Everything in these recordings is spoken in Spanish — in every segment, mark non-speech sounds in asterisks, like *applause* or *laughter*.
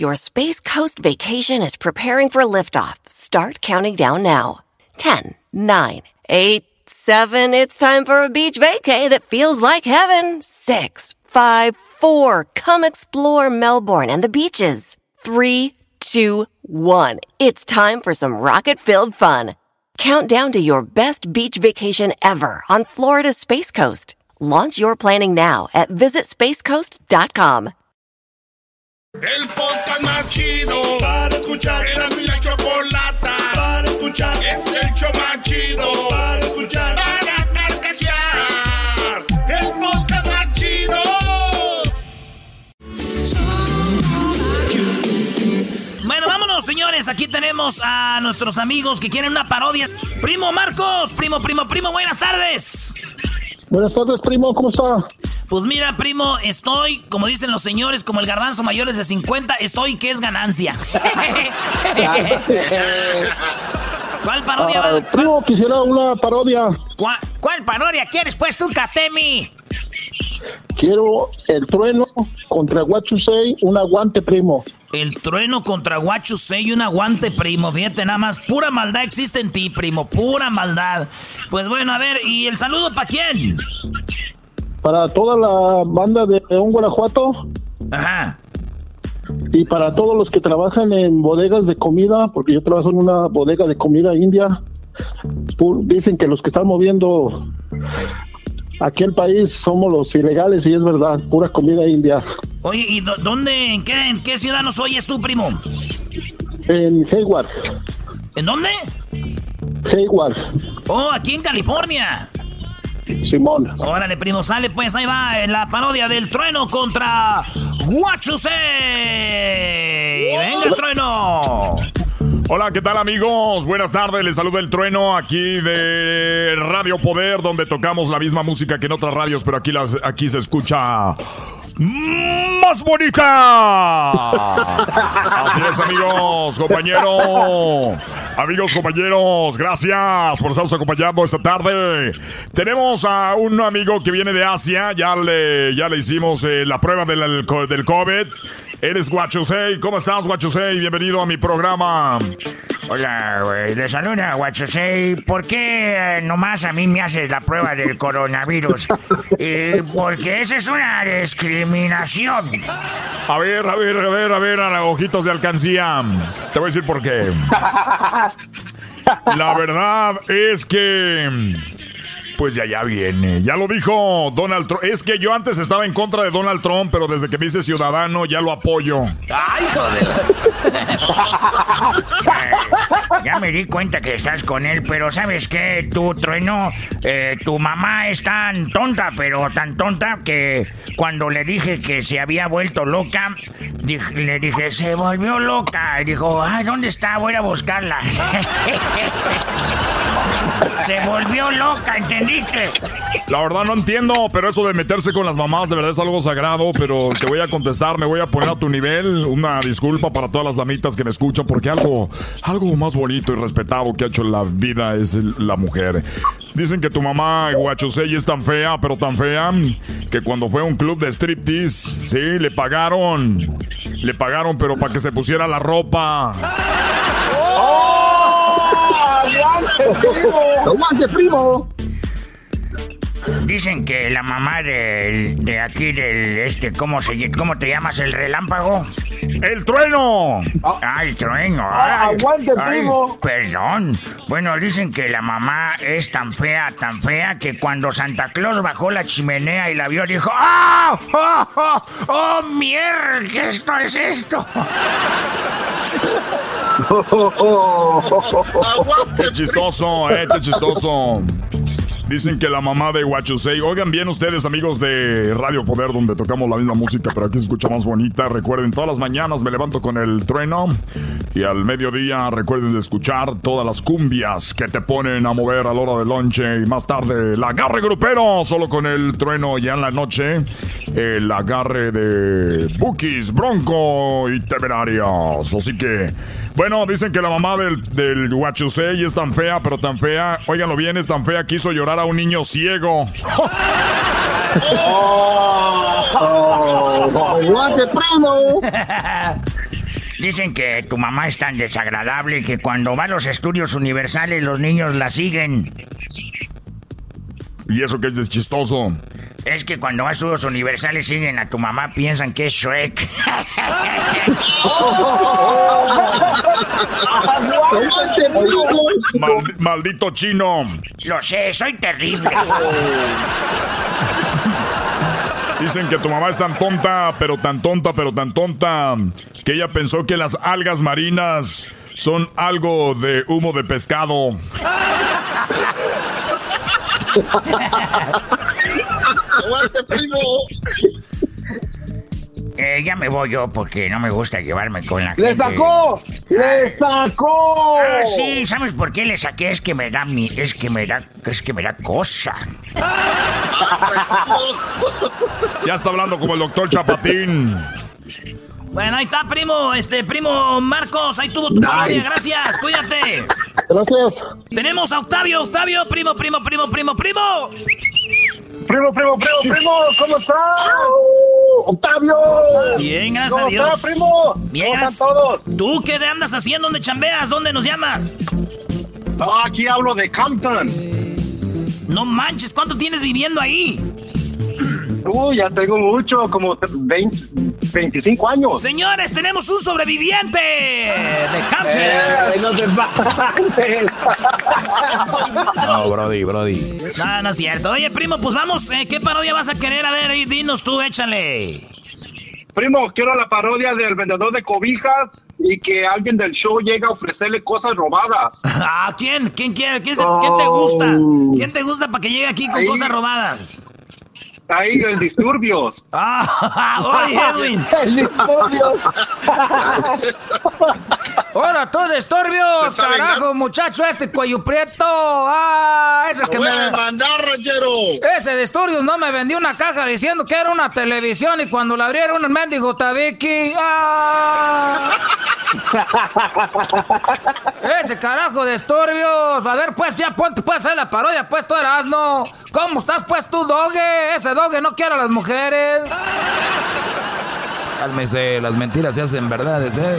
Your Space Coast vacation is preparing for liftoff. Start counting down now. 10, 9, 8, 7. It's time for a beach vacay that feels like heaven. 6, 5, 4. Come explore Melbourne and the beaches. 3, 2, 1. It's time for some rocket filled fun. Count down to your best beach vacation ever on Florida's Space Coast. Launch your planning now at visitspacecoast.com. El podcast más chido para escuchar. Era mi la chocolata para escuchar. Es el show más chido para escuchar. Para carcajear. El podcast más chido. Bueno, vámonos, señores. Aquí tenemos a nuestros amigos que quieren una parodia. Primo Marcos, primo, primo, primo, buenas tardes. Buenas tardes, primo, ¿cómo está? Pues mira, primo, estoy, como dicen los señores, como el garbanzo mayores de 50, estoy que es ganancia. *laughs* ¿Cuál parodia va? primo, quisiera una parodia. ¿Cuál, cuál parodia quieres, pues, tú, Katemi? Quiero el trueno contra Guachusei, un aguante, primo. El trueno contra Guacho y un aguante, primo. Fíjate, nada más. Pura maldad existe en ti, primo. Pura maldad. Pues bueno, a ver, ¿y el saludo para quién? Para toda la banda de León, Guanajuato Ajá. y para todos los que trabajan en bodegas de comida, porque yo trabajo en una bodega de comida india. Dicen que los que están moviendo aquí el país somos los ilegales y es verdad, pura comida india. Oye, ¿y dó- dónde, en qué, en qué ciudad nos oyes tú, primo? En Hayward, ¿En dónde? Hayward, Oh, aquí en California. Simón. Órale, primo, sale pues, ahí va en la parodia del trueno contra Guachusei. ¡Venga el trueno! Hola, ¿qué tal amigos? Buenas tardes, les saluda el trueno aquí de Radio Poder, donde tocamos la misma música que en otras radios, pero aquí, las, aquí se escucha más bonita. Así es, amigos, compañeros. Amigos, compañeros, gracias por estarnos acompañando esta tarde. Tenemos a un amigo que viene de Asia, ya le, ya le hicimos eh, la prueba del, del COVID. Eres Guachusei. ¿Cómo estás, Guachusei? Bienvenido a mi programa. Hola, güey. De saluda, Guachosei. ¿Por qué eh, nomás a mí me haces la prueba del coronavirus? *laughs* Eh, porque esa es una discriminación. A ver, a ver, a ver, a ver, a los ojitos de alcancía. Te voy a decir por qué. *laughs* La verdad es que. Pues ya, ya viene. Ya lo dijo Donald Trump. Es que yo antes estaba en contra de Donald Trump, pero desde que me hice ciudadano ya lo apoyo. ¡Ay, joder! *laughs* Ya me di cuenta que estás con él, pero ¿sabes qué? Tu trueno, eh, tu mamá es tan tonta, pero tan tonta que cuando le dije que se había vuelto loca, le dije, se volvió loca. Y dijo, ay, ¿dónde está? Voy a buscarla. *laughs* se volvió loca, ¿entendiste? La verdad no entiendo, pero eso de meterse con las mamás de verdad es algo sagrado, pero te voy a contestar, me voy a poner a tu nivel. Una disculpa para todas las damitas que me escuchan, porque algo, algo más bonito y respetado que ha hecho en la vida es el- la mujer. Dicen que tu mamá, Guachosei, es tan fea, pero tan fea, que cuando fue a un club de striptease, sí, le pagaron. Le pagaron, pero para que se pusiera la ropa. ¡Aguante, primo! Dicen que la mamá de, aquí del este, ¿cómo se cómo te llamas? ¿El relámpago? ¡El trueno! Ah, el trueno. Ah, ay, aguante, ay, primo. Perdón. Bueno, dicen que la mamá es tan fea, tan fea, que cuando Santa Claus bajó la chimenea y la vio, dijo, ¡Ah! ¡Oh, oh, oh, mierda! ¿Qué esto es esto? *laughs* ¡Qué chistoso, eh! ¡Qué chistoso! Dicen que la mamá de Huachusei. Oigan bien ustedes, amigos de Radio Poder, donde tocamos la misma música, pero aquí se escucha más bonita. Recuerden, todas las mañanas me levanto con el trueno. Y al mediodía recuerden de escuchar todas las cumbias que te ponen a mover a la hora del lonche. Y más tarde, el agarre grupero, solo con el trueno. Ya en la noche, el agarre de Bookies, Bronco y Temerarios. Así que, bueno, dicen que la mamá del, del es tan fea, pero tan fea. Óiganlo bien, es tan fea, quiso llorar a un niño ciego. Dicen que tu mamá es tan desagradable que cuando va a los estudios universales los niños la siguen. ¿Y eso que es de chistoso? Es que cuando va a estudios universales siguen a tu mamá, piensan que es Shrek. Maldi- maldito chino. Lo sé, soy terrible. Dicen que tu mamá es tan tonta, pero tan tonta, pero tan tonta, que ella pensó que las algas marinas son algo de humo de pescado. ¡Aguante, primo! Eh, ya me voy yo porque no me gusta llevarme con la ¡Le gente. sacó! ¡Le sacó! Ah, sí, ¿sabes por qué le saqué? Es que me da mi, es que me da, es que me da cosa. *laughs* Ya está hablando como el doctor Chapatín. Bueno, ahí está, primo. Este, primo Marcos, ahí tuvo tu parodia. Gracias, cuídate. Gracias. Tenemos a Octavio, Octavio, primo, primo, primo, primo, primo. Primo, primo, primo, primo, ¿cómo está? Octavio. Bien, gracias a ¿Cómo Dios. está, primo? Bien, ¿Cómo están todos? ¿Tú qué andas haciendo? ¿Dónde chambeas? ¿Dónde nos llamas? Ah, aquí hablo de Compton. No manches, ¿cuánto tienes viviendo ahí? Uy, ya tengo mucho, como 20, 25 años. Señores, tenemos un sobreviviente de. Eh, no te pases. No, Brody, Brody. No, no es cierto. Oye, primo, pues vamos. eh, ¿Qué parodia vas a querer? A ver, y dinos tú, échale. Primo, quiero la parodia del vendedor de cobijas y que alguien del show llegue a ofrecerle cosas robadas. ¿A *laughs* quién? ¿Quién quiere? ¿Quién, se- quién te gusta? ¿Quién te gusta para que llegue aquí con Ahí. cosas robadas? Ahí, el disturbios. *laughs* Ah, *laughs* oye, Edwin. *laughs* El disturbios. ¡Hola, tú disturbios! Está ¡Carajo, muchacho este cuello prieto! ¡Ah! Ese que ¡Voy a me... demandar, ranchero! Ese disturbios no me vendió una caja diciendo que era una televisión y cuando la abrieron un mendigo tabiqui. ¡Ah! Ese carajo de disturbios. A ver, pues, ya ponte pues ahí la parodia, pues tú eras, ¿no? ¿Cómo estás, pues, tú, doge? Ese doge no quiere a las mujeres. Cálmese, las mentiras se hacen verdades, ¿eh?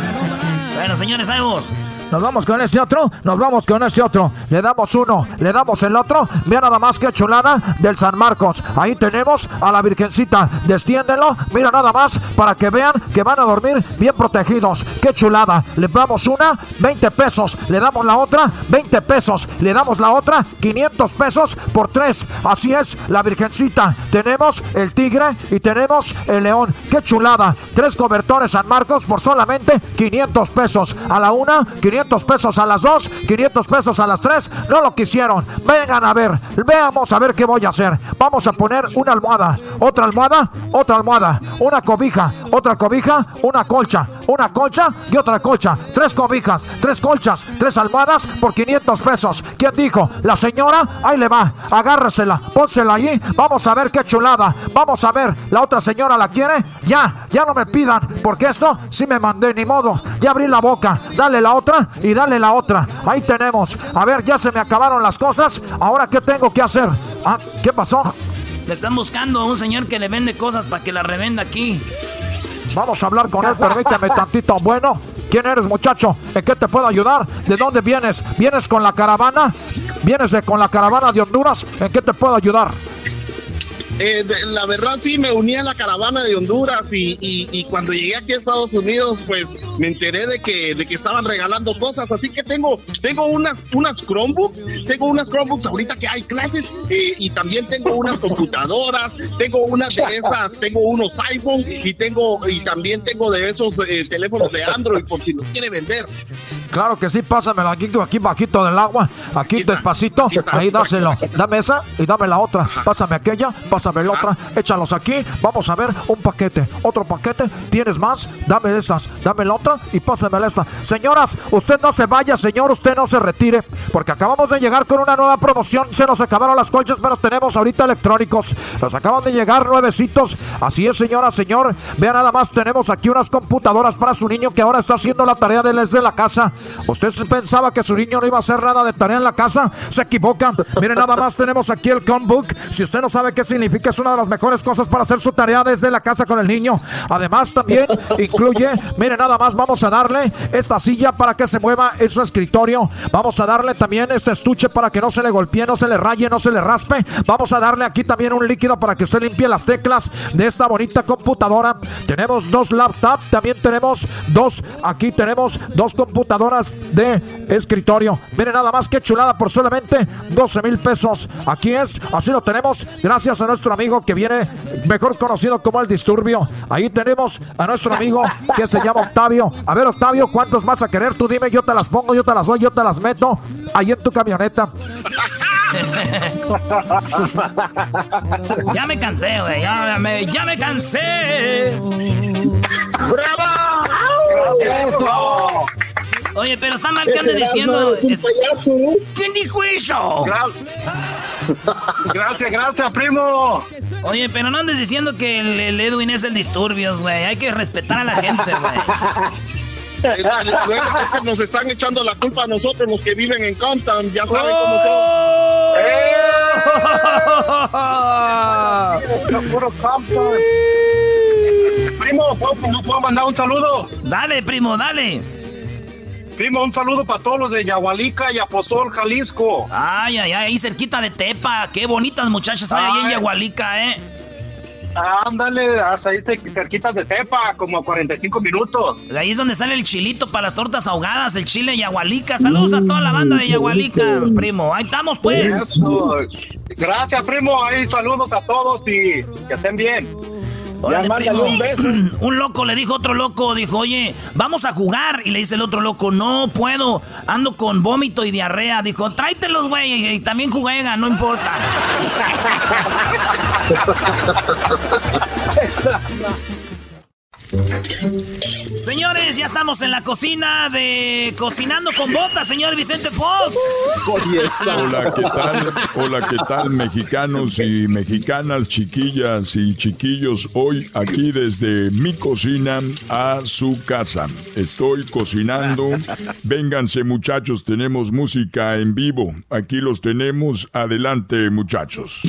Bueno, señores, sabemos. Nos vamos con este otro, nos vamos con este otro. Le damos uno, le damos el otro. Vea nada más que chulada del San Marcos. Ahí tenemos a la Virgencita. Destiéndelo, mira nada más para que vean que van a dormir bien protegidos. Qué chulada. Le damos una, 20 pesos. Le damos la otra, 20 pesos. Le damos la otra, 500 pesos por tres. Así es, la Virgencita. Tenemos el tigre y tenemos el león. Qué chulada. Tres cobertores San Marcos por solamente 500 pesos. A la una, 500 pesos a las dos, 500 pesos a las tres. No lo quisieron. Vengan a ver. Veamos a ver qué voy a hacer. Vamos a poner una almohada, otra almohada, otra almohada, una cobija, otra cobija, una colcha, una colcha y otra colcha. Tres cobijas, tres colchas, tres almohadas por 500 pesos. ¿Quién dijo? La señora, ahí le va. Agárresela, pónsela allí. Vamos a ver qué chulada. Vamos a ver. ¿La otra señora la quiere? Ya, ya no me pidan. Porque esto sí me mandé, ni modo. Ya abrí la boca. Dale la otra y dale la otra. Ahí tenemos. A ver, ya se me acabaron las cosas. Ahora, ¿qué tengo que hacer? Ah, ¿qué pasó? Le están buscando a un señor que le vende cosas para que las revenda aquí. Vamos a hablar con él, permíteme *laughs* tantito. Bueno, ¿quién eres, muchacho? ¿En qué te puedo ayudar? ¿De dónde vienes? ¿Vienes con la caravana? ¿Vienes de, con la caravana de Honduras? ¿En qué te puedo ayudar? Eh, de- la verdad sí me uní a la caravana de Honduras y, y- y cuando llegué aquí a Estados Unidos pues me enteré de que, de que estaban regalando cosas, así que tengo, tengo unas, unas Chromebooks, tengo unas Chromebooks ahorita que hay clases eh, y también tengo unas computadoras, tengo unas de esas, tengo unos iPhone y tengo y también tengo de esos eh, teléfonos de Android por si los quiere vender. Claro que sí, pásamelo aquí, aquí bajito del agua, aquí despacito, ahí dáselo. Dame esa y dame la otra. Pásame aquella, pásame la otra, échalos aquí. Vamos a ver un paquete, otro paquete. ¿Tienes más? Dame esas, dame la otra y pásamela esta. Señoras, usted no se vaya, señor, usted no se retire, porque acabamos de llegar con una nueva promoción. Se nos acabaron las colchas, pero tenemos ahorita electrónicos. Nos acaban de llegar nuevecitos. Así es, señora, señor. Vea nada más, tenemos aquí unas computadoras para su niño que ahora está haciendo la tarea de desde la casa. ¿Usted pensaba que su niño no iba a hacer nada de tarea en la casa? Se equivoca. Mire, nada más tenemos aquí el Chromebook. Si usted no sabe qué significa, es una de las mejores cosas para hacer su tarea desde la casa con el niño. Además, también incluye, mire, nada más vamos a darle esta silla para que se mueva en su escritorio. Vamos a darle también este estuche para que no se le golpee, no se le raye, no se le raspe. Vamos a darle aquí también un líquido para que usted limpie las teclas de esta bonita computadora. Tenemos dos laptops, también tenemos dos, aquí tenemos dos computadoras de escritorio. Mire nada más que chulada por solamente 12 mil pesos. Aquí es, así lo tenemos, gracias a nuestro amigo que viene, mejor conocido como el Disturbio. Ahí tenemos a nuestro amigo que se llama Octavio. A ver, Octavio, ¿cuántos vas a querer? Tú dime, yo te las pongo, yo te las doy, yo te las meto ahí en tu camioneta. Ya me cansé, güey. Ya me, ya me cansé. ¡Bravo! Oye, pero está mal que ande diciendo. es- ¿Quién dijo eso? Gracias, gracias, primo. Oye, pero no andes diciendo que el, el Edwin es el disturbios, güey. Hay que respetar a la gente, güey. *laughs* Nos están echando la culpa a nosotros, los que viven en Compton. Ya saben cómo son. Compton. Primo, ¿puedo, ¿no puedo mandar un saludo? Dale, primo, dale. Primo, un saludo para todos los de Yahualica y Aposol, Jalisco. Ay, ay, ay, ahí cerquita de Tepa. Qué bonitas muchachas hay ahí en. Yagualica, ¿eh? Ándale, hasta ahí cer- cerquitas de Tepa, como a 45 minutos. Ahí es donde sale el chilito para las tortas ahogadas, el chile Yagualica. Saludos a toda la banda de Yagualica, primo. Ahí estamos, pues. Eso. Gracias, primo. Ahí saludos a todos y que estén bien. Órale, ya mándale primo. un beso. *clears throat* Un loco le dijo a otro loco, dijo, oye, vamos a jugar. Y le dice el otro loco, no puedo, ando con vómito y diarrea. Dijo, tráetelos, güey, y también juegan, no importa. *laughs* *laughs* *laughs* Señores, ya estamos en la cocina de Cocinando con Botas, señor Vicente Fox. Hola, ¿qué tal? Hola, ¿qué tal, mexicanos y mexicanas, chiquillas y chiquillos? Hoy aquí desde mi cocina a su casa. Estoy cocinando. Vénganse, muchachos, tenemos música en vivo. Aquí los tenemos. Adelante, muchachos.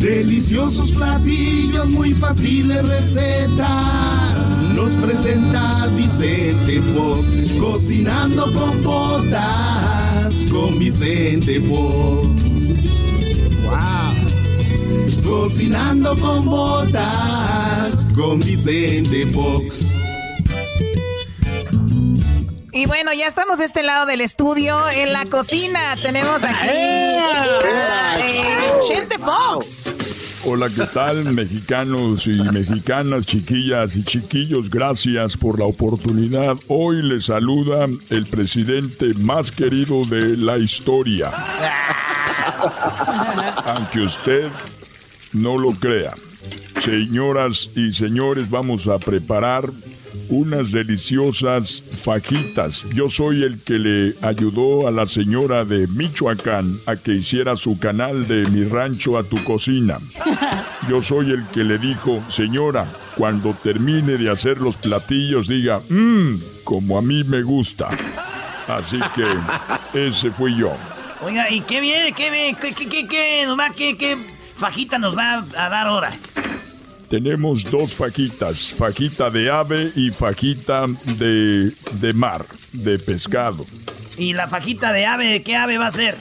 Deliciosos platillos, muy fáciles recetas. Nos presenta Vicente Fox, cocinando con botas con Vicente Fox. Wow. Cocinando con botas con Vicente Fox. Y bueno, ya estamos de este lado del estudio, en la cocina. Tenemos aquí a eh, Chente Fox. Hola, ¿qué tal, mexicanos y mexicanas, chiquillas y chiquillos? Gracias por la oportunidad. Hoy les saluda el presidente más querido de la historia. Aunque usted no lo crea. Señoras y señores, vamos a preparar unas deliciosas fajitas. Yo soy el que le ayudó a la señora de Michoacán a que hiciera su canal de Mi Rancho a tu Cocina. Yo soy el que le dijo, señora, cuando termine de hacer los platillos, diga, mmm, como a mí me gusta. Así que ese fui yo. Oiga, ¿y qué viene? ¿Qué, viene? ¿Qué, qué, qué, qué fajita nos va a dar ahora? Tenemos dos fajitas, fajita de ave y fajita de, de mar, de pescado. ¿Y la fajita de ave, qué ave va a ser?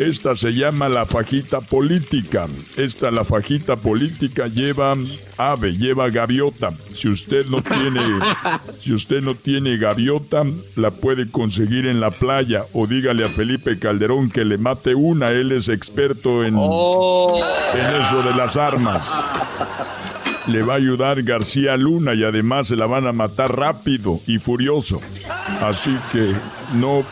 Esta se llama la fajita política. Esta, la fajita política, lleva ave, lleva gaviota. Si usted no tiene, *laughs* si usted no tiene gaviota, la puede conseguir en la playa o dígale a Felipe Calderón que le mate una. Él es experto en, en eso de las armas. Le va a ayudar García Luna y además se la van a matar rápido y furioso. Así que no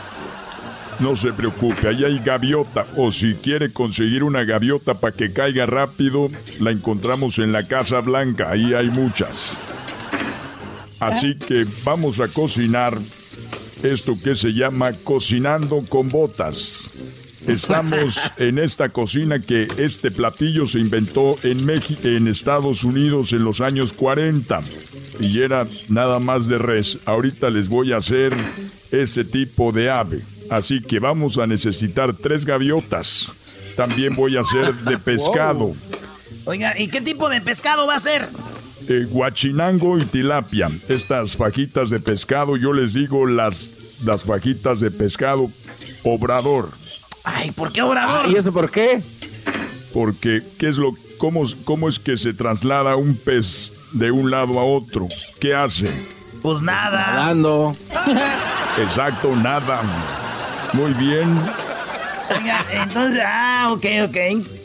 no se preocupe, ahí hay gaviota. O si quiere conseguir una gaviota para que caiga rápido, la encontramos en la Casa Blanca. Ahí hay muchas. Así que vamos a cocinar esto que se llama cocinando con botas. Estamos en esta cocina que este platillo se inventó en México, en Estados Unidos en los años 40 y era nada más de res. Ahorita les voy a hacer ese tipo de ave. Así que vamos a necesitar tres gaviotas. También voy a hacer de *laughs* pescado. Oiga, ¿y qué tipo de pescado va a ser? Eh, guachinango y tilapia. Estas fajitas de pescado, yo les digo las, las fajitas de pescado obrador. Ay, ¿por qué obrador? ¿Y eso por qué? Porque, ¿qué es lo, cómo, ¿cómo es que se traslada un pez de un lado a otro? ¿Qué hace? Pues nada. Nadando. Exacto, nada. Muy bien. Oiga, entonces, ah, ok, ok.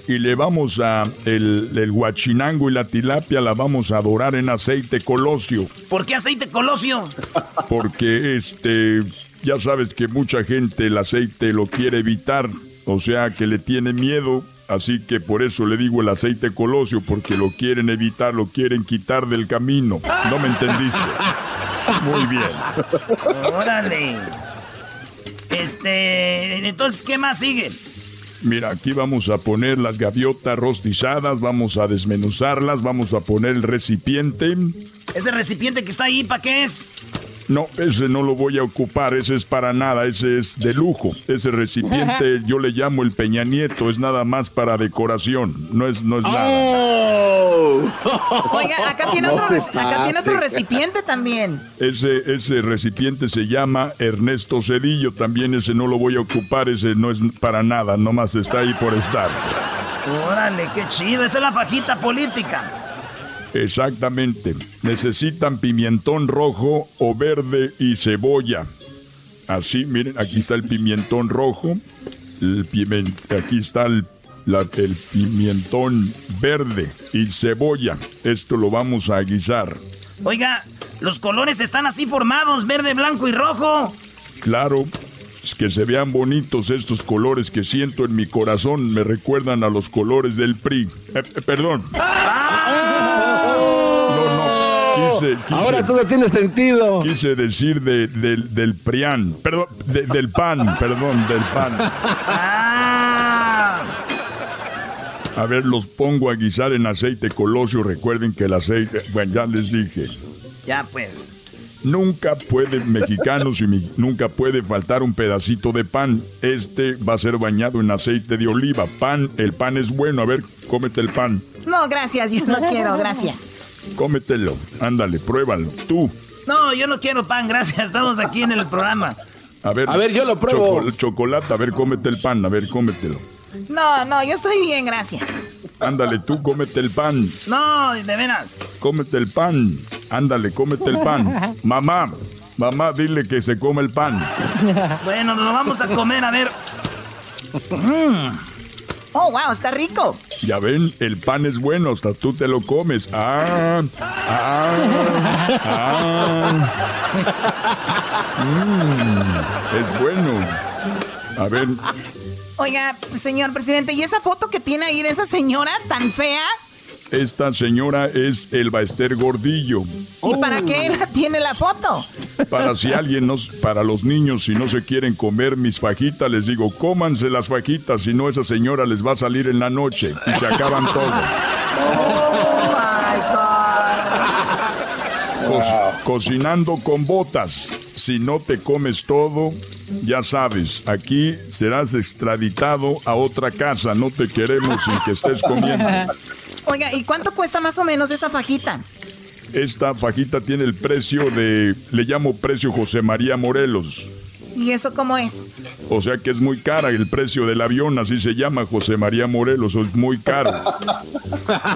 Y le vamos a, el, el guachinango y la tilapia la vamos a dorar en aceite colosio. ¿Por qué aceite colosio? Porque, este, ya sabes que mucha gente el aceite lo quiere evitar, o sea que le tiene miedo. Así que por eso le digo el aceite colosio, porque lo quieren evitar, lo quieren quitar del camino. ¿No me entendiste? Muy bien. Órale. Este, entonces, ¿qué más sigue? Mira, aquí vamos a poner las gaviotas rostizadas, vamos a desmenuzarlas, vamos a poner el recipiente. ¿Ese recipiente que está ahí, para qué es? No, ese no lo voy a ocupar, ese es para nada, ese es de lujo. Ese recipiente *laughs* yo le llamo el Peña Nieto, es nada más para decoración, no es, no es nada. Oiga, acá tiene, No otro, acá tiene otro recipiente también. Ese, ese recipiente se llama Ernesto Cedillo, también ese no lo voy a ocupar, ese no es para nada, nomás está ahí por estar. Órale, qué chido. Esa es la fajita política. Exactamente. Necesitan pimentón rojo o verde y cebolla. Así, miren, aquí está el pimentón rojo. El pimen- aquí está el, la- el pimentón verde y cebolla. Esto lo vamos a guisar. Oiga, los colores están así formados, verde, blanco y rojo. Claro, es que se vean bonitos estos colores que siento en mi corazón. Me recuerdan a los colores del PRI. Eh, eh, perdón. Quise, quise- Ahora todo tiene sentido. Quise decir de- del, del PRIAN. Perdón, de- del PAN, perdón, del PAN. Ah. A ver, los pongo a guisar en aceite colosio. Recuerden que el aceite, bueno, ya les dije. Ya pues. Nunca puede, mexicanos y mi- nunca puede faltar un pedacito de pan. Este va a ser bañado en aceite de oliva. Pan, el pan es bueno. A ver, cómete el pan. No, gracias, yo no quiero, gracias. Cómetelo. Ándale, pruébalo. Tú. No, yo no quiero pan, gracias. Estamos aquí en el programa. A ver. A ver, yo lo pruebo. choco- chocolate, a ver, cómete el pan. A ver, cómetelo. No, no, yo estoy bien, gracias. Ándale, tú cómete el pan. No, de veras. Cómete el pan. Ándale, cómete el pan. *laughs* Mamá, mamá, dile que se come el pan. Bueno, nos lo vamos a comer, a ver. Mm. Oh, wow, está rico. Ya ven, el pan es bueno, hasta tú te lo comes. Ah, ah, ah. Mm, es bueno. A ver, Oiga, señor presidente, ¿y esa foto que tiene ahí de esa señora tan fea? Esta señora es Elba Ester Gordillo. ¿Y para qué la tiene la foto? Para si *laughs* alguien nos, para los niños, si no se quieren comer mis fajitas, les digo, cómanse las fajitas, si no esa señora les va a salir en la noche y se acaban todo. *laughs* Oh, my God. Co- cocinando con botas. Si no te comes todo, ya sabes, aquí serás extraditado a otra casa. No te queremos sin que estés comiendo. *laughs* Oiga, ¿y cuánto cuesta más o menos esa fajita? Esta fajita tiene el precio de, le llamo precio José María Morelos. ¿Y eso cómo es? O sea que es muy cara el precio del avión, así se llama José María Morelos, es muy caro.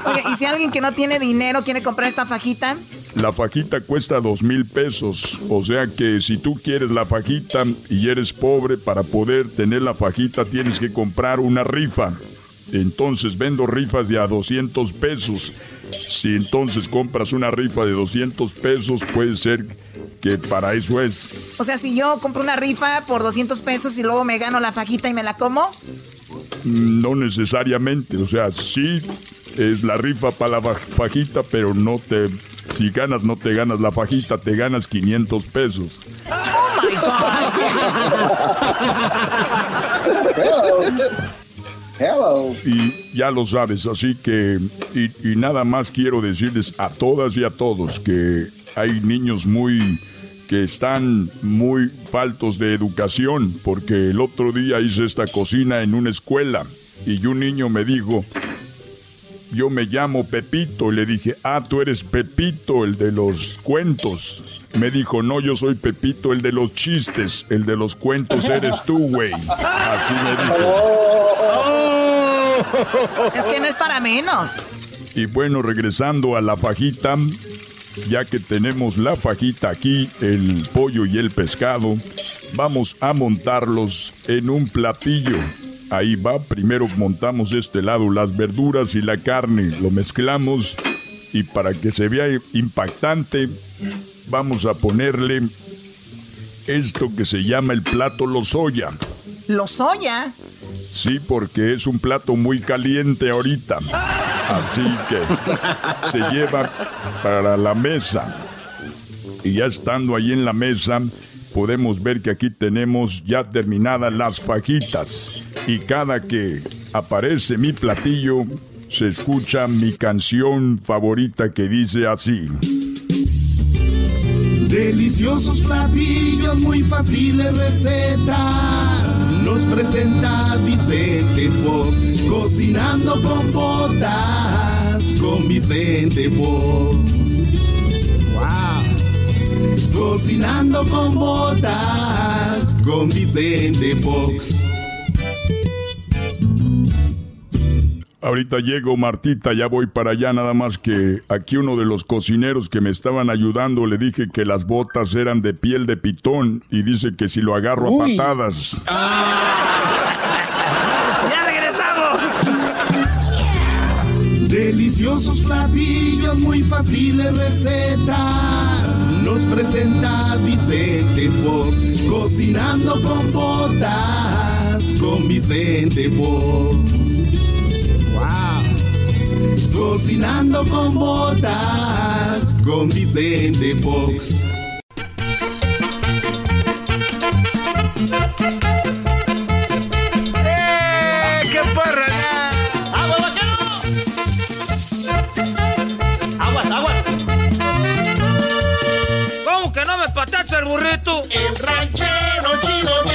Oye, ¿y si alguien que no tiene dinero quiere comprar esta fajita? La fajita cuesta dos mil pesos, o sea que si tú quieres la fajita y eres pobre, para poder tener la fajita tienes que comprar una rifa. Entonces vendo rifas de a 200 pesos. Si entonces compras una rifa de 200 pesos, puede ser que para eso es. O sea, si yo compro una rifa por 200 pesos y luego me gano la fajita y me la como. No necesariamente, o sea, sí es la rifa para la fajita, pero no te... Si ganas, no te ganas la fajita, te ganas 500 pesos. Oh my God. Hello. Y ya lo sabes, así que, y, y, nada más quiero decirles a todas y a todos que hay niños muy, que están muy faltos de educación, porque el otro día hice esta cocina en una escuela y un niño me dijo, yo me llamo Pepito. Le dije, ah, tú eres Pepito, el de los cuentos. Me dijo, no, yo soy Pepito, el de los chistes. El de los cuentos eres tú, güey. Así me dijo. Es que no es para menos. Y bueno, regresando a la fajita, ya que tenemos la fajita aquí, el pollo y el pescado, vamos a montarlos en un platillo. Ahí va, primero montamos de este lado las verduras y la carne, lo mezclamos y para que se vea impactante, vamos a ponerle esto que se llama el plato lozoya. ¿Lozoya? Sí, porque es un plato muy caliente ahorita. Así que se lleva para la mesa. Y ya estando ahí en la mesa, podemos ver que aquí tenemos ya terminadas las fajitas. Y cada que aparece mi platillo, se escucha mi canción favorita que dice así. Deliciosos platillos, muy fáciles recetas. Nos presenta Vicente Fox, cocinando con botas con Vicente Fox. Wow. Cocinando con botas con Vicente Fox. Ahorita llego, Martita, ya voy para allá, nada más que aquí uno de los cocineros que me estaban ayudando le dije que las botas eran de piel de pitón y dice que si lo agarro a patadas. *laughs* ¡Ya regresamos! Deliciosos platillos, muy fáciles recetas. Nos presenta Vicente Fox, cocinando con botas con Vicente Fox. Cocinando con botas con Vicente Fox. ¡Eh! ¡Qué porra! ¡Agua, ¡Aguas, aguas! ¿Cómo que no me patacha el burrito? El ranchero chido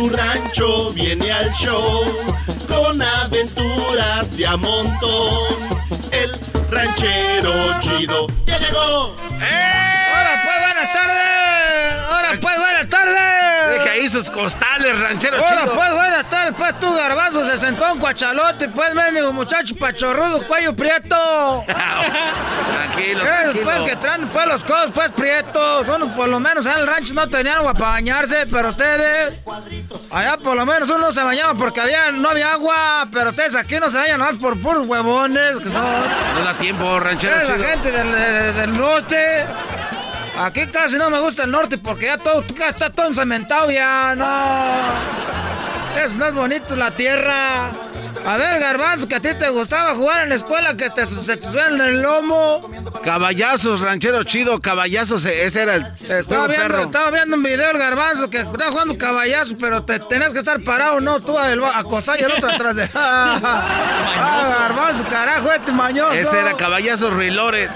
su rancho viene al show con aventuras de a montón. El ranchero chido ya llegó. ¡Eh! ¡Ahora pues, buenas tardes! Sus costales, ranchero Ahora chido. pues, buenas tardes, pues tú, garbanzo, se sentó un cuachalote, pues, mendigo muchacho pachorrudo, cuello prieto. Tranquilo, tranquilo. pues que traen pues los codos pues prietos. Unos por lo menos en el rancho no tenían agua para bañarse, pero ustedes. Allá por lo menos uno se bañaba porque había, no había agua, pero ustedes aquí no se bañan nomás por puros huevones que son. No da tiempo, ranchero chido. la gente del, de- del norte. Aquí casi no me gusta el norte porque ya todo está todo encementado ya, no. Eso no es bonito la tierra. A ver, Garbanzo, que a ti te gustaba jugar en la escuela, que te, se te suena en el lomo. Caballazos, ranchero chido, caballazos, e- ese era el Estaba viendo, perro. estaba viendo un video el garbanzo que estaba jugando caballazo, pero te tenías que estar parado, no, tú acostado y el otro atrás de. *laughs* ah, garbanzo, carajo, este mañoso. Ese era caballazos Rilores.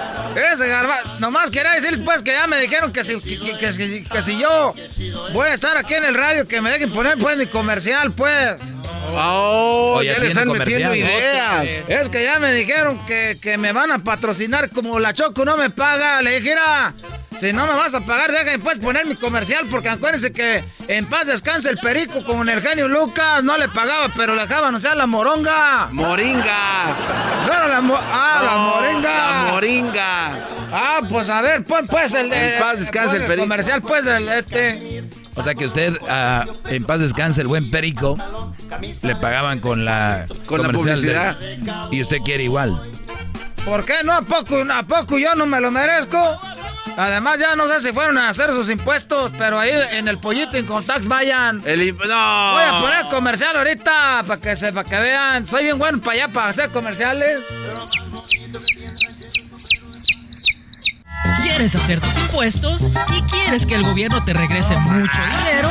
Ese garbanzo. Nomás quería decirles pues que ya me dijeron que si, que, que- que si- que si yo voy a estar aquí en el radio, que me dejen poner pues mi comercial, pues. Oh, ya, ya le tiene están metiendo ideas. Es que ya me dijeron que, que me van a patrocinar como la Choco no me paga. Le dije, "Mira, si no me vas a pagar, déjame pues poner mi comercial, porque acuérdense que en paz descanse el perico con el genio Lucas. No le pagaba, pero le dejaban, o sea, la moronga. Moringa. No era la mo- Ah, la moringa. La moringa. Ah, pues a ver, pon pues el de. En paz descanse el perico. comercial, pues del este. O sea que usted, ah, en paz descanse el buen perico, le pagaban con la Con la comercial de- publicidad. y usted quiere igual. ¿Por qué no? ¿A poco, ¿A poco yo no me lo merezco? Además, ya no sé si fueron a hacer sus impuestos, pero ahí en el pollito en Contax vayan. El, imp- no. Voy a poner comercial ahorita para que se para que vean. Soy bien bueno para allá para hacer comerciales. ¿Quieres hacer tus impuestos y quieres que el gobierno te regrese mucho dinero?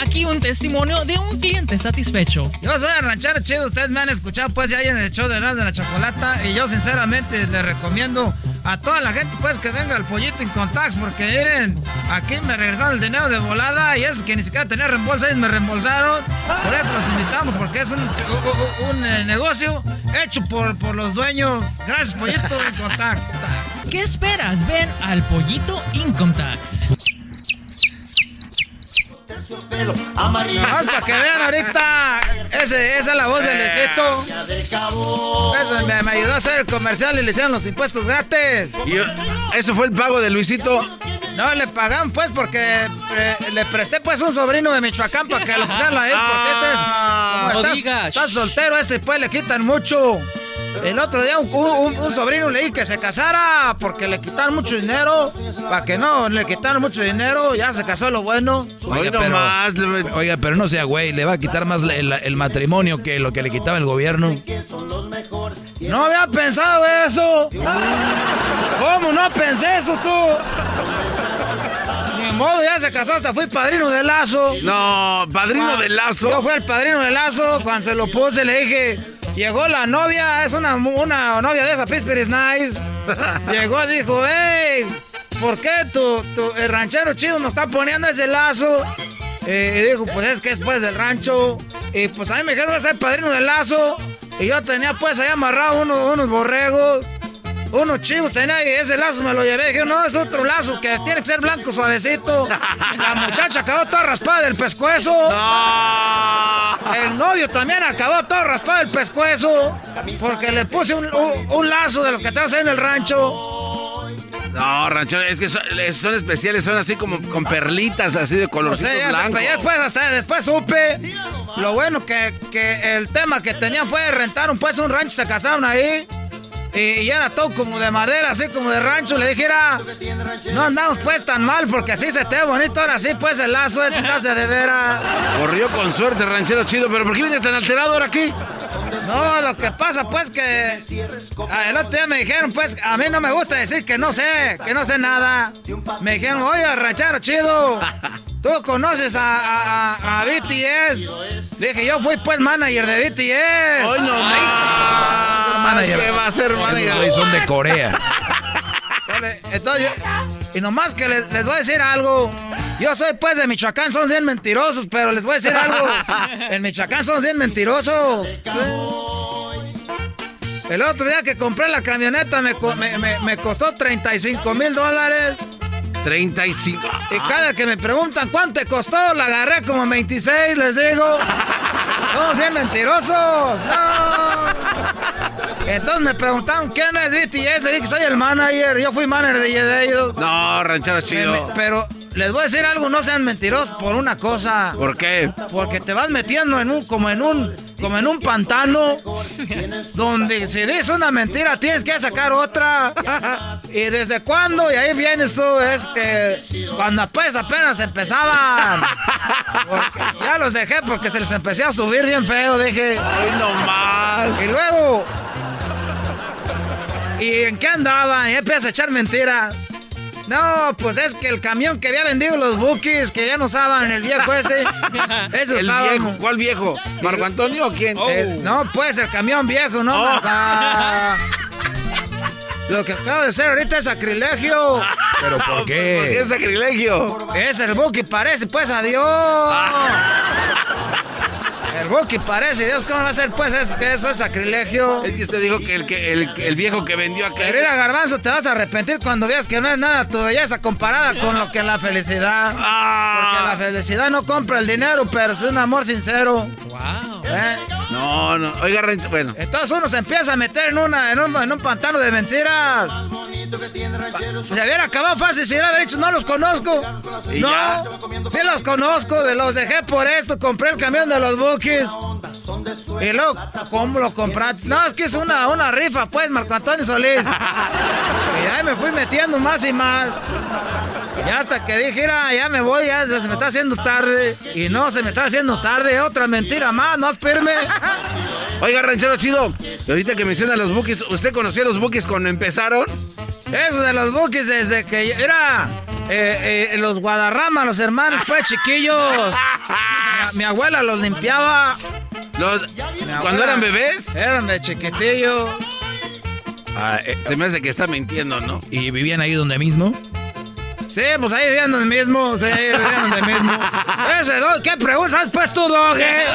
Aquí un testimonio de un cliente satisfecho. Yo soy el ranchero chido, ustedes me han escuchado pues ya en el show de Erasmo de la Chocolata y yo sinceramente les recomiendo a toda la gente pues que venga al pollito en Contax porque miren, aquí me regresaron el dinero de volada y eso que ni siquiera tenía reembolso, ellos me reembolsaron. Por eso los invitamos porque es un, un- un, eh, negocio hecho por, por los dueños. Gracias pollito en Contax. ¿Qué esperas? Ven al pollito Income Tax. Vamos para que vean ahorita. Ese, esa es la voz del Luisito. Eso me, me ayudó a hacer el comercial y le hicieron los impuestos gratis. Y yo- ¿Eso fue el pago de Luisito? No, le pagan pues porque le presté pues un sobrino de Michoacán para que lo pusieran ahí porque este es... como No estás, digas. estás soltero, este pues le quitan mucho. El otro día un, un- un sobrino le dije que se casara porque le quitaron mucho dinero. Para que no, le quitaron mucho dinero, ya se casó lo bueno. Oiga, pero, oiga, pero no sea güey, le va a quitar más el matrimonio que lo que le quitaba el gobierno. No había pensado eso. ¿Cómo no pensé eso tú? Ni modo, ya se casó, hasta fui padrino de lazo. No, padrino Ah, de lazo. Yo fui el padrino de lazo. Cuando se lo puse, le dije: Llegó la novia, es una, una novia de esa Pittsburgh is nice. *laughs* Llegó, dijo: Hey, ¿por qué tu, tu- el ranchero chido nos está poniendo ese lazo? Eh, y dijo: Pues es que es pues del rancho. Y pues a mí me dijeron: Voy a ser padrino de lazo. Y yo tenía pues ahí amarrado unos, unos borregos. Unos chivos tenía y ese lazo me lo llevé. Dije, no, es otro lazo que tiene que ser blanco suavecito. *laughs* La muchacha acabó toda raspada del pescuezo. El novio también acabó todo raspado del pescuezo. Porque le puse un, un- un lazo de los que traes ahí en el rancho. No, ranchero, es que son, son especiales, son así como con perlitas así de O colorcito sea, ya, blanco. después, hasta después supe. Lo bueno que, que el tema que tenían fue rentaron pues un rancho, se casaron ahí. Y, y era todo como de madera, así como de rancho. Le dijera, no andamos pues tan mal porque así se te ve bonito. Ahora sí, pues el lazo este *laughs* de veras. Corrió con suerte, ranchero chido, pero ¿por qué viene tan alterado ahora aquí? No, lo que pasa pues que ah, el otro día me dijeron pues a mí no me gusta decir que no sé, que no sé nada. Me dijeron, oye, ranchero chido, *laughs* ¿tú conoces a, a- a- a BTS? Dije, yo fui pues manager de BTS. Hoy no *laughs* Manager. ¿Qué va a ser manager? son de Corea. Entonces, yo- y nomás que les, les voy a decir algo. Yo soy pues de Michoacán, son bien mentirosos, pero les voy a decir algo. En Michoacán son bien mentirosos. El otro día que compré la camioneta me, me- me- me costó 35 mil dólares. 35. Y cada que me preguntan cuánto te costó, la agarré como 26, les digo. Somos bien mentirosos. No. Entonces me preguntaron quién es BTS, le dije que soy el manager, yo fui manager de, ellos. No, ranchero chido. pero les voy a decir algo, no sean mentirosos por una cosa. ¿Por qué? Porque te vas metiendo en un, como en un, como en un pantano, donde si dices una mentira tienes que sacar otra. ¿Y desde cuándo? Y ahí vienes tú, es que cuando pues apenas empezaban. Porque ya los dejé porque se les empecé a subir bien feo, dije. Ay, no más. Y luego. ¿Y en qué andaba? Y empieza a echar mentiras. No, pues es que el camión que había vendido los bookies, que ya no usaban el viejo ese. *laughs* Ese ¿El usaban. viejo? ¿Cuál viejo? ¿Marco Antonio o quién? Eh, no, pues el camión viejo, ¿no? Oh. Lo que acaba de ser ahorita es sacrilegio. ¿Pero por *laughs* qué? ¿Por qué es sacrilegio? Es el Buki, parece, pues, adiós. *laughs* El Buki parece, Dios, ¿cómo va a ser, pues, eso, que eso es sacrilegio? Es que usted dijo que el, que el, el viejo que vendió acá. Pero mira, Garbanzo, te vas a arrepentir cuando veas que no es nada tu belleza comparada con lo que es la felicidad. Ah. Porque la felicidad no compra el dinero, pero es un amor sincero. Wow. ¿Eh? No, no. Oiga, Rancho, bueno. Entonces uno se empieza a meter en, una, en, un, en un pantano de mentiras. Se hubiera acabado fácil si hubiera dicho, no los conozco. ¿Y no, ya? sí los conozco, de los dejé por esto, compré el camión de los buques. Y luego, ¿cómo lo compraste? No, es que es una, una rifa, pues, Marco Antonio Solís. *laughs* y ahí me fui metiendo más y más. Y hasta que dije, mira, ya me voy, ya se me está haciendo tarde. Y no, se me está haciendo tarde, otra mentira más, no espérame. Oiga, ranchero chido. y Ahorita que menciona los bookies, ¿usted conocía los bookies cuando empezaron? Eso de los buques desde que yo- era eh, eh, los Guadarrama, los hermanos, pues chiquillos. *laughs* Mi, mi abuela los limpiaba. Los, ¿Cuando eran bebés? Eran de chiquitillo. Ah, eh, Se me hace que está mintiendo, ¿no? ¿Y vivían ahí donde mismo? Sí, pues ahí vivían donde mismo. Sí, ahí vivían donde mismo. Ese dog, ¿qué preguntas pues tú, dog? eh?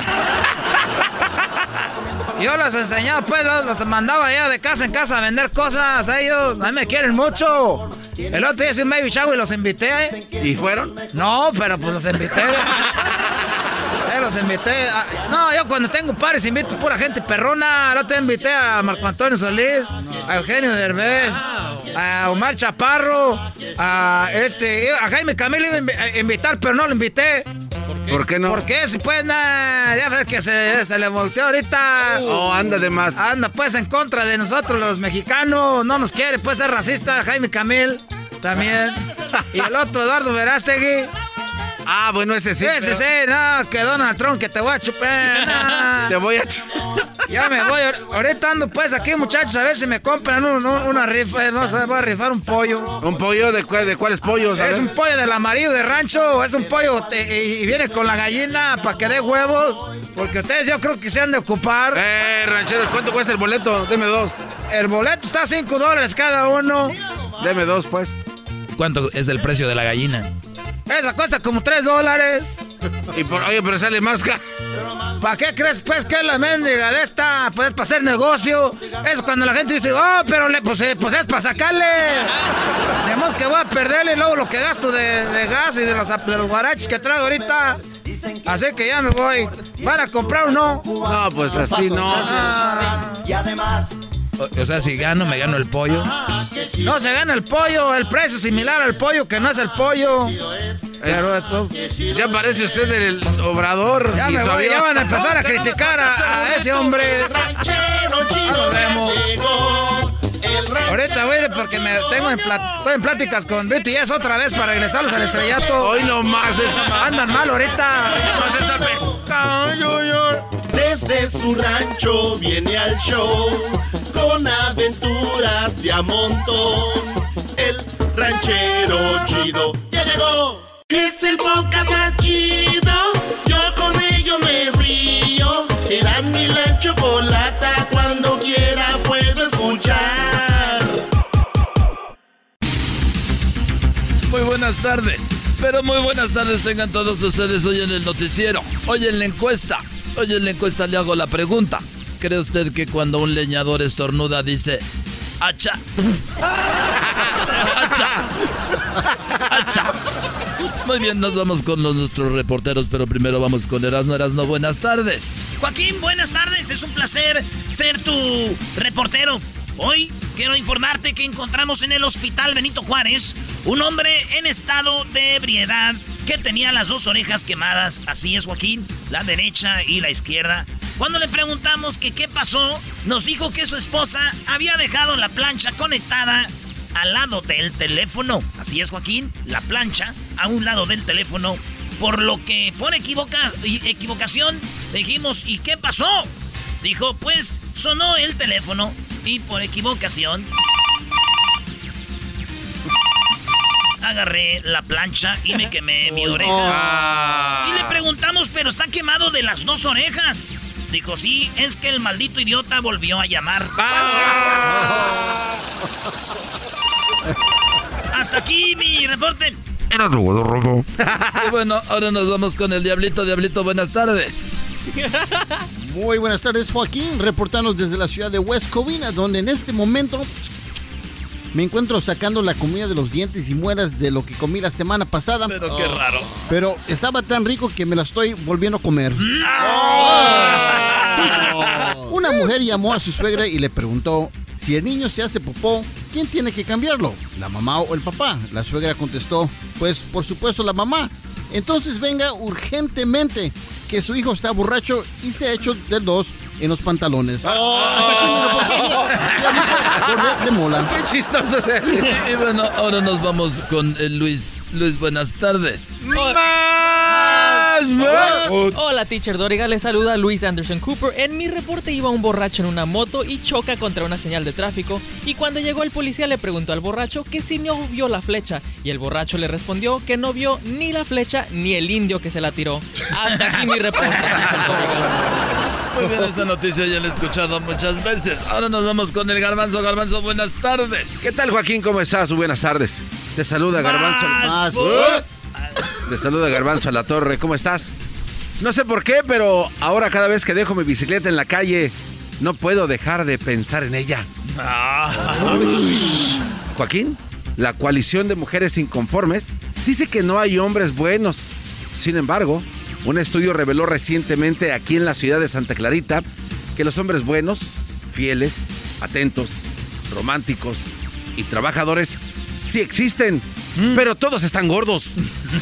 Yo los enseñaba, pues, los, los mandaba allá de casa en casa a vender cosas ellos. A mí me quieren mucho. El otro día hice un baby shower y los invité. ¿Y fueron? No, pero pues los invité. Eh, los invité. a- no, yo cuando tengo pares invito pura gente perrona. No te invité a Marco Antonio Solís, a Eugenio Derbez, a Omar Chaparro, a este, a Jaime Camilo iba a invi- a invitar, pero no lo invité. ¿Por qué no? Porque si pues nada, ya ves que se, se le volteó ahorita. Oh, anda de más. Anda pues en contra de nosotros los mexicanos, no nos quiere, pues es racista, Jaime Camil también. *laughs* y el otro Eduardo Verástegui. Ah, bueno, ese sí. Sí, sí, pero- sí, no, que Donald Trump, que te voy a chupar. no. *laughs* Te voy a... ch- Ya me voy, ahor- ahorita ando pues aquí muchachos a ver si me compran un- un- una rifa, no sé, voy a rifar un pollo. ¿Un pollo? ¿De, cuál- de cuáles pollos? ¿Es un pollo del amarillo de rancho es un pollo eh, y viene con la gallina para que dé huevos? Porque ustedes yo creo que se han de ocupar. Eh, rancheros, ¿cuánto cuesta el boleto? Deme dos. El boleto está a 5 dólares cada uno. Deme dos, pues. ¿Cuánto es el precio de la gallina? Esa cuesta como 3 dólares. Y por, oye, pero sale más caro. ¿Para qué crees pues que es la mendiga de esta? Pues para hacer negocio. Es cuando la gente dice, oh, pero le, pues, eh, pues es para sacarle. Tenemos que voy a perderle y luego lo que gasto de, de gas y de los, de los guaraches que traigo ahorita. Así que ya me voy. ¿Van a comprar o no? No, pues así no. Ah, O, o sea, si gano, me gano el pollo. no se gana el pollo, el precio es similar al pollo que no es el pollo. Esto- Ya parece usted el obrador. ya y me su voy, avión. ya van a empezar a criticar a, a ese hombre. Ahorita voy a ir porque me tengo en, estoy en pláticas con BTS otra vez para regresarlos al estrellato. Hoy no más esa Andan mal ahorita. más esa Desde su rancho viene al show con aventuras de a. El ranchero chido ya llegó. Es el podcast más chido. Yo con ello me río. Eras mi la chocolata. Cuando quiera puedo escuchar. Muy buenas tardes. Pero muy buenas tardes tengan todos ustedes hoy en el noticiero. Hoy en la encuesta. Hoy en la encuesta le hago la pregunta. ¿Cree usted que cuando un leñador estornuda dice hacha? ¡Hacha! *laughs* ¡Hacha! Muy bien, nos vamos con los, nuestros reporteros, pero primero vamos con Erasno. Erasno, buenas tardes. Joaquín, buenas tardes. Es un placer ser tu reportero. Hoy quiero informarte que encontramos en el hospital Benito Juárez un hombre en estado de ebriedad que tenía las dos orejas quemadas. Así es, Joaquín, la derecha y la izquierda. Cuando le preguntamos que qué pasó, nos dijo que su esposa había dejado la plancha conectada al lado del teléfono. Así es, Joaquín, la plancha a un lado del teléfono. Por lo que por equivocación dijimos, ¿y qué pasó? Dijo, pues sonó el teléfono y por equivocación agarré la plancha y me quemé mi oreja. Y le preguntamos, pero está quemado de las dos orejas. Dijo, sí, es que el maldito idiota volvió a llamar. Ah. Hasta aquí mi reporte. Era robo, robo. Y bueno, ahora nos vamos con el Diablito. Diablito, buenas tardes. *laughs* Muy buenas tardes, Joaquín. Reportanos desde la ciudad de West Covina, donde en este momento me encuentro sacando la comida de los dientes y mueras de lo que comí la semana pasada. Pero qué raro. Pero estaba tan rico que me la estoy volviendo a comer. Una mujer llamó a su suegra y le preguntó, si el niño se hace popó, ¿quién tiene que cambiarlo? ¿La mamá o el papá? La suegra contestó, pues por supuesto la mamá. Entonces venga urgentemente, que su hijo está borracho y se ha hecho de dos en los pantalones. Hasta. Diablito de Mola. Qué chistoso es. Y, y bueno, ahora nos vamos con el Luis. Luis, buenas tardes. Hola, teacher Doriga. Le saluda Luis Anderson Cooper. En mi reporte iba un borracho en una moto y choca contra una señal de tráfico. Y cuando llegó el policía le preguntó al borracho que si no vio la flecha. Y el borracho le respondió que no vio ni la flecha ni el indio que se la tiró. Hasta aquí mi reporte, teacher Doriga. Muy bien, esta noticia ya la he escuchado muchas veces. Ahora nos vamos con el Garbanzo. Garbanzo, buenas tardes. ¿Qué tal, Joaquín? ¿Cómo estás? Buenas tardes. Te saluda Garbanzo. Te saluda Garbanzo a la torre. ¿Cómo estás? No sé por qué, pero ahora cada vez que dejo mi bicicleta en la calle, no puedo dejar de pensar en ella. Joaquín, la coalición de mujeres inconformes dice que no hay hombres buenos. Sin embargo, un estudio reveló recientemente aquí en la ciudad de Santa Clarita que los hombres buenos, fieles, atentos, románticos y trabajadores sí existen, pero todos están gordos.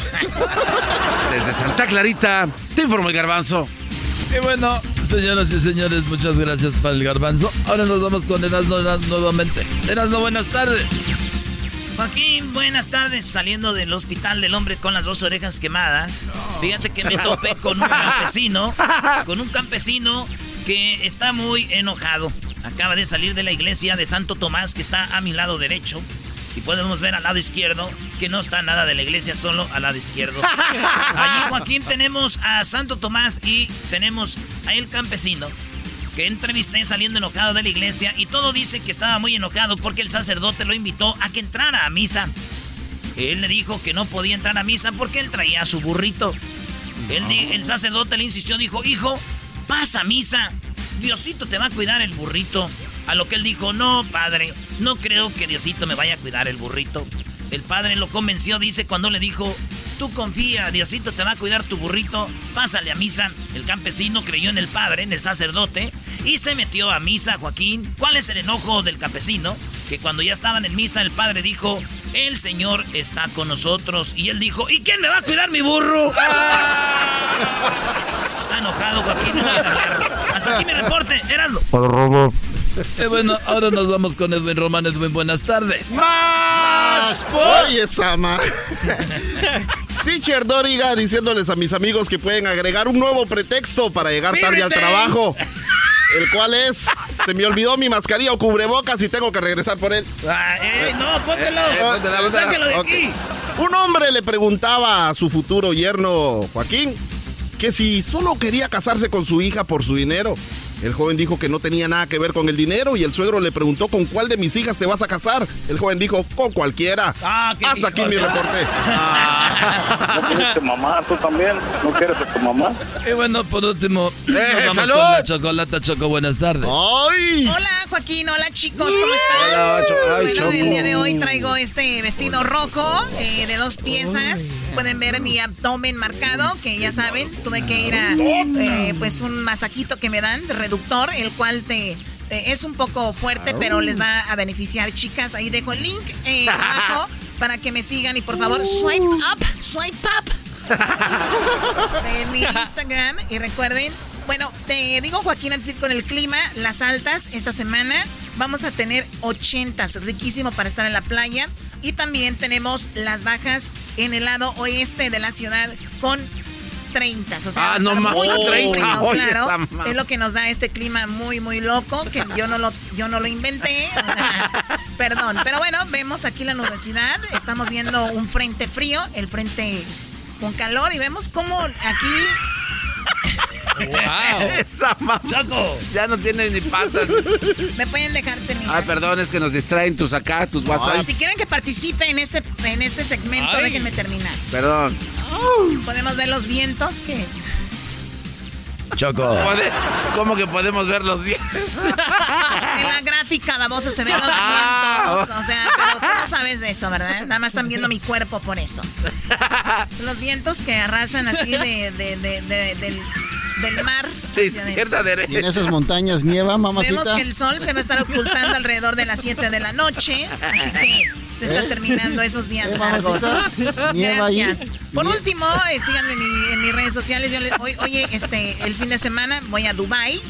*laughs* Desde Santa Clarita, te informo el garbanzo. Y bueno, señoras y señores, muchas gracias para el Garbanzo. Ahora nos vamos con Erasmo nuevamente. Erasmo, buenas tardes. Joaquín, buenas tardes. Saliendo del hospital del hombre con las dos orejas quemadas. Fíjate que me topé con un campesino. *laughs* Con un campesino que está muy enojado. Acaba de salir de la iglesia de Santo Tomás, que está a mi lado derecho. Y podemos ver al lado izquierdo que no está nada de la iglesia, solo al lado izquierdo. *laughs* Allí, Joaquín, tenemos a Santo Tomás y tenemos a el campesino que entrevisté saliendo enojado de la iglesia y todo dice que estaba muy enojado porque el sacerdote lo invitó a que entrara a misa. Él le dijo que no podía entrar a misa porque él traía su burrito. Él el sacerdote le insistió, dijo, hijo, pasa a misa. Diosito te va a cuidar el burrito. A lo que él dijo, no, padre, no creo que Diosito me vaya a cuidar el burrito. El padre lo convenció, dice, cuando le dijo, tú confía, Diosito te va a cuidar tu burrito, pásale a misa. El campesino creyó en el padre, en el sacerdote, y se metió a misa, Joaquín. ¿Cuál es el enojo del campesino? Que cuando ya estaban en misa, el padre dijo, el Señor está con nosotros. Y él dijo, ¿y quién me va a cuidar mi burro? *laughs* Está enojado, Joaquín. Hasta aquí mi reporte, Erasmo. Y bueno, ahora nos vamos con Edwin Román. Edwin, buenas tardes. ¡Más! Oye, Sama. *laughs* Teacher Doriga diciéndoles a mis amigos que pueden agregar un nuevo pretexto para llegar tarde al trabajo. El cual es, se me olvidó mi mascarilla o cubrebocas y tengo que regresar por él. Ah, ey, no, póntelo. Eh, eh, póntela, póntela. Sáquelo de aquí. Un hombre le preguntaba a su futuro yerno, Joaquín, que si solo quería casarse con su hija por su dinero. El joven dijo que no tenía nada que ver con el dinero y el suegro le preguntó con cuál de mis hijas te vas a casar. El joven dijo, con cualquiera. Ah, Hasta aquí mi reporte. *laughs* ¿No quieres tu mamá tú también? ¿No quieres a tu mamá? Y bueno, por último, nos vamos salud. con la chocolata Choco. Buenas tardes. ¡Ay! Hola Joaquín, hola chicos, ¿cómo están? Hola, Cho- ay, bueno, Choco. el día de hoy traigo este vestido rojo eh, de dos piezas. Pueden ver mi abdomen marcado, que ya saben, tuve que ir a eh, pues un masajito que me dan, de el cual te te- es un poco fuerte, pero les va a beneficiar, chicas. Ahí dejo el link eh, *laughs* abajo para que me sigan y por favor swipe up, swipe up *laughs* de mi Instagram. Y recuerden, bueno, te digo Joaquín, antes de ir con el clima, las altas esta semana vamos a tener 80, riquísimo para estar en la playa. Y también tenemos las bajas en el lado oeste de la ciudad con 30. O sea, Ah, no estar ma- muy oh, frío, 30, oye, claro. Es lo que nos da este clima muy, muy loco, que yo no lo, yo no lo inventé. o sea, Perdón, pero bueno, vemos aquí la nubosidad. Estamos viendo un frente frío, el frente con calor y vemos cómo aquí ¡Wow! *laughs* Esa Choco. Ya no tienes ni patas. Me pueden dejar terminar. Ah, perdón, es que nos distraen tus acá, tus WhatsApp. Si quieren que participe en este, en este segmento, Ay. déjenme terminar. Perdón. Podemos ver los vientos que... Choco. ¿Cómo que podemos ver los vientos? *laughs* En la gráfica, babosa, se ven los Ah. vientos. O sea, pero tú no sabes de eso, ¿verdad? Nada más están viendo mi cuerpo por eso. *laughs* Los vientos que arrasan así de, de- de- de- del, del mar. De izquierda a derecha. ¿Y en esas montañas nieva, Vemos mamacita? que el sol se va a estar ocultando alrededor de las 7 de la noche, así que se está ¿Eh? terminando esos días ¿Eh, largos. Gracias. Por último, eh, síganme en, mi- en mis redes sociales. Yo les- hoy- oye, este, el fin de semana voy a Dubai.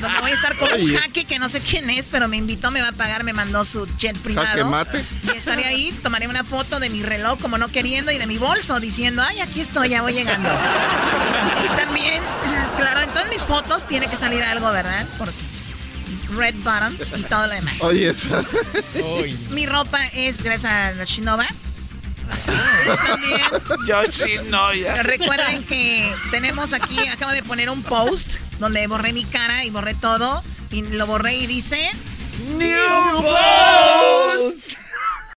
Donde voy a estar con un jaque que no sé quién es, pero me invitó, me va a pagar, me mandó su jet privado. ¿Jaque mate? Y estaré ahí, tomaré una foto de mi reloj como no queriendo y de mi bolso diciendo, ay, aquí estoy, ya voy llegando. Y también, *clears throat* claro, en todas mis fotos tiene que salir algo, ¿verdad? Por red bottoms y todo lo demás. Oye, esa. Mi ropa es gracias a la Shinova. También Yoshinoya. recuerden que tenemos aquí, acabo de poner un post donde borré mi cara y borré todo. Y lo borré y dice... New Post.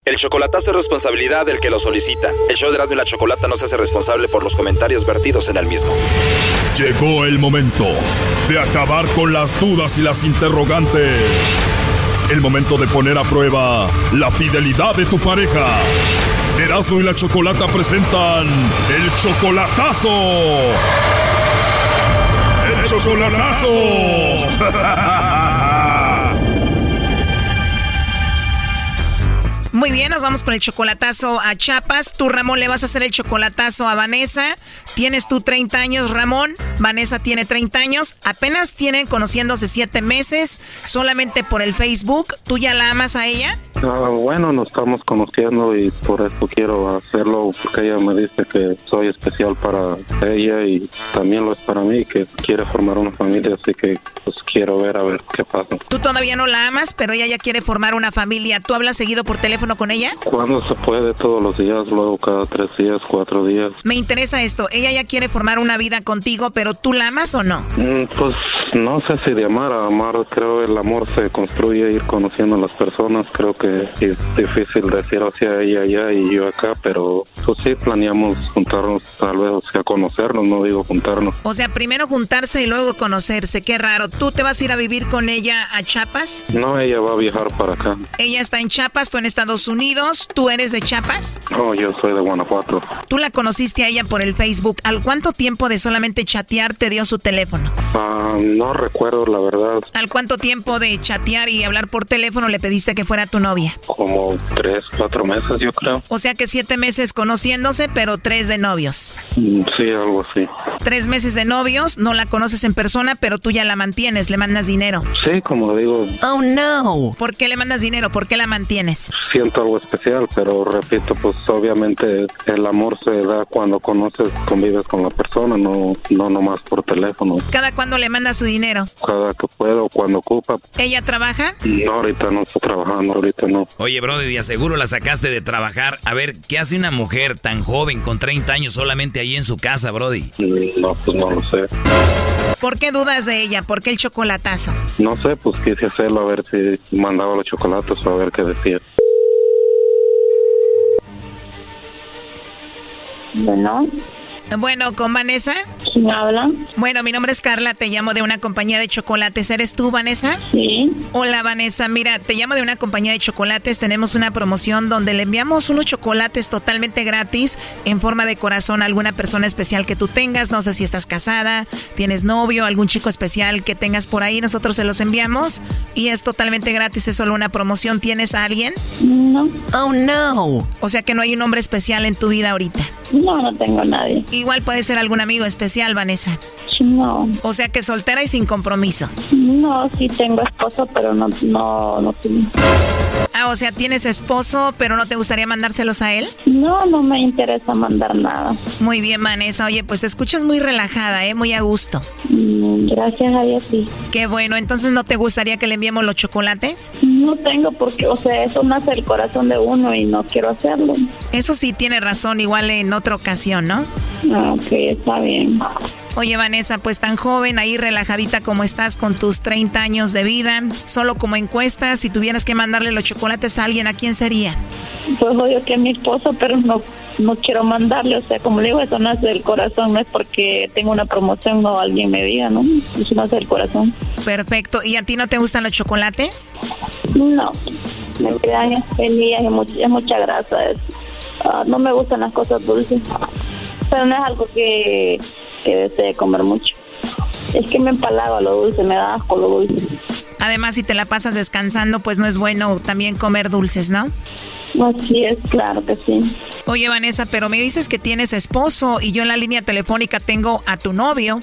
El chocolatazo es responsabilidad del que lo solicita. El show de Erasmo y la Chocolata no se hace responsable por los comentarios vertidos en el mismo. Llegó el momento de acabar con las dudas y las interrogantes. El momento de poner a prueba la fidelidad de tu pareja. Erasmo y la Chocolata presentan el chocolatazo. El chocolatazo. Muy bien, nos vamos con el chocolatazo a Chapas. Tú, Ramón, le vas a hacer el chocolatazo a Vanessa. Tienes tú 30 años, Ramón. Vanessa tiene 30 años. Apenas tienen conociéndose 7 meses, solamente por el Facebook. ¿Tú ya la amas a ella? Ah, bueno, nos estamos conociendo y por eso quiero hacerlo, porque ella me dice que soy especial para ella y también lo es para mí, que quiere formar una familia, así que pues quiero ver a ver qué pasa. Tú todavía no la amas, pero ella ya quiere formar una familia. ¿Tú hablas seguido por teléfono con ella? Cuando se puede, todos los días, luego cada tres días, cuatro días. Me interesa esto. Ella ya quiere formar una vida contigo, pero ¿tú la amas o no? Mm, Pues no sé si de amar a amar, creo el amor se construye ir conociendo a las personas, creo que es difícil decir hacia ella allá y yo acá, pero pues sí planeamos juntarnos tal vez, o sea, conocernos, no digo juntarnos. O sea, primero juntarse y luego conocerse. Qué raro. ¿Tú te vas a ir a vivir con ella a Chiapas? No, ella va a viajar para acá. Ella está en Chiapas, tú en Estados Unidos. ¿Tú eres de Chiapas? Oh, yo soy de Guanajuato. Tú la conociste a ella por el Facebook. ¿Al cuánto tiempo de solamente chatear te dio su teléfono? Ah, no recuerdo la verdad, ¿Al cuánto tiempo de chatear y hablar por teléfono le pediste que fuera tu novia? Como tres, cuatro meses yo creo. O sea que siete meses conociéndose, pero tres de novios. Mm, Sí, algo así. Tres meses de novios, no la conoces en persona, pero tú ya la mantienes, le mandas dinero. Sí, como digo, Oh no. ¿Por qué le mandas dinero? ¿Por qué la mantienes? siento algo especial, pero repito, pues obviamente el amor se da cuando conoces, convives con la persona, no, no nomás por teléfono. ¿Cada cuándo le mandas su dinero? Cada que puedo, cuando ocupa. ¿Ella trabaja? No, ahorita no estoy trabajando, ahorita no. Oye, Brody, de aseguro la sacaste de trabajar. A ver, ¿qué hace una mujer tan joven con 30 años solamente ahí en su casa, Brody? Mm, No, pues no lo sé. ¿Por qué dudas de ella? ¿Por qué el chocolatazo? No sé, pues quise hacerlo a ver si mandaba los chocolates o a ver qué decía. Bueno, Bueno, ¿con Vanessa? ¿quién habla? Bueno, mi nombre es Carla, te llamo de una compañía de chocolates. ¿Eres tú, Vanessa? Sí. Hola, Vanessa. Mira, te llamo de una compañía de chocolates. Tenemos una promoción donde le enviamos unos chocolates totalmente gratis en forma de corazón a alguna persona especial que tú tengas. No sé si estás casada, tienes novio, algún chico especial que tengas por ahí. Nosotros se los enviamos y es totalmente gratis. Es solo una promoción. ¿Tienes a alguien? No. Oh, no. O sea que no hay un hombre especial en tu vida ahorita. No, no tengo a nadie. Igual puede ser algún amigo especial, Vanessa. No. O sea que soltera y sin compromiso. No, sí tengo esposo, pero no, no, no tengo. Ah, o sea, tienes esposo, pero no te gustaría mandárselos a él? No, no me interesa mandar nada. Muy bien, Vanessa. Oye, pues te escuchas muy relajada, ¿eh? Muy a gusto. Mm, gracias a Dios, sí. Qué bueno. Entonces, ¿no te gustaría que le enviemos los chocolates? No tengo porque, o sea, eso nace el corazón de uno y no quiero hacerlo. Eso sí tiene razón, igual en otra ocasión, ¿no? Ah, ok, está bien. Oye, Vanessa, pues tan joven, ahí relajadita como estás con tus 30 años de vida, solo como encuesta, si tuvieras que mandarle los chocolates a alguien, ¿a quién sería? Pues obvio que a mi esposo, pero no no quiero mandarle, o sea, como le digo, eso nace del corazón, no es porque tengo una promoción o alguien me diga, ¿no? Eso nace del corazón. Perfecto. ¿Y a ti no te gustan los chocolates? No, me quedan feliz y mucha, es mucha grasa. Es, ah, no me gustan las cosas dulces, pero no es algo que, que desee comer mucho. Es que me empalaga lo dulce, me da asco lo dulce. Además, si te la pasas descansando, pues no es bueno también comer dulces, ¿no? Así es, claro que sí. Oye, Vanessa, pero me dices que tienes esposo y yo en la línea telefónica tengo a tu novio.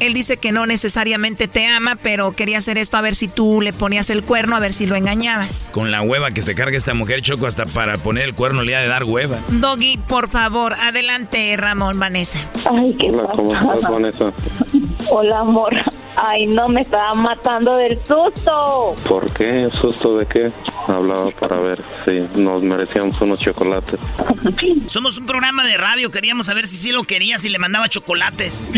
Él dice que no necesariamente te ama, pero quería hacer esto a ver si tú le ponías el cuerno, a ver si lo engañabas. Con la hueva que se carga esta mujer, Choco, hasta para poner el cuerno le ha de dar hueva. Doggy, por favor, adelante, Ramón, Vanessa. Ay, qué Hola, ¿cómo estás, Vanessa? Hola, amor. Ay, no, me estaba matando del susto. ¿Por qué? ¿Susto de qué? Hablaba para ver si nos merecíamos unos chocolates. *laughs* Somos un programa de radio, queríamos saber si sí lo quería, si le mandaba chocolates.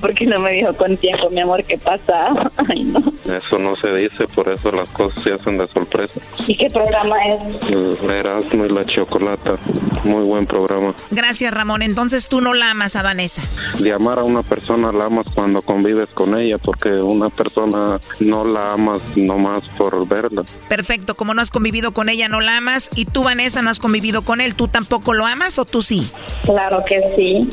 ¿Por qué no me dijo con tiempo, mi amor, qué pasa? *laughs* Ay, no. Eso no se dice, por eso las cosas se hacen de sorpresa. ¿Y qué programa es? El Erasmo y la Chocolata. Muy buen programa. Gracias, Ramón. Entonces tú no la amas a Vanessa. De amar a una persona la amas cuando convives con ella, porque una persona no la amas nomás por verla. Perfecto, como no has convivido con ella, no la amas. Y tú, Vanessa, no has convivido con él. ¿Tú tampoco lo amas o tú sí? Claro que sí.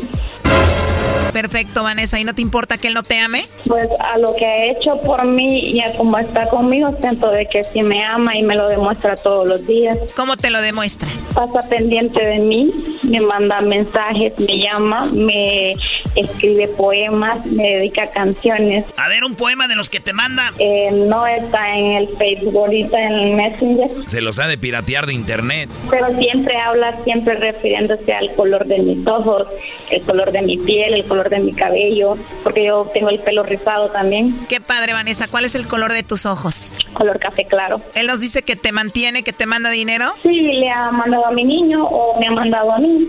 Perfecto, Vanessa. ¿Y no te importa que él no te ame? Pues a lo que ha hecho por mí y a cómo está conmigo, siento de que sí me ama y me lo demuestra todos los días. ¿Cómo te lo demuestra? Pasa pendiente de mí, me manda mensajes, me llama, me escribe poemas, me dedica canciones. A ver, un poema de los que te manda. Eh, no está en el Facebook, ahorita en el Messenger. Se los ha de piratear de internet. Pero siempre habla, siempre refiriéndose al color de mis ojos, el color de mi piel, el color de mi cabello, porque yo tengo el pelo rizado también. Qué padre, Vanessa. ¿Cuál es el color de tus ojos? Color café claro. Él nos dice que te mantiene, que te manda dinero. Sí, le ha mandado a mi niño o me ha mandado a mí.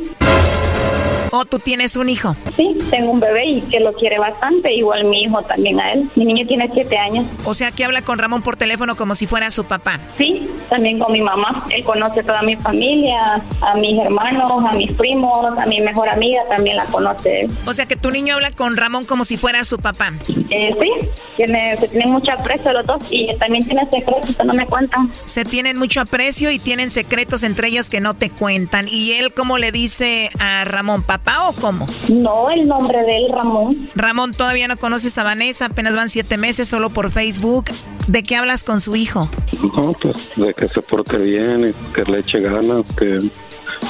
¿O tú tienes un hijo? Sí, tengo un bebé y que lo quiere bastante, igual mi hijo también a él. Mi niño tiene siete años. O sea, que habla con Ramón por teléfono como si fuera su papá. Sí, también con mi mamá. Él conoce toda mi familia, a mis hermanos, a mis primos, a mi mejor amiga también la conoce él. O sea, que tu niño habla con Ramón como si fuera su papá. Eh, sí, tiene, se tienen mucho aprecio los dos y también tiene secretos que no me cuentan. Se tienen mucho aprecio y tienen secretos entre ellos que no te cuentan. ¿Y él cómo le dice a Ramón, papá o cómo? No, el nombre de él, Ramón. Ramón, todavía no conoces a Vanessa, apenas van siete meses solo por Facebook. ¿De qué hablas con su hijo? No, pues de que se porte bien, y que le eche ganas, que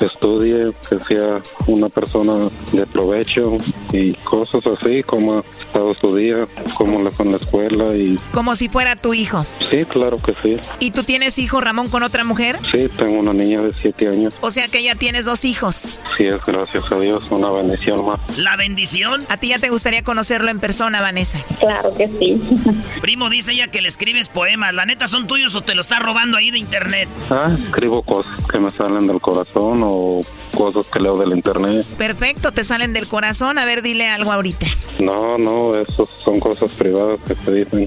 estudie, que sea una persona de provecho y cosas así, como ha estado su día, cómo le fue en la escuela y Como si fuera tu hijo. sí, claro que sí. ¿Y tú tienes hijo, Ramón, con otra mujer? Sí, tengo una niña de siete años. O sea que ya tienes dos hijos. Sí, es gracias a Dios, una bendición más. ¿La bendición? ¿A ti ya te gustaría conocerlo en persona, Vanessa? Claro que sí. *laughs* Primo, dice ella que le escribes poemas. ¿La neta son tuyos o te lo está robando ahí de internet? Ah, escribo cosas que me salen del corazón o cosas que leo del internet. Perfecto, te salen del corazón. A ver, dile algo ahorita. No, no, eso son cosas privadas que se dicen.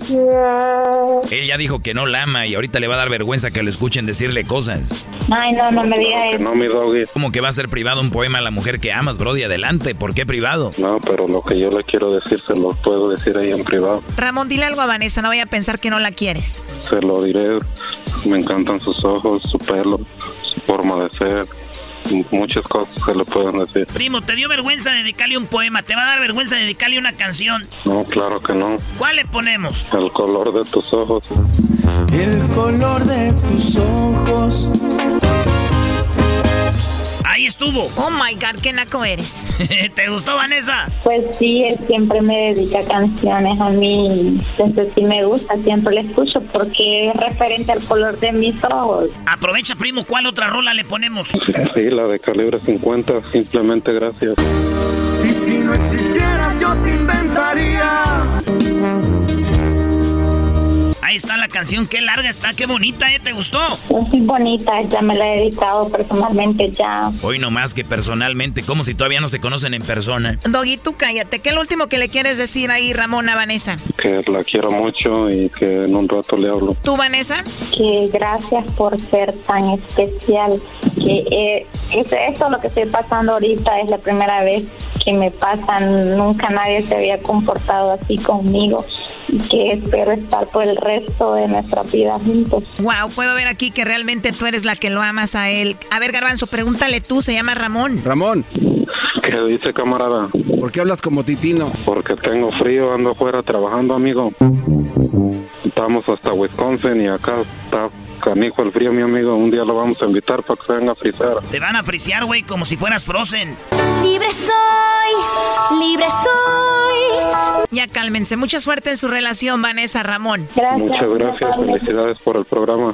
Él ya dijo que no la ama y ahorita le va a dar vergüenza que lo escuchen decirle cosas. Ay, no, no me digas eso. No, mi doggy. Como que va a ser privado un poema a la mujer que amas, Brody, adelante. ¿Por qué privado? No, pero lo que yo le quiero decir se lo puedo decir ahí en privado. Ramón, dile algo a Vanessa, no vaya a pensar que no la quieres. Se lo diré. Me encantan sus ojos, su pelo, su forma de ser. Muchas cosas que le pueden decir. Primo, ¿te dio vergüenza dedicarle un poema? ¿Te va a dar vergüenza dedicarle una canción? No, claro que no. ¿Cuál le ponemos? El color de tus ojos. El color de tus ojos. Ahí estuvo. Oh my God, qué naco eres. *laughs* ¿Te gustó, Vanessa? Pues sí, él siempre me dedica canciones a mí. Entonces sí me gusta, siempre le escucho porque es referente al color de mis ojos. Aprovecha, primo, ¿cuál otra rola le ponemos? Sí, la de calibre 50, simplemente gracias. Y si no existieras, yo te inventaría. Ahí está la canción, qué larga está, qué bonita, ¿eh? ¿Te gustó? Es muy bonita, ya me la he dedicado personalmente ya. Hoy no más que personalmente, como si todavía no se conocen en persona. Doggy, tú cállate. ¿Qué es lo último que le quieres decir ahí, Ramón, a Vanessa? Que la quiero mucho y que en un rato le hablo. ¿Tú, Vanessa? Que gracias por ser tan especial. Que eh, es- esto lo que estoy pasando ahorita es la primera vez que me pasa. Nunca nadie se había comportado así conmigo. Y que espero estar por el resto de nuestra vida juntos. Wow, puedo ver aquí que realmente tú eres la que lo amas a él. A ver, Garbanzo, pregúntale tú, se llama Ramón. Ramón, ¿Qué dice, camarada? ¿por qué hablas como titino? Porque tengo frío, ando afuera trabajando, amigo. Estamos hasta Wisconsin y acá está canijo el frío, mi amigo. Un día lo vamos a invitar para que se venga a frizar. Te van a apreciar, güey, como si fueras Frozen. Libre soy, libre soy. Ya cálmense. Mucha suerte en su relación, Vanessa Ramón. Muchas gracias, felicidades por el programa.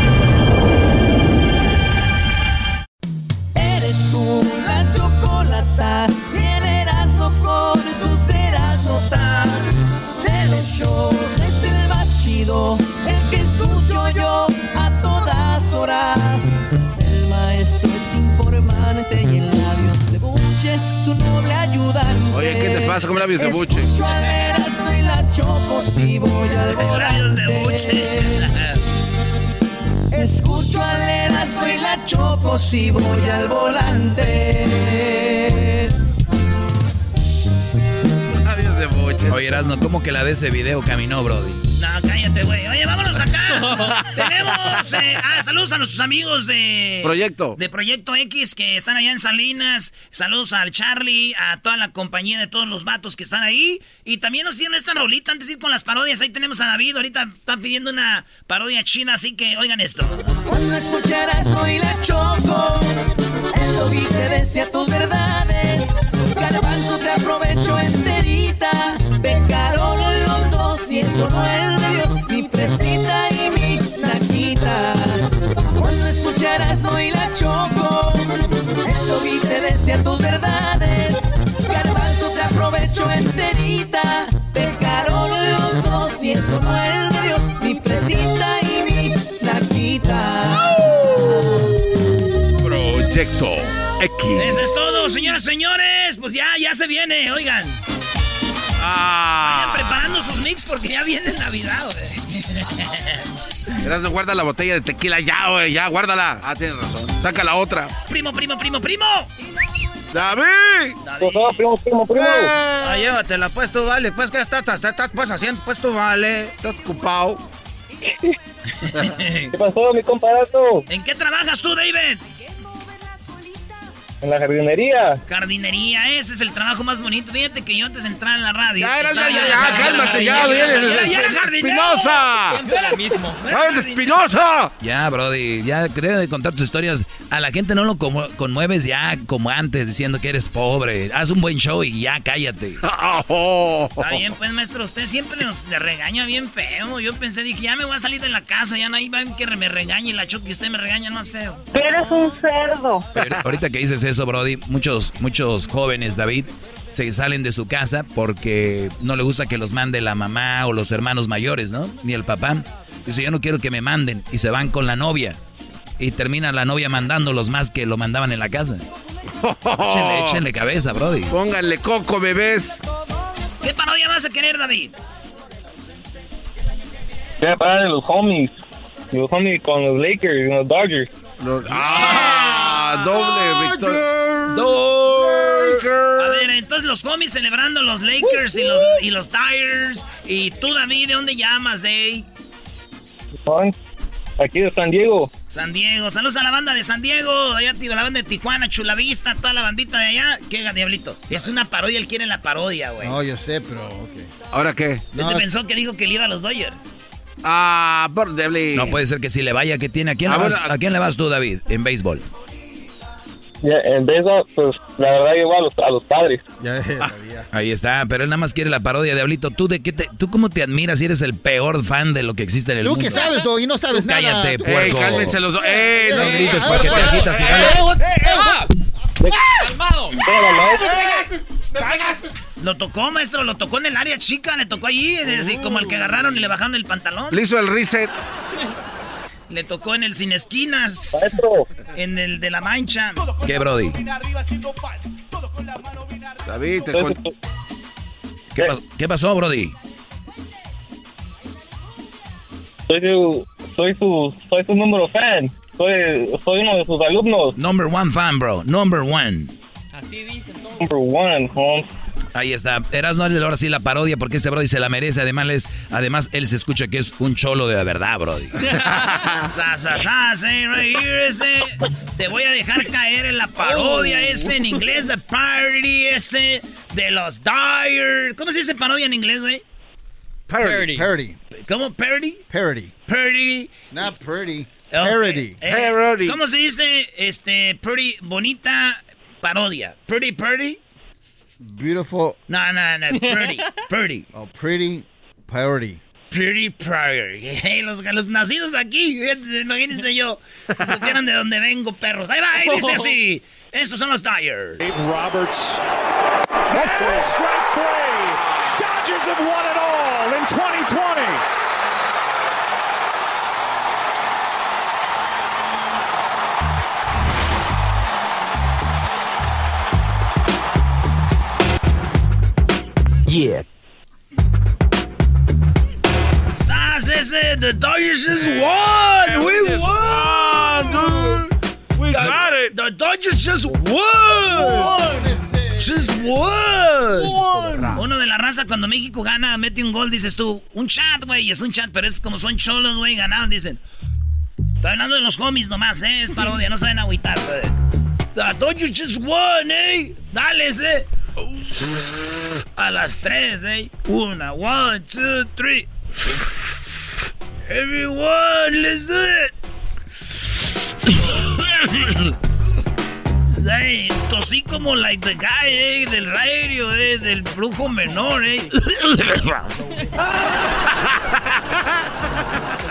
Oye, ¿qué te pasa con labios de buche? Escucho al Erasmo y la choco si voy al *laughs* Labios de volante. buche. Escucho al Erasmo y la choco si voy al volante. Oye, Erasno, ¿cómo que la de ese video caminó, Brody? No, cállate, güey. Oye, vámonos acá. *laughs* Tenemos. eh, ah, saludos a nuestros amigos de. Proyecto. De Proyecto X que están allá en Salinas. Saludos al Charlie, a toda la compañía de todos los vatos que están ahí. Y también nos hicieron esta rolita antes de ir con las parodias. Ahí tenemos a David. Ahorita están pidiendo una parodia china, así que oigan esto. Cuando escucharas hoy la choco, el te decía tus verdades. Eso no es de Dios. Mi fresita y mi naquita. Cuando escucharas hoy la choco, el doggy te decía tus verdades. Garbanzo te aprovecho enterita. Pecaron los dos y eso no es de Dios. Mi fresita y mi naquita. Proyecto X. Eso es todo, señoras y señores. Pues ya, ya se viene, oigan. Ah. Vayan preparando sus mix porque ya viene Navidad, güey. Guarda la botella de tequila ya, güey, ya, guárdala. Ah, tienes razón. Saca la otra. Primo, primo, primo, primo. ¡David! primo, primo, primo. Ah, llévatela, pues tú vale. Pues que estás, estás, estás pues haciendo, pues tú vale. Estás ocupado. *laughs* ¿Qué pasó, mi comparato? ¿En qué trabajas tú, David? En la jardinería. Jardinería, ese es el trabajo más bonito. Fíjate que yo antes de entrar en la radio. Ya, era, ya, ya, ya, cálmate, ya, vienes. Ya, era. ¡Espinosa! Siempre lo mismo. ¡Ay, Espinosa! Ya, Brody, ya debe de contar tus historias. A la gente no lo conmueves ya como antes, diciendo que eres pobre. Haz un buen show y ya cállate. *laughs* Está bien, pues, maestro, usted siempre nos le regaña bien feo. Yo pensé, dije, ya me voy a salir de la casa, ya no hay va que me regañe la choque y usted me regaña más feo. Eres un cerdo. Pero ahorita que dices eso, Brody, muchos, muchos jóvenes, David, se salen de su casa porque no le gusta que los mande la mamá o los hermanos mayores, ¿no? Ni el papá. Dice, yo no quiero que me manden. Y se van con la novia. Y termina la novia mandándolos más que lo mandaban en la casa. Échenle, *laughs* échenle cabeza, Brody. Pónganle coco, bebés. ¿Qué parodia vas a querer, David? Quiero parar de los homies. Los homies con los Lakers y los Dodgers. ¡Ah! Doble, Víctor. A ver, entonces los homies celebrando los Lakers y los, y los Tigers. Y tú, David, ¿de dónde llamas, eh? Aquí de San Diego. San Diego, saludos a la banda de San Diego, allá tío, la banda de Tijuana, Chulavista, toda la bandita de allá. ¿Qué, Diablito? Es una parodia, él quiere la parodia, güey. No, yo sé, pero... Okay. ¿Ahora qué? No, pensó que dijo que le iba a los Dodgers. Ah, por. No puede ser que si le vaya, que tiene? ¿A quién, le, vas, ¿a quién le vas tú, David, en béisbol? En béisbol, pues la verdad igual a los, a los padres. Ya, *laughs* Ahí está, pero él nada más quiere la parodia, Diablito. ¿Tú de qué te, tú cómo te admiras si eres el peor fan de lo que existe en el ¿Tú mundo? qué sabes, Doggy? No sabes Tú nada. Cállate, puerco. Ey, cálmense los dos. ¡Ey, no no grites a porque te eh, agitas y eh, eh, ¡Calmado! Lo tocó, maestro, lo tocó en el área chica, le tocó allí, así como el que agarraron y le bajaron el pantalón. Le hizo el reset. Le tocó en el sin esquinas. En el de la mancha. ¿Qué, Brody? David, te. ¿Qué, pas- qué pasó, Brody? Soy su, soy su, soy su número fan. Soy, soy uno de sus alumnos. Number one fan, bro. Number one. Así dicen todos. Number one, Holmes. Ahí está. Eras no ahora sí la parodia porque este Brody se la merece. Además, les- además él se escucha que es un cholo de la verdad, Brody. *laughs* Sa, sa, sa, say right here, ese. Te voy a dejar caer en la parodia ese en inglés de parody ese de los Dyers. ¿Cómo se dice parodia en inglés, güey? Parody. Parody. ¿Cómo? Parody? Parody. Parody. Not pretty. Parody. eh, ¿Cómo se dice este pretty bonita parodia? Pretty pretty? Beautiful. No, no, no, pretty, *laughs* pretty. Oh, pretty parody. Pretty Prairie. *laughs* Hey, los, los nacidos aquí, fíjate, imagínense yo, si supieran de dónde vengo, perros. Ahí va, ahí dice así. Estos son los Dyers. Roberts. And strike three. Dodgers have won it all in 2020. Yeah. Sas ese, the Dodgers just won. We won, dude. We got it. The Dodgers just won. Just won. Uno de la raza cuando México gana, mete un gol, dices tú, un chat, güey, es un chat, pero es como son cholos, güey, ganaron, dicen. Estoy hablando de los homies nomás, eh, es parodia, no saben agüitar, güey. The Dodgers just won, eh. Dale, eh. A las tres, eh. Una, one, two, three. Everyone, let's do it. Hey, tosí como like the guy, eh, del radio, eh, del brujo menor, eh.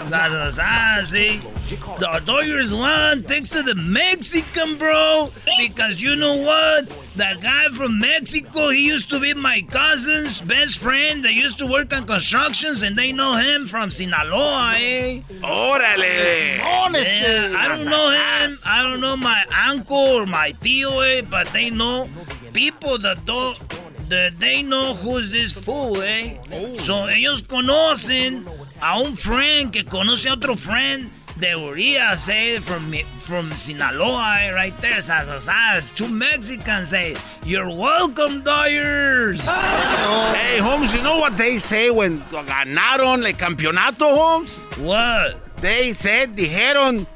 *laughs* Sa, see? The Dodgers won thanks to the Mexican, bro. Because you know what? The guy from Mexico, he used to be my cousin's best friend. They used to work on constructions, and they know him from Sinaloa, eh? ¡Órale! Yeah, I don't know him. I don't know my uncle or my tío, eh, but they know people that don't. That they know who's this fool, eh? So ellos conocen a un friend que conoce a otro friend de Urias, eh? From from Sinaloa, eh? Right there, sas, sas, sas. Two Mexicans say, "You're welcome, Dyers." Hey, Holmes, you know what they say when ganaron el campeonato, Holmes? What? They said, dijeron,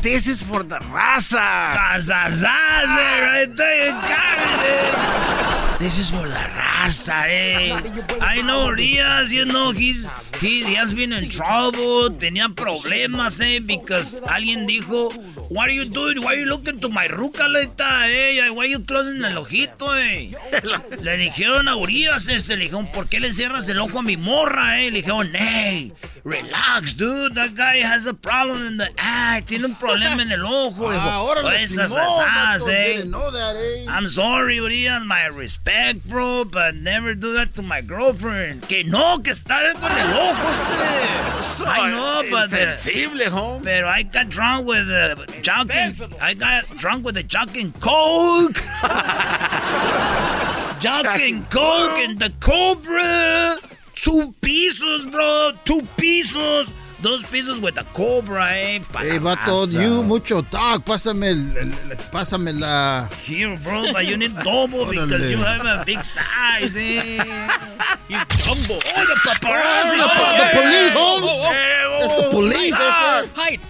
this is for the raza. Sas, sas, sas, eh? Right there, you got it, eh? This is for the raza, eh. *laughs* I know Urias, you know, he's, he, has been in trouble, tenía problemas, eh, because alguien dijo, what are you doing? Why are you looking to my ruca, leta, eh? Why are you closing el ojito, eh? Le dijeron a Urias, eh, se le dijeron, ¿por qué le cierras el ojo a mi morra, eh? Le dijeron, hey, relax, dude, that guy has a problem in the eye, tiene un problema en el ojo. Dijo, Ah, órale, "Oye, esas asas, eh. that, eh. I'm sorry, Urias, my respect, bro, but never do that to my girlfriend. Que no, que está con el ojo I know, but Insensible, Holmes. pero I got drunk with the Jock I got drunk with the and *laughs* Coke. And Coke and the Cobra. Two pieces, bro. Two pisos. Dos pisos with the Cobra, eh. pa' Hey, la vato, you mucho talk. Pásame, el, el- el- pásame la... Here, bro, but you need double because you have a big size, eh. *laughs* You tumble. Oh, the paparazzi! Oh, the police, Holmes. It's the oh, police. ese. Hide.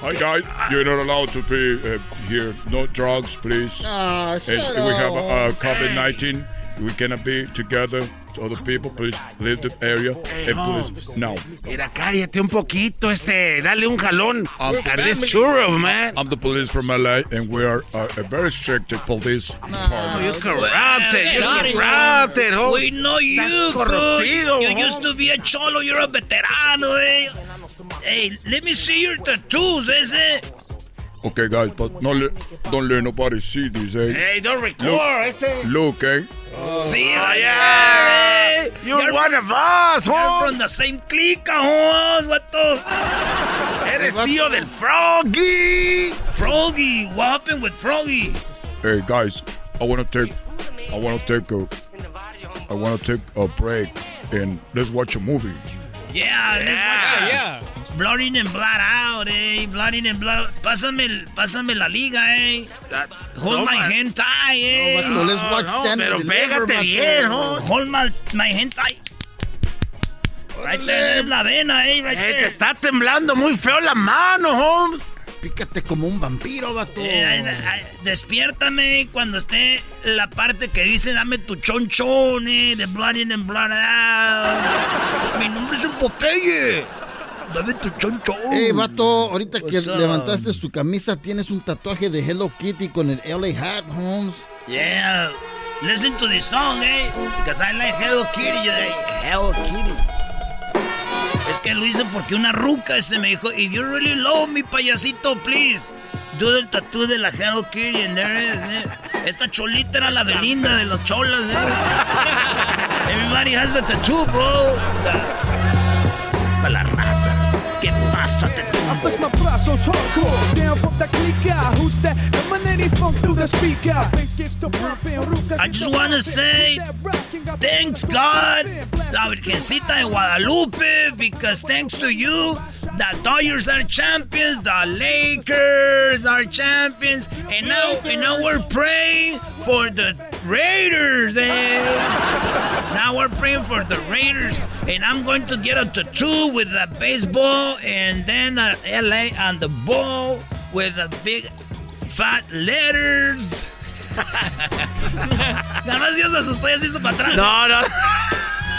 Hi guys, you're not allowed to be uh, here. No drugs, please. Ah, As shut we have uh. COVID-19. We cannot be together. Other people, please leave the area. Hey, and please, now. Mira, cállate un poquito ese. Dale un jalón. a this churro, man. I'm the police from LA, and we are uh, a very strict police department. You corrupted. You corrupted. oh. We know you, corruptido, You used to be a cholo. You're a veterano, eh. Hey, let me see your tattoos, ese. Okay, guys, but no le, don't let nobody see this, eh? Hey, don't record. Look, Este. look, eh? See, Oh, right yeah. there, eh. You're one of us, You're from the same clique, huh? What the? Eres tío del Froggy. Froggy, what happened with Froggy? Hey, guys, I want to take, I want to take a, I want to take a break, and let's watch a movie. Yeah, let's watch it. Yeah. Blood in and blood out, eh. Blood in and blood out. Pásame, el- pásame la liga, eh. Hold my hand tie, eh. No, let's watch no, Stand pero pégate bien, ¿no? Hold my, my hand tie. Right there, es la vena, eh. Right Eh, te está temblando muy feo la mano, Holmes. Pícate como un vampiro, vato. Eh, ay, despiértame cuando esté la parte que dice dame tu chonchón, eh, de blood in and blood out. Mi nombre es el Popeye. Dame tu chonchón. Hey, vato, ahorita que up? levantaste tu camisa, tienes un tatuaje de Hello Kitty con el LA hat, Holmes. Yeah. Listen to this song, eh. Because I like Hello Kitty. Yo like Hello Kitty. Es que lo hice porque una ruca ese me dijo, if you really love me, payasito, please. Do the tattoo de la Hello Kitty and there is, eh. Esta cholita era la Belinda de los cholas, eh. *laughs* Everybody has a tattoo, bro. Para la raza. ¿Qué pasa, te Pues my brazos hardcore, down from the clique. Who's that? Emanating funk through the speaker. Bass gets to pumping, I just want to say thanks God, la Virgencita de Guadalupe, because thanks to you, the Dodgers are champions, the Lakers are champions, and now and now we're praying for the Raiders. Eh? *laughs* Now we're praying for the Raiders, and I'm going to get a tattoo with the baseball, and then uh, LA on the ball with the big fat letters. *laughs* Nada más Dios se asustó y se hizo para atrás. No, no.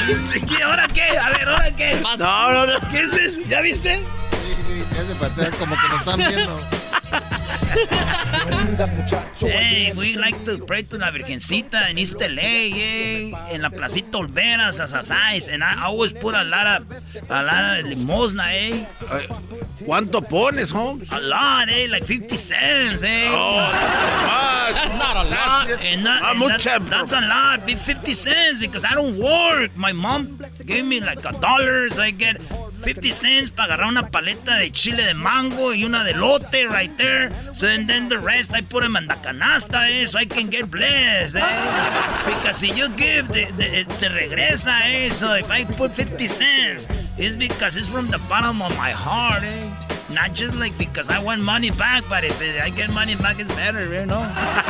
¿Qué, *laughs* ¿Qué? ¿Ahora qué? A ver, ¿ahora qué? No, no, no. ¿Qué es eso? ¿Ya viste? Ese para atrás como que nos están viendo. Hey, we like to pray to la Virgencita in East LA, eh? En la placita Olveras, Asasais, and I always put a lot of, a lot of limosna, eh? ¿Cuánto pones, Holmes? A lot, eh? Like 50 cents, eh? Oh, That's not a lot. And that, and that- mucha- that's a lot, be 50 cents because I don't work. My mom gave me like a dollar, so I get 50 cents para agarrar una paleta de chile de mango y una de lote right there. So and then the rest I put them in the canasta, eh, so I can get blessed, eh. Because if you give, the, the, se regresa, eh. So if I put 50 cents, it's because it's from the bottom of my heart, eh. Not just like because I want money back, but if I get money back, it's better, you know?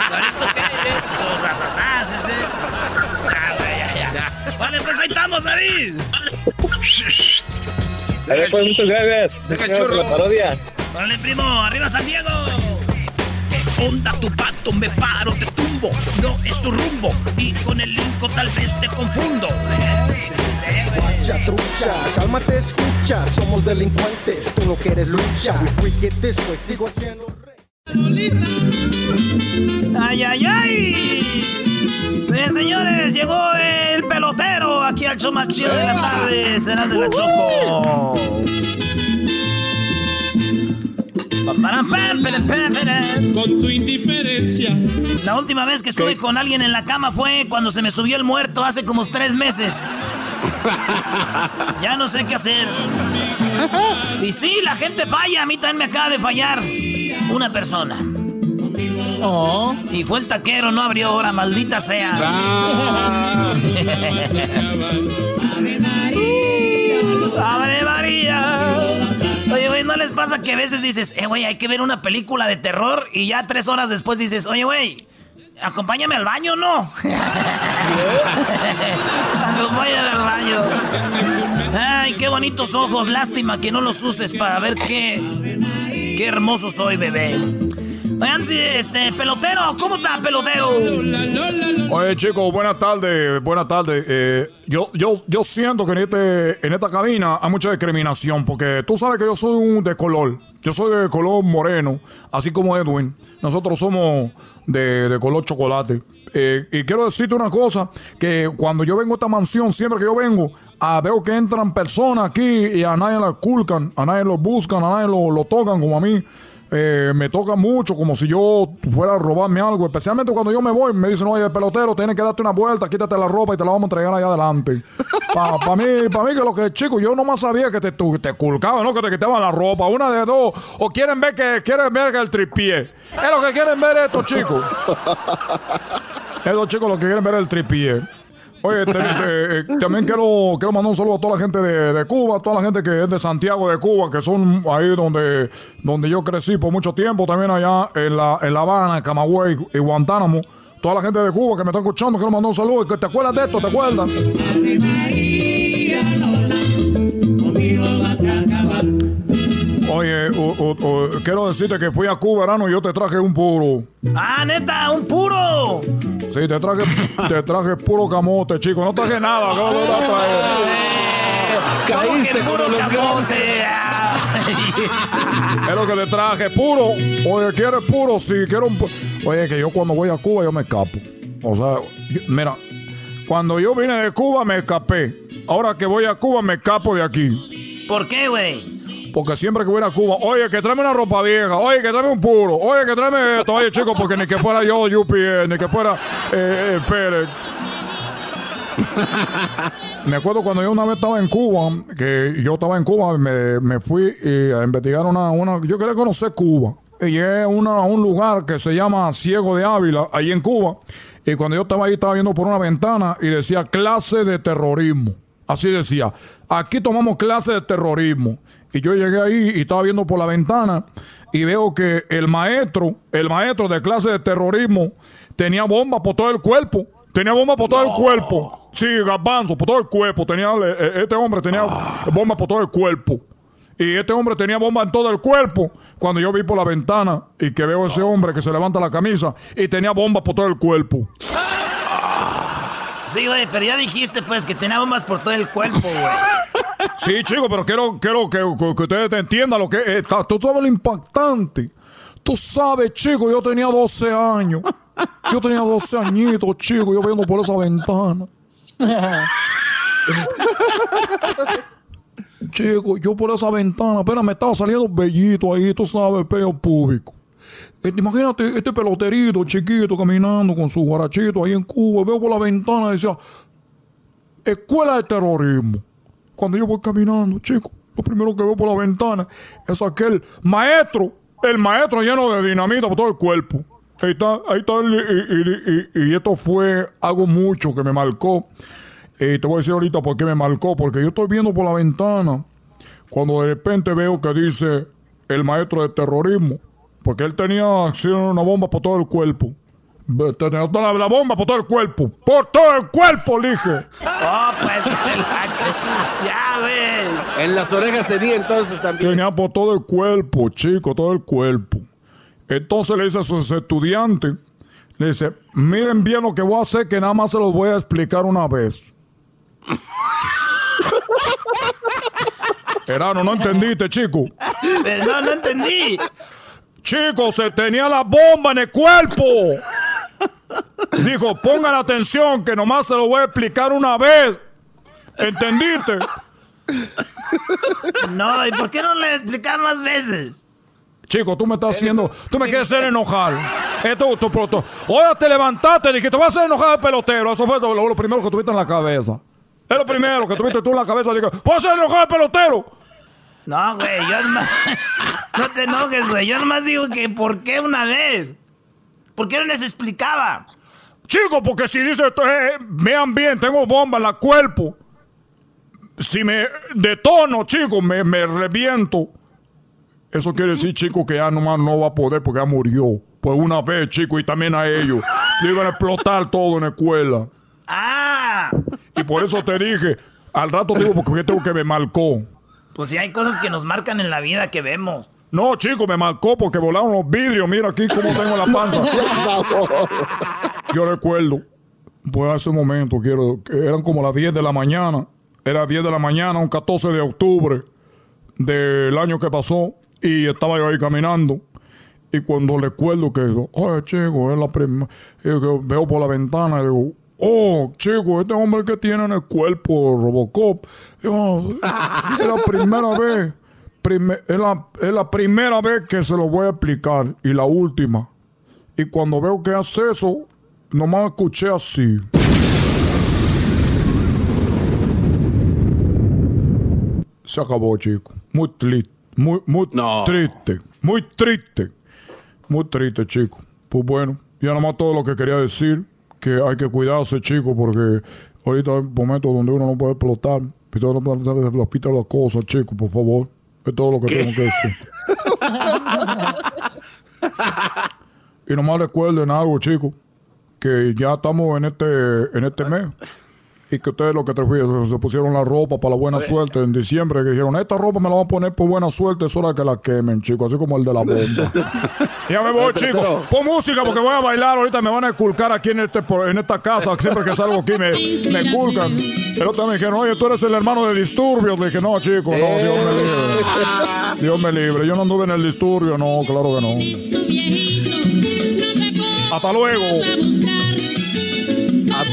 But it's okay, eh. So, sasasas, ese. Ya, güey, ya, ya. Vale, pues ahí estamos, David. Ahí pues, muchas gracias. Por churro. la parodia. Vale, primo, arriba San Diego. ¿Qué onda tu pato? Me paro, te tumbo. No es tu rumbo. Y con el linko tal vez te confundo. Güey. Trucha, trucha, cálmate, escucha. Somos delincuentes, tú no quieres lucha. We freak it this way, sigo rey. ¡Ay, ay, ay! Sí, señores, llegó el pelotero aquí al show más chido de la tarde. Será de la Choco. Con tu indiferencia. La última vez que estuve con alguien en la cama fue cuando se me subió el muerto hace como tres meses. Ya no sé qué hacer. *laughs* Y sí, la gente falla. A mí también me acaba de fallar una persona. Oh, y fue el taquero, no abrió ahora, maldita sea. *laughs* ¡Ave María! Oye, güey, ¿no les pasa que a veces dices, eh, güey, hay que ver una película de terror y ya tres horas después dices, oye, güey, acompáñame al baño, ¿no? *laughs* acompáñame al baño. Ay, qué bonitos ojos. Lástima que no los uses para ver qué, qué hermoso soy, bebé. Oigan, este, pelotero, ¿cómo está, pelotero? Oye, chicos, buenas tardes, buenas tardes. Eh, yo, yo, yo siento que en, este, en esta cabina hay mucha discriminación, porque tú sabes que yo soy un de color. Yo soy de color moreno, así como Edwin. Nosotros somos de, de color chocolate. Eh, y quiero decirte una cosa, que cuando yo vengo a esta mansión, siempre que yo vengo, ah, veo que entran personas aquí y a nadie la culcan, a nadie lo buscan, a nadie lo, lo tocan como a mí. Eh, me toca mucho, como si yo fuera a robarme algo. Especialmente cuando yo me voy, me dicen, oye, pelotero, tienes que darte una vuelta, quítate la ropa y te la vamos a entregar allá adelante. *laughs* Para mí, para mí que lo que, chico, yo nomás sabía que te, te culcaban, ¿no? Que te quitaban la ropa, una de dos. O quieren ver que quieren ver que el tripié. Es lo que quieren ver estos chicos. *laughs* Estos chicos lo que quieren ver es el tripié. Oye, eh, también quiero, quiero mandar un saludo a toda la gente de, de Cuba, a toda la gente que es de Santiago de Cuba, que son ahí donde, donde yo crecí por mucho tiempo, también allá en La, en la Habana, Camagüey y Guantánamo. Toda la gente de Cuba que me está escuchando, quiero mandar un saludo. ¿Te acuerdas de esto? ¿Te acuerdas? Oye, o- o- o, quiero decirte que fui a Cuba, verano, y yo te traje un puro. Ah, neta, un puro. Sí, te traje, te traje puro camote, chico. No traje nada. ¿Cómo te vas a traer? Caíste puro camote. Es lo que te traje, puro. Oye, ¿quieres puro? Sí, quiero un pu- Oye, que yo cuando voy a Cuba yo me escapo. O sea, yo- mira, cuando yo vine de Cuba me escapé. Ahora que voy a Cuba me escapo de aquí. ¿Por qué, güey? Porque siempre que voy a Cuba, oye, que tráeme una ropa vieja, oye, que tráeme un puro, oye, que tráeme esto, oye, chico, porque ni que fuera yo UPS, ni que fuera eh, eh, FedEx. Me acuerdo cuando yo una vez estaba en Cuba, que yo estaba en Cuba, me, me fui eh, a investigar una, una. Yo quería conocer Cuba. Y a, una- un lugar que se llama Ciego de Ávila, ahí en Cuba. Y cuando yo estaba ahí, estaba viendo por una ventana y decía clase de terrorismo. Así decía, aquí tomamos clase de terrorismo. Y yo llegué ahí y estaba viendo por la ventana y veo que el maestro, el maestro de clase de terrorismo, tenía bombas por todo el cuerpo. Tenía bombas por todo el cuerpo. Sí, garbanzo, por todo el cuerpo. Tenía, eh, este hombre tenía bombas por todo el cuerpo. Y este hombre tenía bomba en todo el cuerpo. Cuando yo vi por la ventana y que veo a ese hombre que se levanta la camisa y tenía bombas por todo el cuerpo. Sí, güey, pero ya dijiste, pues, que tenía bombas por todo el cuerpo, güey. *laughs* Sí, chico, pero quiero, quiero que, que- que ustedes entiendan lo que es. Está- Tú sabes lo impactante. Tú sabes, chico, yo tenía 12 años. Yo tenía 12 añitos, chico, yo viendo por esa ventana. *laughs* Chico, yo por esa ventana apenas me estaba saliendo bellito ahí, tú sabes, pelo público. Eh, Imagínate este peloterito chiquito caminando con su guarachito ahí en Cuba. Veo por la ventana y decía, Escuela de Terrorismo. Cuando yo voy caminando, chico, lo primero que veo por la ventana es aquel maestro, el maestro lleno de dinamita por todo el cuerpo. Ahí está, ahí está, y, y- esto fue algo mucho que me marcó. Y te voy a decir ahorita por qué me marcó, porque yo estoy viendo por la ventana, cuando de repente veo que dice el maestro de terrorismo, porque él tenía así, una bomba por todo el cuerpo. Tenía la, la bomba por todo el cuerpo. Por todo el cuerpo, le dije. Oh, pues, *laughs* ya, güey. En las orejas tenía entonces también. Tenía por todo el cuerpo, chico, todo el cuerpo. Entonces le dice a sus estudiantes, le dice, miren bien lo que voy a hacer, que nada más se los voy a explicar una vez. *laughs* Erano, no entendiste, chico. Pero no, no entendí. Chico, se tenía la bomba en el cuerpo. Dijo, pongan atención, que nomás se lo voy a explicar una vez. ¿Entendiste? No, ¿y por qué no le explicar más veces? Chico, tú me estás haciendo. Tú me quieres hacer enojar. Esto, tu, tu- Ahora te levantaste y dijiste, te vas a hacer enojar el pelotero. Eso fue lo, lo primero que tuviste en la cabeza. Es lo primero que tuviste tú en la cabeza. Dije, ¿vas a hacer enojar el pelotero? No, güey, yo nomás... *laughs* No te enojes, güey. Yo nomás digo que ¿por qué una vez? ¿Por qué no les explicaba? Chico, porque si dice, eh, vean bien, tengo bomba en la cuerpo. Si me detono, chico, me, me reviento. Eso quiere decir, chico, que ya nomás no va a poder porque ya murió. Pues una vez, chico, y también a ellos. Le iban a explotar todo en la escuela. ¡Ah! Y por eso te dije, Al rato digo porque tengo que me marcó. Pues sí, hay cosas que nos marcan en la vida que vemos. No, chico, me marcó porque volaron los vidrios. Mira aquí cómo tengo la panza. *laughs* Yo recuerdo, pues hace un momento, quiero, que eran como las 10 de la mañana. Era 10 de la mañana, un 14 de octubre del año que pasó. Y estaba yo ahí caminando. Y cuando recuerdo que, oye, chico, es la primera. Veo por la ventana y digo, oh, chico, este hombre que tiene en el cuerpo Robocop. Es la primera vez. prime- es, la, es la primera vez que se lo voy a explicar. Y la última. Y cuando veo que hace eso, nomás escuché así. Se acabó, chico. Muy triste. Muy, muy triste. Muy triste. Muy triste, chico. Pues bueno, ya nomás todo lo que quería decir. Que hay que cuidarse, chico, porque ahorita hay momentos donde uno no puede explotar. Y todo no puede pita las cosas, chico, por favor. Es todo lo que ¿Qué? tengo que decir. Y nomás recuerden algo, chicos, que ya estamos en este, en este mes. Y que ustedes lo que te fui, se pusieron la ropa para la buena suerte en diciembre, que dijeron, esta ropa me la van a poner por buena suerte, es hora que la quemen, chicos, así como el de la bomba. *laughs* ya me voy, Pero- chicos. Pon música porque voy a bailar, ahorita me van a esculcar aquí en, este, en esta casa, siempre que salgo aquí me, me esculcan. El otro me dijeron, oye, tú eres el hermano de Disturbios. Le dije, no, chico, no, Dios me libre. Dios me libre, yo no anduve en el Disturbio, no, claro que no. Hasta luego.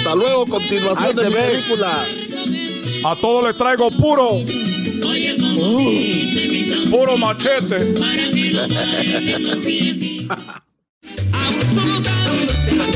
Hasta luego, continuación Ahí de mi ve. película. A todos les traigo puro. Puro machete. *laughs*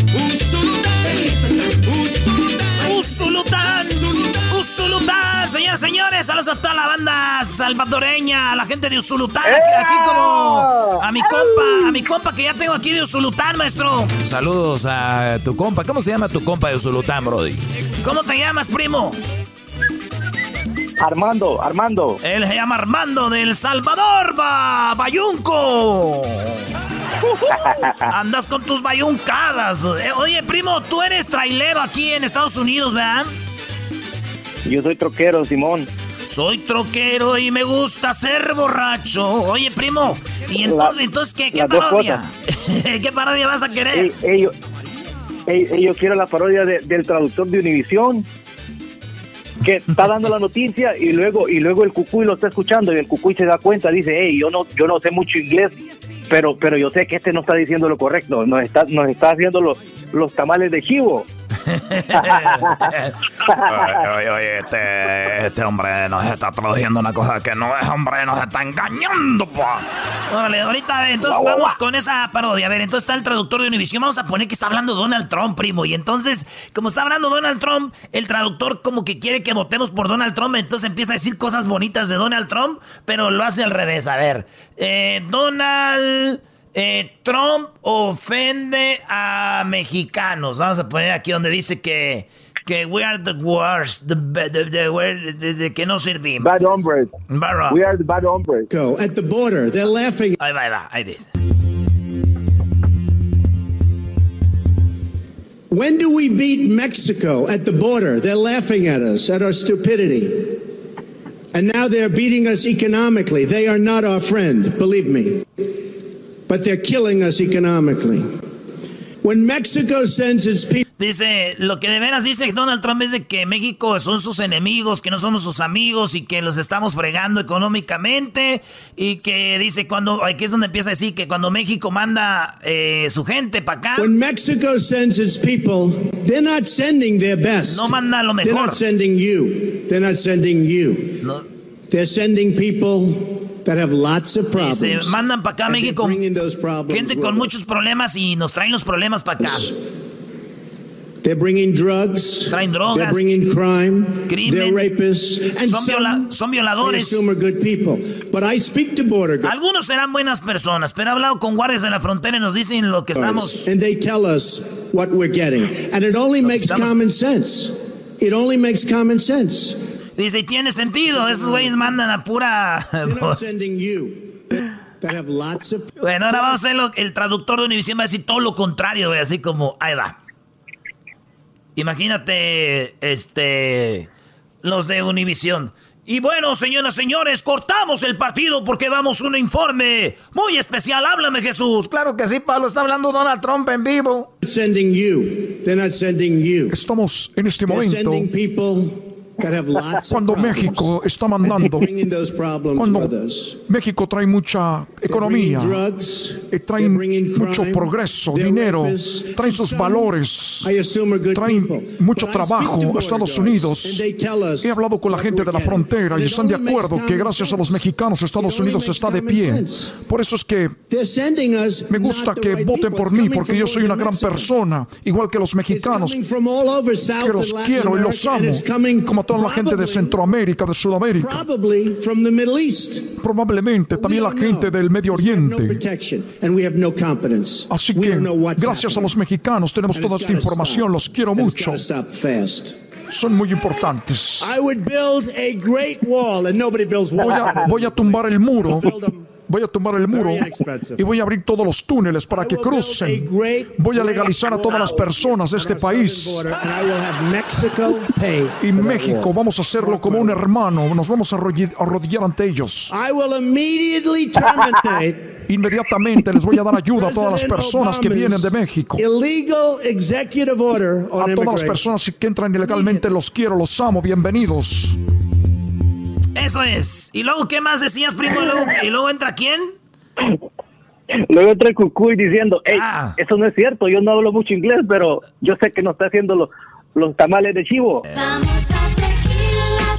Usulután, señores, señores, saludos a toda la banda salvadoreña, a la gente de Usulután, aquí, aquí como a mi compa, a mi compa que ya tengo aquí de Usulután, maestro. Saludos a tu compa. ¿Cómo se llama tu compa de Usulután, Brody? ¿Cómo te llamas, primo? Armando, Armando. Él se llama Armando del Salvador, ba, Bayunco. *laughs* Andas con tus bayuncadas. Eh, Oye, primo, tú eres trailero aquí en Estados Unidos, ¿verdad? Yo soy troquero, Simón. Soy troquero y me gusta ser borracho. Oye, primo, ¿y entonces, La- entonces qué, qué parodia? *laughs* ¿Qué parodia vas a querer? Ey, ey, yo, ey, ey, yo quiero la parodia de- del traductor de Univisión que está dando la noticia y luego y luego el cucuy lo está escuchando y el cucuy se da cuenta dice hey yo no yo no sé mucho inglés pero pero yo sé que este no está diciendo lo correcto nos está nos está haciendo los los tamales de chivo oye, oye, este, este hombre nos está traduciendo una cosa que no es, hombre, nos está engañando, pa. Órale, ahorita, ver, entonces guau, vamos con esa parodia. A ver, entonces está el traductor de Univision. Vamos a poner que está hablando Donald Trump, primo. Y entonces, como está hablando Donald Trump, el traductor como que quiere que votemos por Donald Trump. Entonces empieza a decir cosas bonitas de Donald Trump, pero lo hace al revés. A ver, eh, Donald... eh, Trump ofende a mexicanos. Vamos a poner aquí donde dice que, que we are the worst, the, the- the- the- we're- the- the- que no servimos. bad hombres Bad we are the bad hombres Go at the border. They're laughing. Ahí va, ahí va, ahí dice. When do we beat Mexico at the border? They're laughing at us, at our stupidity. And now they're beating us economically. They are not our friend, believe me. But they're killing us economically. When Mexico sends its people. Dice, lo que de veras dice Donald Trump es de que México son sus enemigos, que no somos sus amigos y que los estamos fregando económicamente y que dice cuando, aquí es donde empieza a decir que cuando México manda eh, su gente para acá, When Mexico sends its people, they're not sending their best. No manda lo They're mejor. not sending you. They're not sending you. No. They're sending people that have lots of problems. dice, mandan para acá a México bringing those problems gente con muchos problemas y nos traen los problemas para acá. They're bringing drugs. Traen drogas. They're bringing crime. Crimen. They're rapists. And Son viola- son violadores. are good people. But I speak to border guards. Algunos serán buenas personas, pero he hablado con guardias de la frontera y nos dicen lo que estamos... And they tell us what we're getting. And it only makes estamos- common sense. It only makes common sense. Dice, y tiene sentido, esos güeyes mandan a pura... They're not *laughs* sending you that have lots of Bueno, ahora vamos a hacer lo- el traductor de Univision va a decir todo lo contrario, güey, así como, ahí va. Imagínate, este, los de Univisión. Y bueno, señoras y señores, cortamos el partido porque vamos a un informe muy especial. Háblame, Jesús. Claro que sí, Pablo. Está hablando Donald Trump en vivo. Sending you. They're not sending you. Estamos en este They're momento cuando. México está mandando, Bringing those problems cuando. México trae mucha economía, eh, bringing mucho progreso, dinero, traen sus valores, people. mucho trabajo a Estados Unidos. He hablado con la gente de la frontera y están de acuerdo que gracias a los mexicanos Estados Unidos está de pie. Por eso es que They're sending us me gusta que voten por mí porque from yo soy all una over gran persona, igual que los mexicanos, que los quiero y los amo, como toda la gente de Centroamérica, de Sudamérica, probablemente también la gente del Medio Oriente. Así que, gracias a los mexicanos, tenemos toda esta información, los quiero mucho. Son muy importantes. I would build a great wall, and nobody builds walls. Voy a, voy a tumbar el muro. Voy a tumbar el muro y voy a abrir todos los túneles para que crucen. Voy a legalizar a todas las personas de este país. Y México, vamos a hacerlo como un hermano. Nos vamos a arrodillar- ante ellos. *laughs* Inmediatamente les voy a dar ayuda a todas las personas que vienen de México. A todas las personas que entran ilegalmente, los quiero, los amo, bienvenidos. Eso es. ¿Y luego qué más decías, primo? ¿Y luego, y luego entra quién? Luego entra el cucuy diciendo, hey, Ah. eso no es cierto, yo no hablo mucho inglés, pero yo sé que no está haciendo los, los tamales de chivo.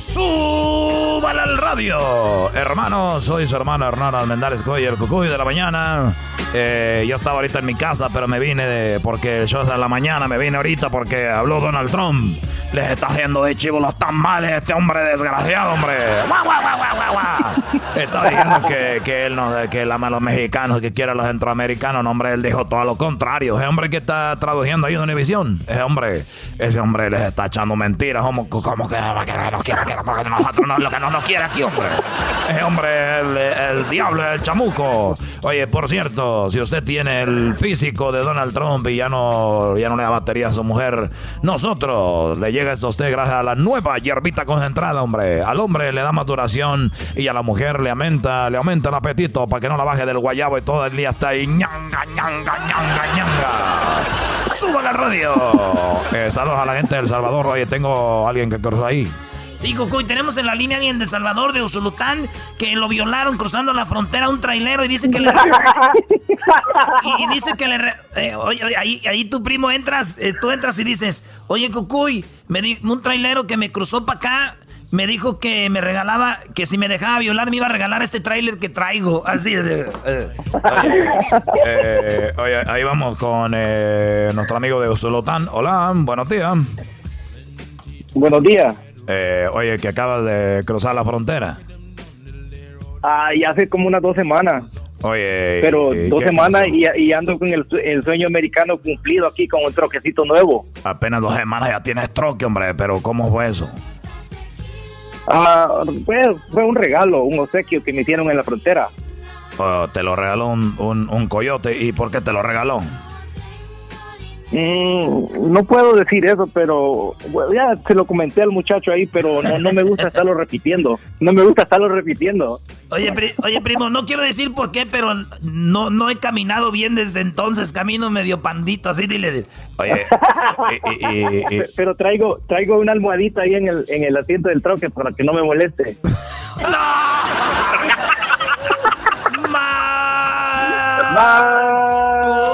¡Súbala al radio! Hermano, soy su hermano Hernán Almendares Coy, el cucuy de la mañana. Eh, yo estaba ahorita en mi casa, pero me vine de, porque yo de la mañana me vine ahorita porque habló Donald Trump. Les está haciendo de chivo los tamales este hombre desgraciado, hombre. Está diciendo que, que él no, que él ama a los mexicanos, que quiere a los centroamericanos. No, hombre, él dijo todo lo contrario. Ese hombre que está traduciendo ahí en Univisión, ese hombre, ese hombre les está echando mentiras. Como, como que, no nos quiere, que nosotros no, lo que no nos quiere aquí, hombre. Ese hombre el, el diablo, el chamuco. Oye, por cierto, si usted tiene el físico de Donald Trump y ya no, ya no le da batería a su mujer, nosotros le llega esto a usted gracias a la nueva hierbita concentrada, hombre. Al hombre le da más duración y a la mujer le aumenta, le aumenta el apetito para que no la baje del guayabo y todo el día está ahí ñanga, ñanga, ñanga, ñanga. ¡Suba la radio! Eh, saludos a la gente del Salvador. Oye, tengo a alguien que cruzó ahí. Sí, Cucuy, tenemos en la línea alguien de Salvador, de Usulután, que lo violaron cruzando la frontera a un trailero y dice que le... *laughs* y, y dice que le... eh, oye, oye, ahí, ahí tu primo entras, eh, tú entras y dices, oye, Cucuy, me di un trailero que me cruzó para acá, me dijo que me regalaba, que si me dejaba violar me iba a regalar este trailer que traigo. Así es. eh, eh. Eh, oye, ahí vamos con eh, nuestro amigo de Usulután. Hola, buenos días. Buenos días. Eh, oye, que acabas de cruzar la frontera. Ah, y hace como unas dos semanas, Oye, pero ¿y dos semanas y, y ando con el, el sueño americano cumplido aquí con un troquecito nuevo. Apenas dos semanas ya tienes troque, hombre, pero ¿cómo fue eso? Ah, fue, fue un regalo, un obsequio que me hicieron en la frontera. Oh, te lo regaló un, un- un coyote. ¿Y por qué te lo regaló? Mm, no puedo decir eso, pero bueno, ya se lo comenté al muchacho ahí, pero no, no me gusta estarlo repitiendo. No me gusta estarlo repitiendo. Oye, pri- oye, primo, no quiero decir por qué, pero no, no he caminado bien desde entonces. Camino medio pandito, así dile. Oye, Pe- *laughs* pero traigo traigo una almohadita ahí en el, en el asiento del troque para que no me moleste. *laughs* *laughs*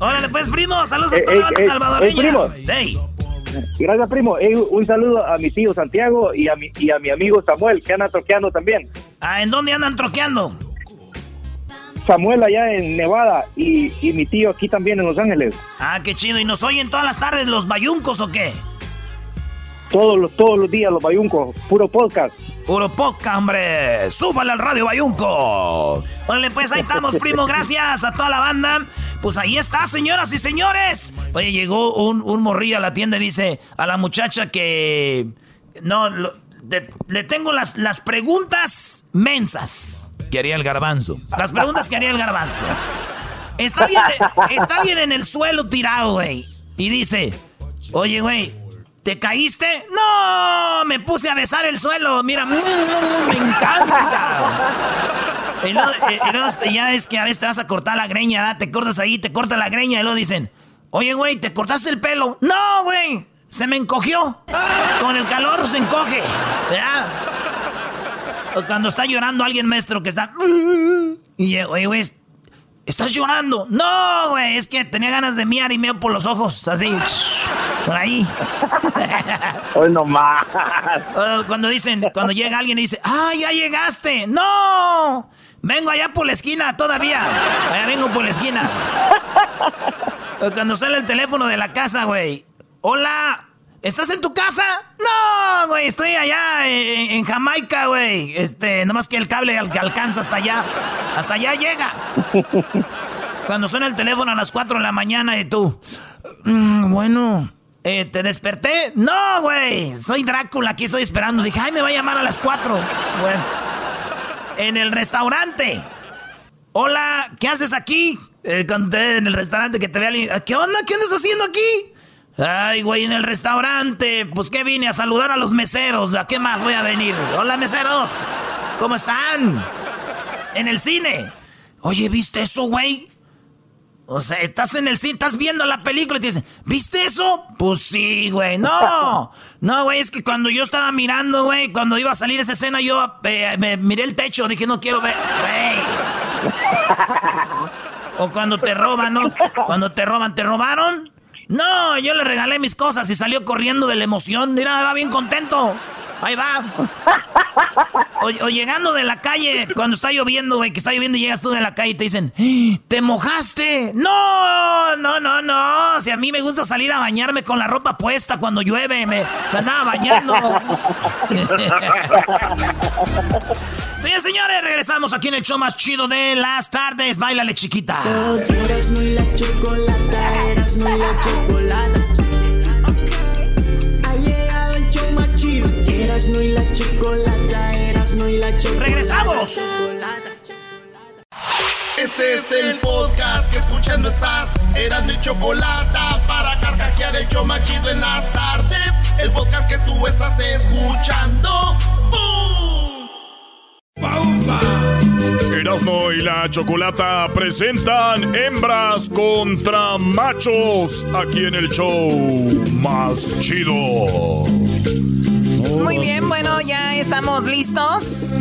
Órale, pues, primo, saludos a Eh, toda la eh, banda eh, salvadoreña. primo. Gracias, primo. Un saludo a mi tío Santiago y a mi, y a mi amigo Samuel, que anda troqueando también. Ah, ¿En dónde andan troqueando? Samuel allá en Nevada y, y mi tío aquí también en Los Ángeles. Ah, qué chido. ¿Y nos oyen todas las tardes los bayuncos o qué? Todos los, todos los días los bayuncos, puro podcast. Puro podcast, hombre. Súbale al radio bayunco. Órale, pues ahí estamos, primo. *laughs* Gracias a toda la banda. Pues ahí está, señoras y señores. Oye, llegó un, un morrillo a la tienda y dice a la muchacha que... No, lo- de- le tengo las, las preguntas mensas. Quería el garbanzo. Las preguntas que haría el garbanzo. Está bien, está bien en el suelo tirado, güey. Y dice, oye, güey, ¿Te caíste? No, me puse a besar el suelo. Mira, me encanta. Y luego, ya es que a veces te vas a cortar la greña, te cortas ahí, te corta la greña y luego dicen, oye, güey, ¿te cortaste el pelo? No, güey, se me encogió. Con el calor se encoge. Cuando está llorando alguien maestro que está... Y, oye, güey, ¿estás llorando? No, güey, es que tenía ganas de miar y meo por los ojos, así, por ahí. *laughs* Hoy no más. Cuando dicen, cuando llega alguien y dice, ¡ah, ya llegaste! ¡No! Vengo allá por la esquina todavía. Allá vengo por la esquina. Cuando sale el teléfono de la casa, güey. Hola, ¿estás en tu casa? No, güey, estoy allá en, Jamaica, güey. Este, nomás que el cable al que alcanza hasta allá. Hasta allá llega. Cuando suena el teléfono a las 4 de la mañana y tú. Mm, bueno, eh, ¿te desperté? No, güey, soy Drácula, aquí estoy esperando. Dije, ay, me va a llamar a las 4. Bueno en el restaurante. Hola, ¿qué haces aquí? Eh, en el restaurante que te ve alguien. ¿Qué onda? ¿Qué andas haciendo aquí? Ay, güey, en el restaurante. Pues que vine a saludar a los meseros. ¿A qué más voy a venir? Hola, meseros. ¿Cómo están? En el cine. Oye, ¿viste eso, güey? O sea, estás en el cine, estás viendo la película y te dicen, ¿viste eso? Pues sí, güey. No, *laughs* no, güey, es que cuando yo estaba mirando, güey, cuando iba a salir esa escena, yo eh, me miré el techo, dije, no quiero ver, güey. *laughs* O cuando te roban, ¿no? Cuando te roban, ¿te robaron? No, yo le regalé mis cosas y salió corriendo de la emoción. Mira, va bien contento. Ahí va. O, llegando de la calle, cuando está lloviendo, güey, que está lloviendo y llegas tú de la calle y te dicen, ¿te mojaste? No, no, no, no. Si a mí me gusta salir a bañarme con la ropa puesta cuando llueve, me, andaba bañando. *laughs* Señores, señores, regresamos aquí en el show más chido de las tardes. Báilale, chiquita. Eras no la chocolata, eras no la chocolata. Erasno y la chocolata, Erasno y la chocolata. ¡Regresamos! Este es el podcast que escuchando estás. Eran mi chocolata para carcajear el show machido en las tardes. El podcast que tú estás escuchando. ¡Bum! Erasmo y la Chocolata presentan hembras contra machos aquí en el show más chido. Muy bien, bueno, ya estamos listos.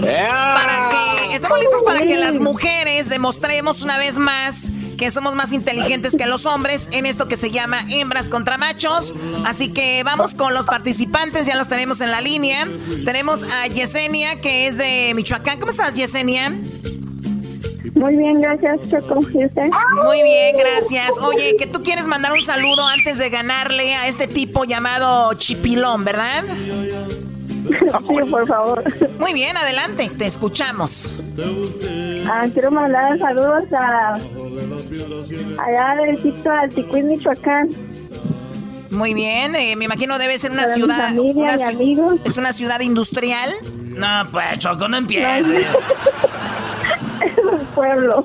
Para que estamos listos para que las mujeres demostremos una vez más que somos más inteligentes que los hombres en esto que se llama hembras contra machos. Así que vamos con los participantes, ya los tenemos en la línea. Tenemos a Yesenia, que es de Michoacán. ¿Cómo estás, Yesenia? Muy bien, gracias, Choco. Muy bien, gracias. Oye, que tú quieres mandar un saludo antes de ganarle a este tipo llamado Chipilón, ¿verdad? *laughs* Sí, por favor. Muy bien, adelante, te escuchamos. Ah, quiero mandar saludos a allá del sitio Alticuín, Michoacán. Muy bien, eh, me imagino debe ser una ciudad. Familia. ¿Es una ciudad industrial? No, pues, Choco, no empieces. *laughs* pueblo.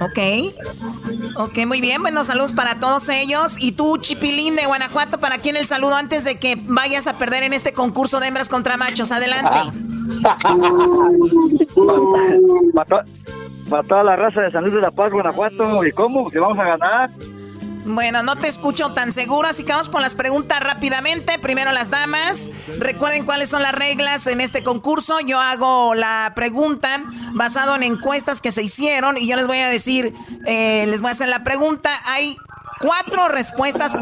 Ok. Ok, muy bien. Bueno, saludos para todos ellos. Y tú, Chipilín de Guanajuato, ¿para quién el saludo antes de que vayas a perder en este concurso de hembras contra machos? Adelante. *laughs* para, toda la raza de San Luis de la Paz, Guanajuato. ¿Y cómo? ¿Que vamos a ganar? Bueno, no te escucho tan seguro, así que vamos con las preguntas rápidamente. Primero las damas. Recuerden cuáles son las reglas en este concurso. Yo hago la pregunta basado en encuestas que se hicieron y yo les voy a decir, eh, les voy a hacer la pregunta. Hay cuatro respuestas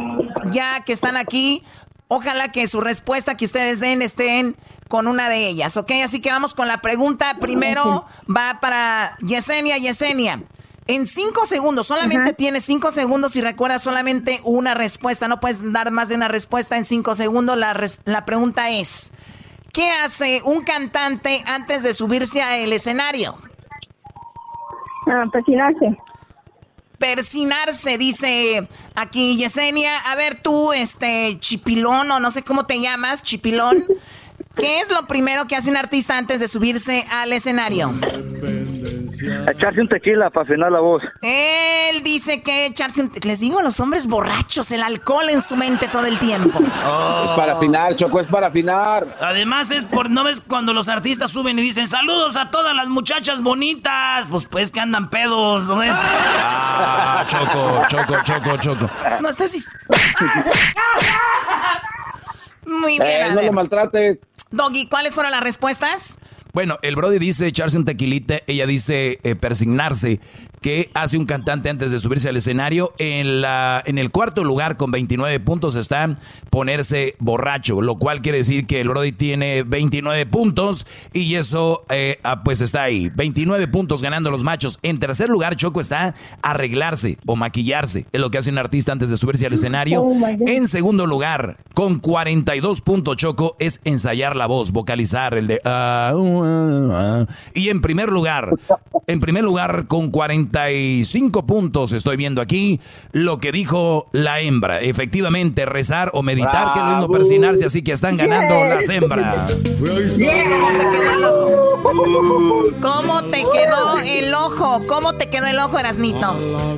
ya que están aquí. Ojalá que su respuesta que ustedes den estén con una de ellas, ¿ok? Así que vamos con la pregunta. Primero va para Yesenia. Yesenia. En cinco segundos, solamente tienes cinco segundos y recuerdas solamente una respuesta. No puedes dar más de una respuesta en cinco segundos. La, la pregunta es, ¿qué hace un cantante antes de subirse al escenario? Ah, persinarse. Persinarse, dice aquí Yesenia. A ver tú, este, Chipilón, o no sé cómo te llamas, Chipilón. *laughs* ¿Qué es lo primero que hace un artista antes de subirse al escenario? Echarse un tequila para afinar la voz. Él dice que echarse un... Les digo, los hombres borrachos, el alcohol en su mente todo el tiempo. Es para afinar, Choco, es para afinar. Además es por, ¿no ves cuando los artistas suben y dicen saludos a todas las muchachas bonitas? Pues pues que andan pedos, ¿no ves? Ah, Choco, Choco, Choco, Choco. No estás... *laughs* Muy bien. Eh, a no lo maltrates. Doggy, ¿cuáles fueron las respuestas? Bueno, el Brody dice echarse un tequilita, ella dice eh, persignarse. ¿Qué hace un cantante antes de subirse al escenario? En, la, en el cuarto lugar con 29 puntos está ponerse borracho, lo cual quiere decir que el Brody tiene 29 puntos y eso eh, ah, pues está ahí. 29 puntos ganando los machos. En tercer lugar, Choco está arreglarse o maquillarse. Es lo que hace un artista antes de subirse al escenario. Oh. En segundo lugar, con 42 puntos, Choco, es ensayar la voz, vocalizar el de... ah, uh, ah. Y en primer lugar, en primer lugar, con 45 puntos, estoy viendo aquí lo que dijo la hembra. Efectivamente, rezar o meditar, que es lo mismo persinarse, así que están ganando las hembras. ¿Cómo te quedó el ojo? ¿Cómo te quedó el ojo, Erasnito?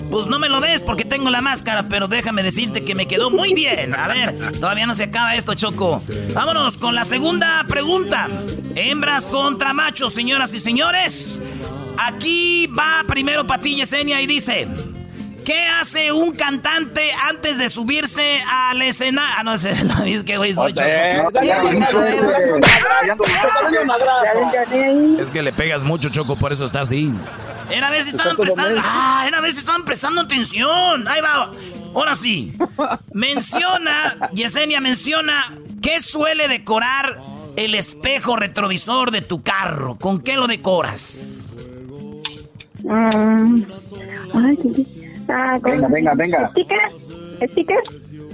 Pues no me lo ves porque tengo la máscara, pero déjame decirte que me quedó muy bien. A ver, todavía no se acaba esto, Choco. Vámonos con la segunda pregunta. Hembras contra machos, señoras y señores. Aquí va primero Yesenia y dice... ¿Qué hace un cantante antes de subirse al escenario? Ah, no sé, *laughs* no, es que güey soy Choco. Es que le pegas mucho, Choco, por eso está así. Era a ver si estaban prestando. Ah, era a ver si estaban prestando atención. Ahí va. Ahora sí. Menciona, Yesenia menciona, ¿qué suele decorar el espejo retrovisor de tu carro? ¿Con qué lo decoras? Ay, ah, con- Venga, venga, venga. ¿Stickers? ¿Stickers?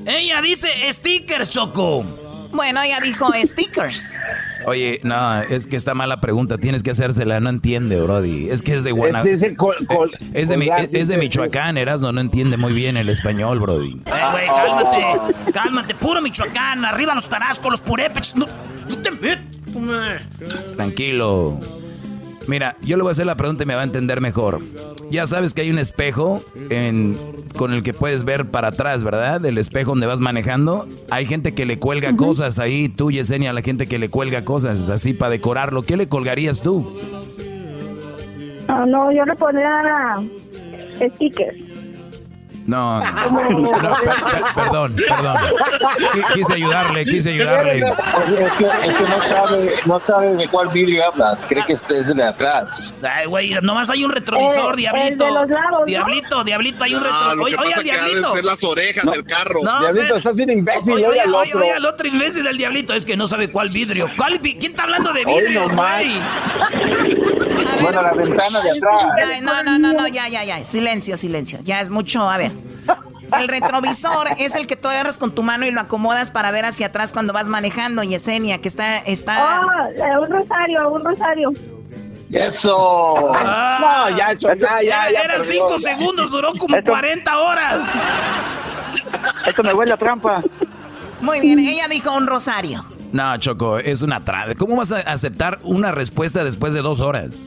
Ella dice stickers, Choco. Bueno, ella dijo *laughs* stickers. Oye, no, es que está mala pregunta. Tienes que hacérsela. No entiende, Brody. Es que es de Guanajuato. Este es col- Es de, mi- es- es de Michoacán, Erasmo. No entiende muy bien el español, Brody. Eh, güey, cálmate. Cálmate. Puro Michoacán. Arriba los tarascos, los purépechs. No, no te metas. Tranquilo. Mira, yo le voy a hacer la pregunta y me va a entender mejor. Ya sabes que hay un espejo en, con el que puedes ver para atrás, ¿verdad? El espejo donde vas manejando. Hay gente que le cuelga cosas ahí. Tú, Yesenia, la gente que le cuelga cosas así para decorarlo. ¿Qué le colgarías tú? Ah, no, yo le pondría stickers. *laughs* No, no, no, per- per- perdón, perdón. Qui- Quise ayudarle, quise ayudarle. Es que, es que- es que no, sabe, no sabe de cuál vidrio hablas. Cree que este es el de atrás. Ay, güey, nomás hay un retrovisor, Eh, diablito. el de los lados, ¿no? Diablito, diablito, hay un No, retrovisor. Oye, oye, es diablito. ser las orejas del carro. No, Diablito, estás bien imbécil. Oye, oye oye, al oye, otro. oye, al otro imbécil del diablito. Es que no sabe cuál vidrio. ¿Cuál vi- ¿Quién está hablando de Hoy vidrios, nomás. Bueno, la ventana de atrás. Ya, no, no, no, no, ya, ya, ya. Silencio, silencio. Ya es mucho. A ver. El retrovisor es el que tú agarras con tu mano y lo acomodas para ver hacia atrás cuando vas manejando, Yesenia, que está, está. Oh, eh, un rosario, un rosario. Eso. Ah. no, ya, ya, ya, ya. Eran perdió, cinco ya. segundos, duró como 40 horas. Esto me huele a trampa. Muy bien, ella dijo un rosario. No, Choco, es una trave. ¿Cómo vas a aceptar una respuesta después de dos horas?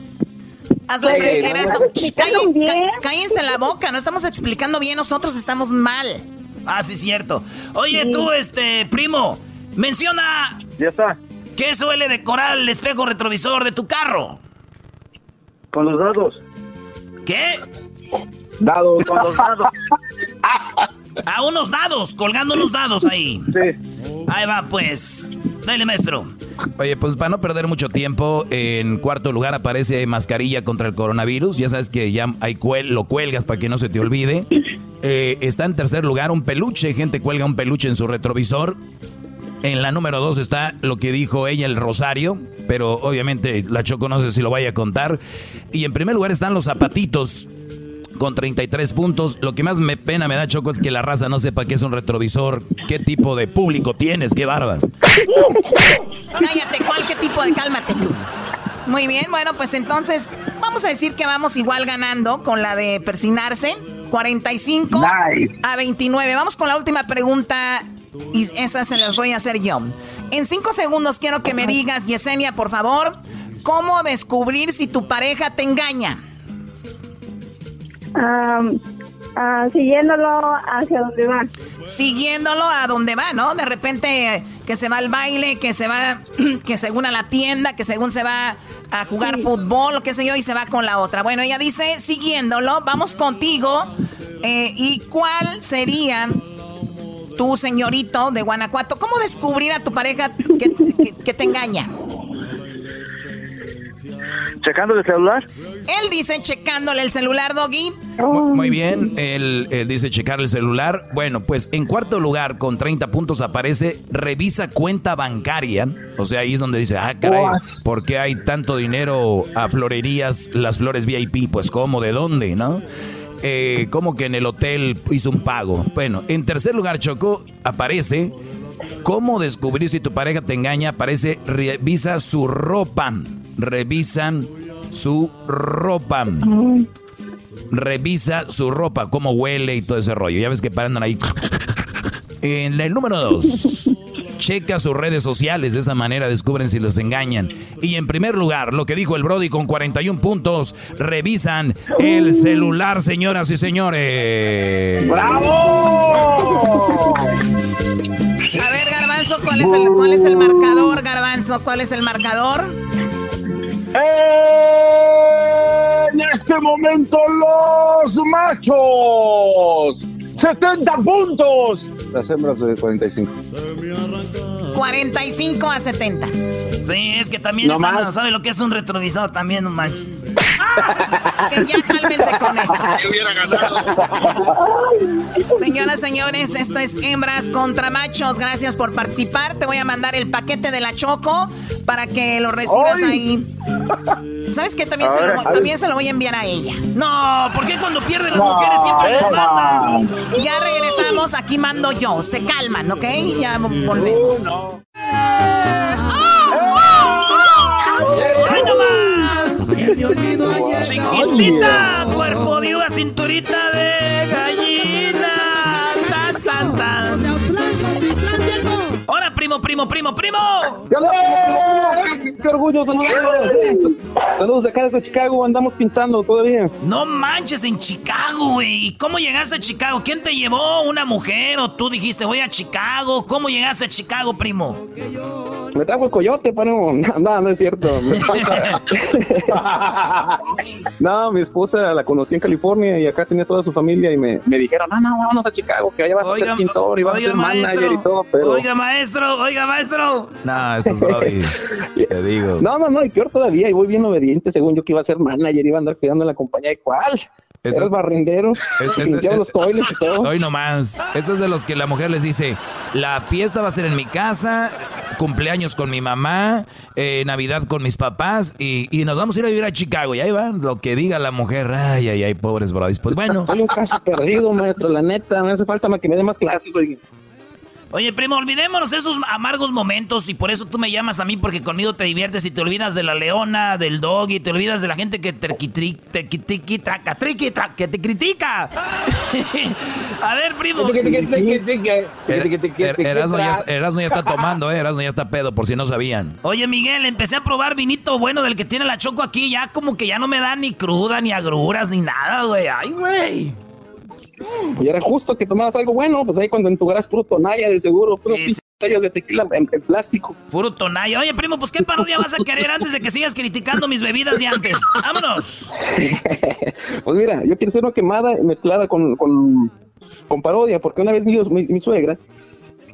Hazle Oye, pre- ¿no eras- me Shh, explicaron calle- bien? ca- cállense la boca, no estamos explicando bien, nosotros estamos mal. Ah, sí, cierto. Oye, tú, este, primo, menciona Ya está. qué suele decorar el espejo retrovisor de tu carro. Con los dados. ¿Qué? Dados. Con los dados. *laughs* A unos dados, colgando unos dados ahí. Sí. Ahí va, pues. Dale, maestro. Oye, pues para no perder mucho tiempo, en cuarto lugar aparece mascarilla contra el coronavirus. Ya sabes que ya hay lo cuelgas para que no se te olvide. Eh, está en tercer lugar un peluche, gente cuelga un peluche en su retrovisor. En la número dos está lo que dijo ella, el rosario, pero obviamente la Choco no sé si lo vaya a contar. Y en primer lugar están los zapatitos con 33 puntos. Lo que más me pena me da Choco es que la raza no sepa qué es un retrovisor, qué tipo de público tienes, qué bárbaro. Cállate, ¿cuál qué tipo de cálmate tú? Muy bien, bueno, pues entonces vamos a decir que vamos igual ganando con la de persinarse. 45 Nice. a 29. Vamos con la última pregunta y esas se las voy a hacer yo. En cinco segundos quiero que me digas, Yesenia, por favor, ¿cómo descubrir si tu pareja te engaña? Ah, siguiéndolo hacia donde va. Siguiéndolo a donde va, ¿no? De repente que se va al baile, que se va, *clears throat* que según a la tienda, que según se va a jugar fútbol, o qué sé yo, y se va con la otra. Bueno, ella dice, siguiéndolo, vamos contigo. eh, ¿Y cuál sería tu señorito de Guanajuato? ¿Cómo descubrir a tu pareja que, que- que te engaña? ¿Checando el celular? Él dice checándole el celular, Doggy. Muy, muy bien, él, él dice checar el celular. Bueno, pues en cuarto lugar con 30 puntos aparece revisa cuenta bancaria. O sea, ahí es donde dice, ah, caray, What? ¿por qué hay tanto dinero a florerías, las flores VIP? Pues cómo, ¿de dónde, no? Eh, como que en el hotel hizo un pago. Bueno, en tercer lugar, Choco, aparece cómo descubrir si tu pareja te engaña. Aparece revisa su ropa. Revisan su ropa revisa su ropa, cómo huele y todo ese rollo. Ya ves que paran ahí. En el número dos, checa sus redes sociales. De esa manera descubren si los engañan. Y en primer lugar, lo que dijo el Brody con 41 puntos, revisan el celular, señoras y señores. ¡Bravo! A ver, Garbanzo, ¿cuál es el, cuál es el marcador, Garbanzo? ¿Cuál es el marcador? En este momento los machos. 70 puntos. Las hembras de 45. 45 a 70. Sí, es que también No están- sabe lo que es un retrovisor también, no manches. Que ya cálmense con eso. *laughs* Señoras, señores, esto es hembras contra machos. Gracias por participar. Te voy a mandar el paquete de la Choco para que lo recibas ¡Ay! ahí. *laughs* ¿Sabes qué? También, se lo, también se lo voy a enviar a ella. No, ¿por qué cuando pierden las No, mujeres siempre les Emma. mandan? Ya regresamos, aquí mando yo. Se calman, ¿ok? Ya volvemos. ¡Ay, no más! Chiquitita, cuerpo de uva, cinturita de gallina. Tas, tan. ¡Hola, primo, primo, primo, primo! ¡Qué orgullo! Saludos, saludos de acá desde Chicago, andamos pintando todavía. No manches, en Chicago, güey. ¿Y cómo llegaste a Chicago? ¿Quién te llevó? ¿Una mujer? ¿O tú dijiste voy a Chicago? ¿Cómo llegaste a Chicago, primo? Me trajo el coyote, pero no, no, es cierto. *laughs* No, mi esposa la conocí en California y acá tenía toda su familia y me, me dijeron, no, no, vámonos a Chicago, que allá vas a ser pintor y vas a ser manager maestro. y todo, pero... Oiga, maestro, oiga, maestro. No, esto es Brody. *laughs* Te digo. No, no, no, y peor todavía, y voy bien obediente, según yo que iba a ser manager, iba a andar cuidando la compañía, ¿y cuál? Eso- Eres barrendero, Es- es- limpiaba es- los toilets y todo. Hoy nomás. Este es de los que la mujer les dice, la fiesta va a ser en mi casa, cumpleaños con mi mamá, eh, Navidad con mis papás y, y nos vamos a ir a vivir a Chicago. Y ahí va, lo que diga la mujer. Ay, ay, ay, pobres brodis. Pues bueno. Soy un caso perdido, maestro, la neta, me hace falta que me dé más clases, oiga. Oye, primo, olvidémonos de esos amargos momentos y por eso tú me llamas a mí porque conmigo te diviertes y te olvidas de la leona, del dog y te olvidas de la gente que te te quitiqui- traca, triqui, tra- que te critica. *laughs* a ver, primo. Er- Er- Erasmo ya, Erasmo ya está tomando, eh. Erasmo ya está pedo, por si no sabían. Oye, Miguel, empecé a probar vinito bueno del que tiene la choco aquí. Ya como que ya no me da ni cruda, ni agruras, ni nada, güey. Ay, güey. Y era justo que tomaras algo bueno, pues ahí cuando en tu garage puro tonalla de seguro, puro botellas de tequila en, en plástico. Puro tonayo. Oye, primo, pues ¿qué parodia vas a querer antes de que sigas criticando mis bebidas de antes? ¡Vámonos! *laughs* Pues mira, yo quiero hacer una quemada mezclada con, con, con parodia, porque una vez mi, mi, mi suegra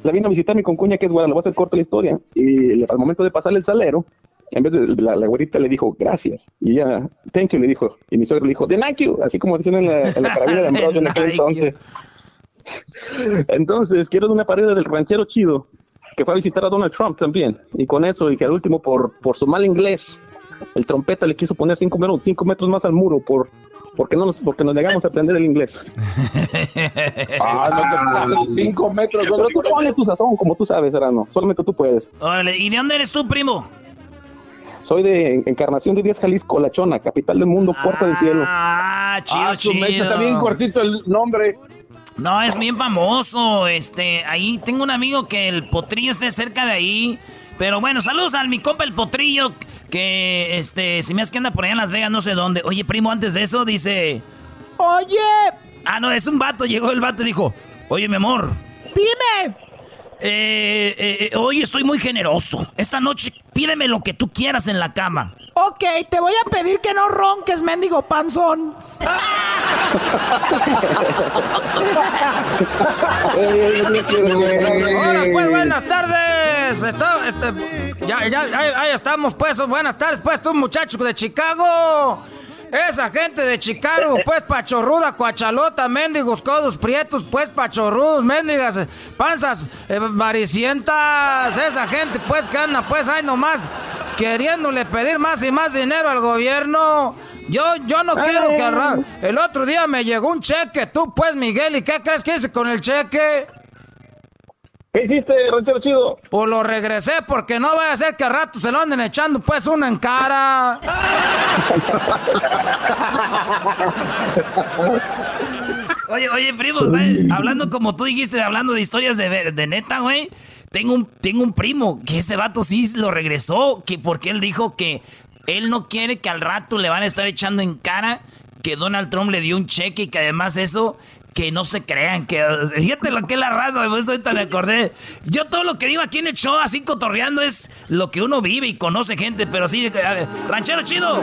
la vino a visitar mi concuña, que es güera, le voy a hacer corta la historia, y al momento de pasarle el salero, en vez de la, la güerita le dijo gracias, y ella, thank you, le dijo, y mi suegra le dijo, de thank you, así como decían en la, en la carabina de Ambrosio en aquel *laughs* entonces. Entonces, quiero una parodia del ranchero chido, que fue a visitar a Donald Trump también, y con eso, y que al último, por, por su mal inglés, el trompeta le quiso poner cinco metros, cinco metros más al muro, por porque no nos, porque nos negamos a aprender el inglés. *laughs* Ah, no cinco metros. Pero tú tu sazón, como tú sabes, Erano. Solamente tú puedes. Órale, ¿y de dónde eres tú, primo? Soy de Encarnación de Díaz, Jalisco, La Chona, capital del mundo, puerta del cielo. Ah, chido, Ah, chido. mecha, está bien cortito el nombre. No, es bien famoso. Este, ahí tengo un amigo que el potrillo esté cerca de ahí. Pero bueno, saludos al mi compa el potrillo. Que este, si me hace que anda por allá en Las Vegas, no sé dónde. Oye, primo, antes de eso dice. Oye. Ah, no, es un vato. Llegó el vato y dijo, oye, mi amor. Dime. Eh, eh, eh, hoy estoy muy generoso. Esta noche pídeme lo que tú quieras en la cama. Ok, te voy a pedir que no ronques, mendigo panzón. Hola, pues buenas tardes. Está- este, ya, ya, ahí, ahí estamos, pues. Buenas tardes, pues, tú, muchacho de Chicago. Esa gente de Chicago, pues, pachorruda, cuachalota, mendigos, codos prietos, pues, pachorrudos, mendigas, panzas eh, varicientas. Esa gente, pues, que anda, pues, ahí nomás, queriéndole pedir más y más dinero al gobierno. Yo, yo no quiero que... El otro día me llegó un cheque, tú, pues, Miguel, ¿y qué crees que hice con el cheque? ¿Qué hiciste, ranchero chido? Pues lo regresé porque no vaya a ser que a rato se lo anden echando pues uno en cara. *laughs* Oye, oye, primo, ¿sabes? Hablando como tú dijiste, hablando de historias de, de neta, güey. Tengo un, tengo un primo que ese vato sí lo regresó, que porque él dijo que él no quiere que al rato le van a estar echando en cara que Donald Trump le dio un cheque y que además eso, que no se crean, que fíjate lo que es la raza, pues ahorita me acordé. Yo todo lo que digo aquí en el show, así cotorreando, es lo que uno vive y conoce gente, pero sí, a ranchero chido.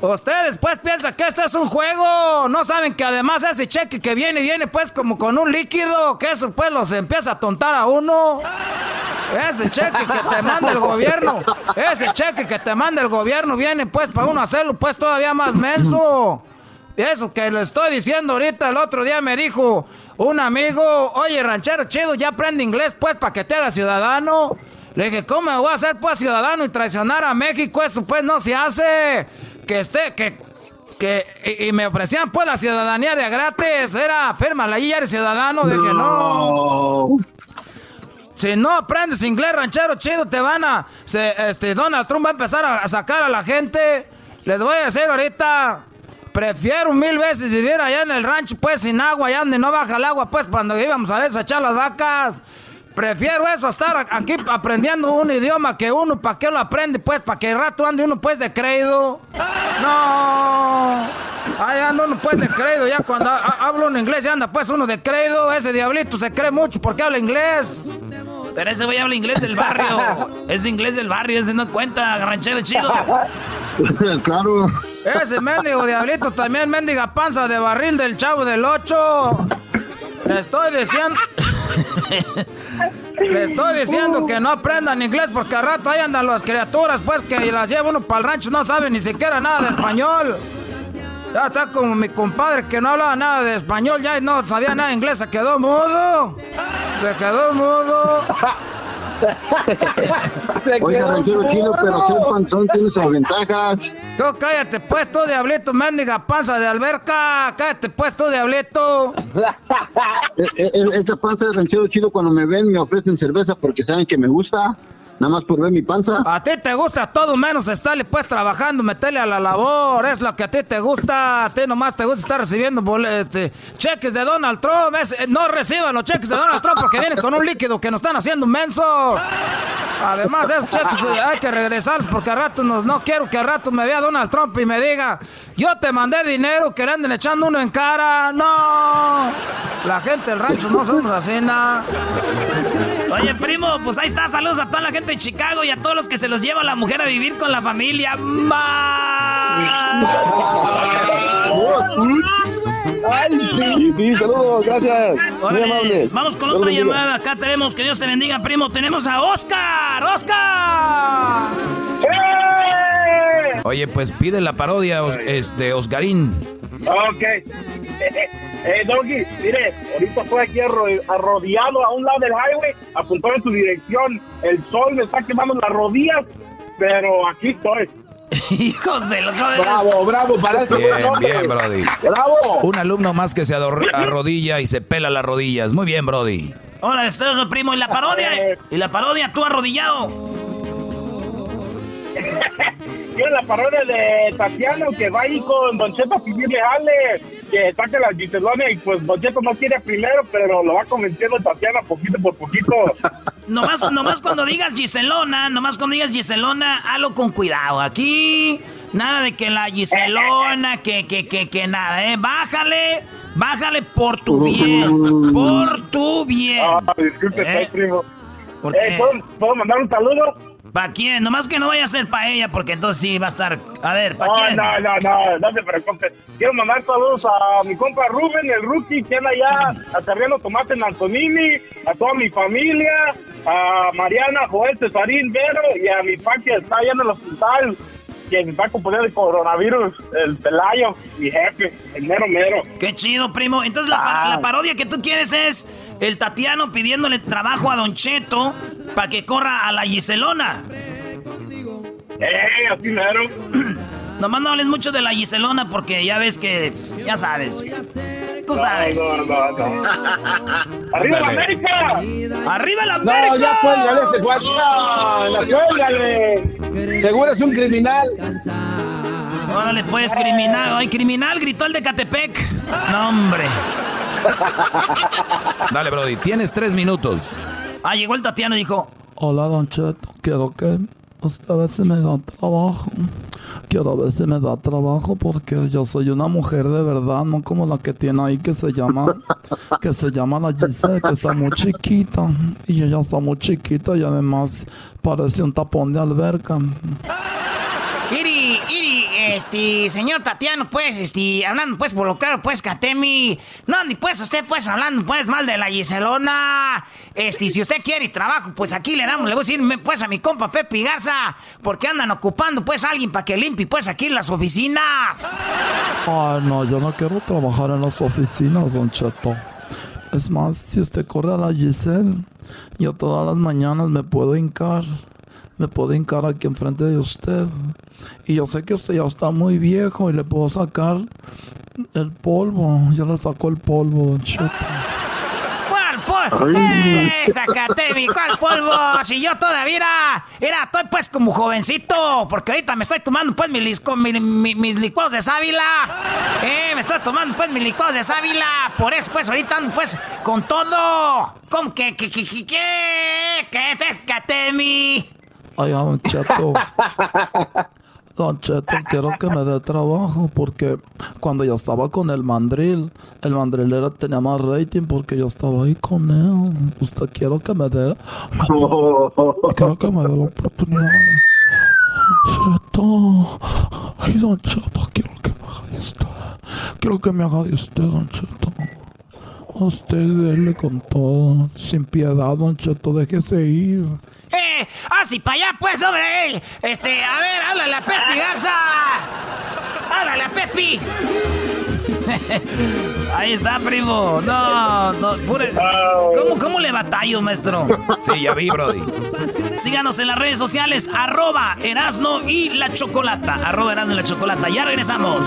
Ustedes pues piensan que esto es un juego. No saben que además ese cheque que viene, viene pues como con un líquido. Que eso pues los empieza a tontar a uno. Ese cheque que te manda el gobierno. Ese cheque que te manda el gobierno viene pues para uno hacerlo pues todavía más menso. Eso que le estoy diciendo ahorita, el otro día me dijo un amigo, oye ranchero chido, ya aprende inglés pues para que te hagas ciudadano. Le dije, ¿cómo me voy a hacer pues ciudadano y traicionar a México? Eso pues no se hace. Que esté, que, que, y, y me ofrecían pues la ciudadanía de gratis. Era, fírmala ahí, ya eres ciudadano. Dije, no. Si no aprendes inglés ranchero chido, te van a. se- este, Donald Trump va a empezar a, a sacar a la gente. Les voy a decir ahorita. Prefiero mil veces vivir allá en el rancho, pues sin agua, allá donde no baja el agua, pues cuando íbamos a desechar las vacas. Prefiero eso, estar aquí aprendiendo un idioma que uno, ¿para qué lo aprende? Pues, para que el rato ande uno, pues, de creído. No. Ahí anda uno, pues, de creído. Ya cuando ha- ha- habla uno inglés, ya anda, pues, uno de creído. Ese diablito se cree mucho porque habla inglés. Pero ese güey habla inglés del barrio. *laughs* Es inglés del barrio, ese no cuenta, ranchero chido. *laughs* claro. Ese mendigo diablito también, mendiga panza de barril del chavo del 8. Le estoy diciendo. Le estoy diciendo que no aprendan inglés porque al rato ahí andan las criaturas, pues que las lleva uno para el rancho, no sabe ni siquiera nada de español. Ya está como mi compadre que no hablaba nada de español, ya no sabía nada de inglés, se quedó mudo. Se quedó mudo. Oiga, ranchero chido, pero ser panzón tiene sus ventajas. Tú cállate pues, tú diablito, mendiga panza de alberca. Cállate pues, tú diablito. E- e- e- Esta panza de ranchero chido, cuando me ven, me ofrecen cerveza porque saben que me gusta. Nada más por ver mi panza. A ti te gusta todo menos estarle pues trabajando, meterle a la labor, es lo que a ti te gusta, a ti nomás te gusta estar recibiendo este, cheques de Donald Trump, es- eh, no reciban los cheques de Donald Trump porque vienen con un líquido que nos están haciendo mensos. Además esos cheques eh, hay que regresarlos porque a rato nos, no quiero que a rato me vea Donald Trump y me diga, yo te mandé dinero que le anden echando uno en cara, no. La gente del rancho no somos así, nada. Oye, primo, pues ahí está. Saludos a toda la gente de Chicago y a todos los que se los lleva la mujer a vivir con la familia. Ay, sí, sí, saludos, gracias. Muy Órale, amable. Vamos con otra llamada. Acá tenemos, que Dios te bendiga, primo. Tenemos a Oscar. ¡Oscar! Oye, pues pide la parodia Os- este, Oscarín. Ok. Eh, eh, eh, Doggy, mire, ahorita estoy aquí arro- arrodillado a un lado del highway, apuntado en su dirección. El sol me está quemando las rodillas, pero aquí estoy. *laughs* Hijos de los Bravo, bravo, para eso. Bien, bien, Brody. Bravo. Un alumno más que se arrodilla y se pela las rodillas. Muy bien, Brody. Hola, este es el primo. ¿Y la parodia? ¿Y la parodia tú arrodillado? *laughs* Tiene la parodia de Tatiano que va ahí con Don Cheto a pedirle jale, que saque la Giselona y pues Don Cheto no quiere primero, pero lo va convenciendo Tatiana poquito por poquito. *laughs* Nomás, nomás cuando digas Giselona, nomás cuando digas Giselona, hazlo con cuidado. Aquí Nada de que la Giselona, *laughs* que, que, que, que nada, ¿eh? Bájale, bájale por tu *laughs* bien, por tu bien. Ah, disculpe, ¿Eh? primo. ¿Por Eh, puedo mandar un saludo? ¿Para quién? Nomás que no vaya a ser para ella, porque entonces sí va a estar... A ver, ¿para No, quién? no, no, no, no te preocupes. Quiero mandar saludos a mi compa Rubén, el rookie, que anda allá acarreando tomate en Antonini, a toda mi familia, a Mariana, Joel, Cesarín, Vero, y a mi pa que está allá en el hospital, que me va a componer el coronavirus, el Pelayo, mi jefe, el mero mero. Qué chido, primo. Entonces la, par- Ah. la parodia que tú quieres es el Tatiano pidiéndole trabajo a Don Cheto para que corra a la Giselona. Eh, así mero. Nomás no hables mucho de la Giselona porque ya ves que, ya sabes. Tú sabes. No, no, no. ¡Arriba la América! ¡Arriba la No, América! ya cuélgale ese cuate. No, no, cuélgale. Seguro es un criminal. Órale, pues, criminal. Ay, criminal, gritó el de Catepec. No, hombre. Dale, Brody, tienes tres minutos. Ah, llegó el Tatiano y dijo, Hola, Don Cheto. Quiero que usted a si me da trabajo. Quiero ver si me da trabajo porque yo soy una mujer de verdad, no como la que tiene ahí que se llama, que se llama la Giselle, que está muy chiquita. Y ella está muy chiquita y además parece un tapón de alberca. Este, señor Tatiano, pues, este, hablando, pues, por lo claro, pues, Catemi, no, ni pues, usted, pues, hablando, pues, mal de la Giselona, este, si usted quiere trabajo, pues, aquí le damos, le voy a decir, pues, a mi compa Pepe Garza, porque andan ocupando, pues, a alguien para que limpie, pues, aquí las oficinas. Ay, no, yo no quiero trabajar en las oficinas, Don Cheto. Es más, si usted corre a la Giselle, yo todas las mañanas me puedo hincar. Me puedo hincar aquí enfrente de usted. Y yo sé que usted ya está muy viejo y le puedo sacar el polvo. Yo le saco el polvo, Don Cheto. ¿Cuál polvo? ¡Eh, Zacatemi! ¿Cuál polvo? Si yo todavía era, era, estoy pues como jovencito, porque ahorita me estoy tomando pues mis, lisco- mi- mi- mis licuados de sábila. Eh, me estoy tomando pues mis licuados de sábila. Por eso pues ahorita ando pues con todo. ¿Cómo que, que, que, que, que? Ay, Don Cheto. *laughs* Don Cheto, quiero que me dé trabajo porque cuando yo estaba con el mandril, el mandril era, tenía más rating porque yo estaba ahí con él. Usted quiero que me dé. *laughs* quiero que me dé la oportunidad. Don Cheto. Ay, Don Cheto, quiero que me haga de usted. Quiero que me haga de usted, Don Cheto. Usted dele con todo, sin piedad, Don Cheto, déjese ir. ¡Eh! ¡Así para allá, pues, hombre! eh. Este, a ver, háblale a Pepe Garza. ¡Háblale a Pepe! *laughs* Ahí está, primo. No, no, pure- ¿Cómo, ¿Cómo le batallo, maestro? Sí, ya vi, Brody. Síganos en las redes sociales, arroba Erasno y la Chocolata. Arroba Erasno y la Chocolata. Ya regresamos.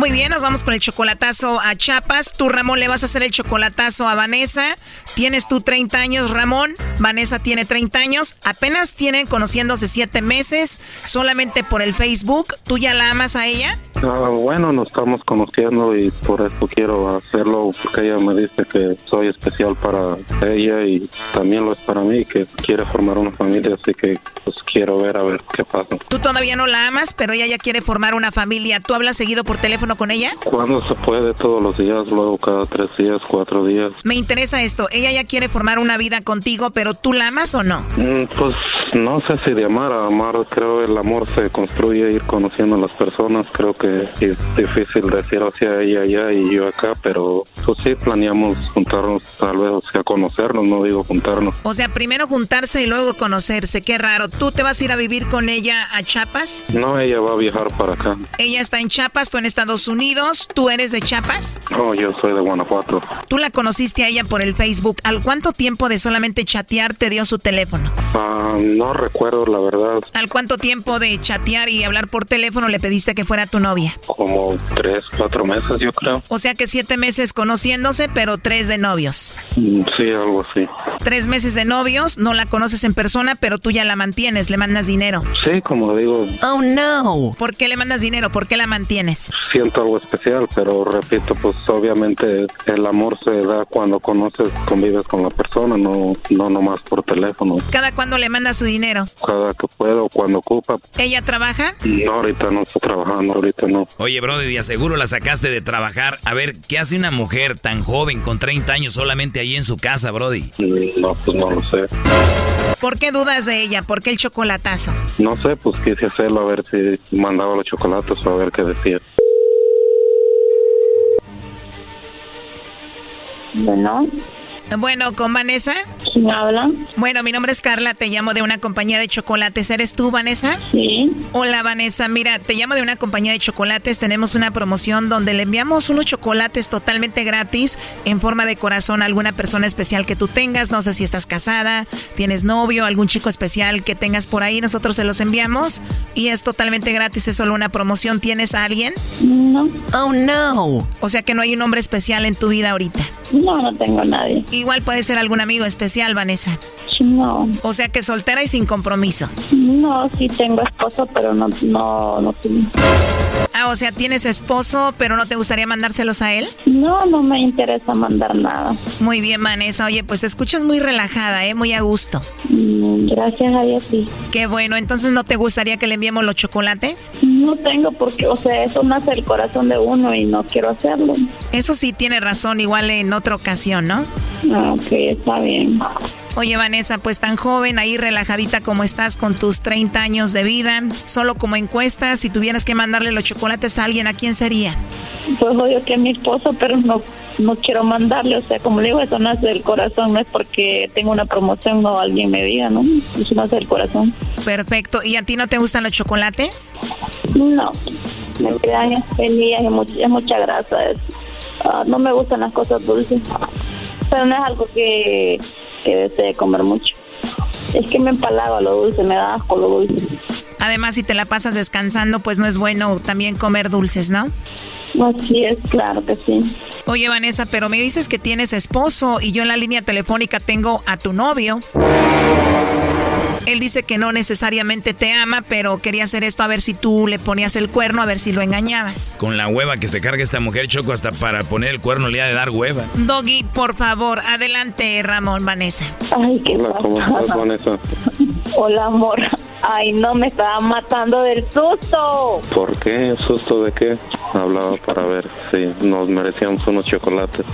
Muy bien, nos vamos con el chocolatazo a Chapas. Tú, Ramón, le vas a hacer el chocolatazo a Vanessa. Tienes tú 30 años, Ramón. Vanessa tiene 30 años. Apenas tienen conociéndose 7 meses. Solamente por el Facebook. ¿Tú ya la amas a ella? Ah, bueno, nos estamos conociendo y por eso quiero hacerlo, porque ella me dice que soy especial para ella y también lo es para mí, que quiere formar una familia, así que pues quiero ver a ver qué pasa. Tú todavía no la amas, pero ella ya quiere formar una familia. ¿Tú hablas seguido por teléfono con ella? Cuando se puede, todos los días, luego cada tres días, cuatro días. Me interesa esto. Ella ya quiere formar una vida contigo, pero ¿tú la amas o no? Mm, Pues no sé si de amar a amar, creo el amor se construye ir conociendo a las personas, creo que es difícil decir hacia ella allá y yo acá, pero pues sí planeamos juntarnos tal vez, o sea, conocernos, no digo juntarnos. O sea, primero juntarse y luego conocerse, qué raro. ¿Tú te vas a ir a vivir con ella a Chiapas? No, ella va a viajar para acá. Ella está en Chiapas, tú en Estados Unidos, ¿tú eres de Chiapas? No, yo soy de Guanajuato. Tú la conociste a ella por el Facebook. ¿Al cuánto tiempo de solamente chatear te dio su teléfono? Ah, no recuerdo la verdad. ¿Al cuánto tiempo de chatear y hablar por teléfono le pediste que fuera tu novia? Como tres, cuatro meses, yo creo. O sea que siete meses conociéndose, pero tres de novios. Mm, Sí, algo así. Tres meses de novios, no la conoces en persona, pero tú ya la mantienes, le mandas dinero. Sí, como digo, Oh no. ¿Por qué le mandas dinero? ¿Por qué la mantienes? siento algo especial, pero repito, pues obviamente el amor se da cuando conoces, convives con la persona, no, no nomás por teléfono. ¿Cada cuándo le mandas su dinero? Cada que puedo, cuando ocupa. ¿Ella trabaja? No, ahorita no estoy trabajando, ahorita no. Oye, Brody, de aseguro la sacaste de trabajar. A ver, ¿qué hace una mujer tan joven con 30 años solamente ahí en su casa, Brody? Mm, No, pues no lo sé. ¿Por qué dudas de ella? ¿Por qué el chocolatazo? No sé, pues quise hacerlo a ver si mandaba los chocolates o a ver qué decía. Bueno, Bueno, ¿con Vanessa? ¿quién habla? Bueno, mi nombre es Carla, te llamo de una compañía de chocolates. ¿Eres tú, Vanessa? Sí. Hola, Vanessa. Mira, te llamo de una compañía de chocolates. Tenemos una promoción donde le enviamos unos chocolates totalmente gratis en forma de corazón a alguna persona especial que tú tengas. No sé si estás casada, tienes novio, algún chico especial que tengas por ahí. Nosotros se los enviamos y es totalmente gratis. Es solo una promoción. ¿Tienes a alguien? No. Oh, no. O sea que no hay un hombre especial en tu vida ahorita. No, no tengo a nadie. Igual puede ser algún amigo especial, Vanessa. No. O sea que soltera y sin compromiso. No, sí tengo esposo, pero no, no, no tengo. Ah, o sea, tienes esposo, pero no te gustaría mandárselos a él. No, no me interesa mandar nada. Muy bien, Vanessa. Oye, pues te escuchas muy relajada, ¿eh? Muy a gusto. Mm, Gracias a Dios, sí. Qué bueno. Entonces, ¿no te gustaría que le enviemos los chocolates? No tengo porque, o sea, eso nace el corazón de uno y no quiero hacerlo. Eso sí tiene razón, igual en otra ocasión, ¿no? Ah, ok, está bien. Oye, Vanessa, pues tan joven, ahí relajadita como estás con tus 30 años de vida, solo como encuesta, si tuvieras que mandarle los chocolates a alguien, ¿a quién sería? Pues obvio que es mi esposo, pero no, no quiero mandarle, o sea, como le digo, eso nace del corazón, no es porque tengo una promoción o alguien me diga, ¿no? Eso nace del corazón. Perfecto. ¿Y a ti no te gustan los chocolates? No, me quedan es mucha, es mucha grasa. es- ah, no me gustan las cosas dulces, pero no es algo que, que desee comer mucho. Es que me empalaga lo dulce, me da asco lo dulce. Además, si te la pasas descansando, pues no es bueno también comer dulces, ¿no? Así es, claro que sí. Oye, Vanessa, pero me dices que tienes esposo y yo en la línea telefónica tengo a tu novio. Él dice que no necesariamente te ama, pero quería hacer esto a ver si tú le ponías el cuerno, a ver si lo engañabas. Con la hueva que se carga esta mujer, Choco, hasta para poner el cuerno le ha de dar hueva. Doggy, por favor, adelante, Ramón, Vanessa. Ay, qué Hola, ¿cómo estás, Vanessa? Hola, amor. Ay, no, me estaba matando del susto. ¿Por qué? ¿Susto de qué? Hablaba para ver si nos merecíamos unos chocolates.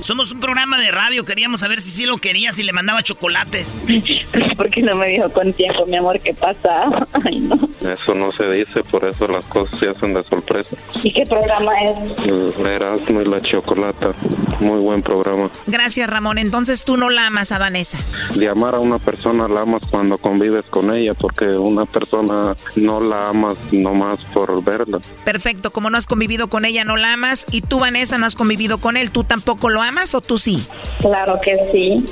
Somos un programa de radio, queríamos saber si sí lo querías y le mandaba chocolates. *laughs* ¿Por qué no me dijo con tiempo, mi amor, qué pasa? *laughs* Ay, no. Eso no se dice, por eso las cosas se hacen de sorpresa. ¿Y qué programa es? El Erasmo y la Chocolata, muy buen programa. Gracias, Ramón. Entonces tú no la amas a Vanessa. De amar a una persona la amas cuando convives con ella, porque una persona no la amas nomás por verla. Perfecto, como no has convivido con ella, no la amas. Y tú, Vanessa, no has convivido con él. ¿Tú tampoco lo amas o tú sí? Claro que sí.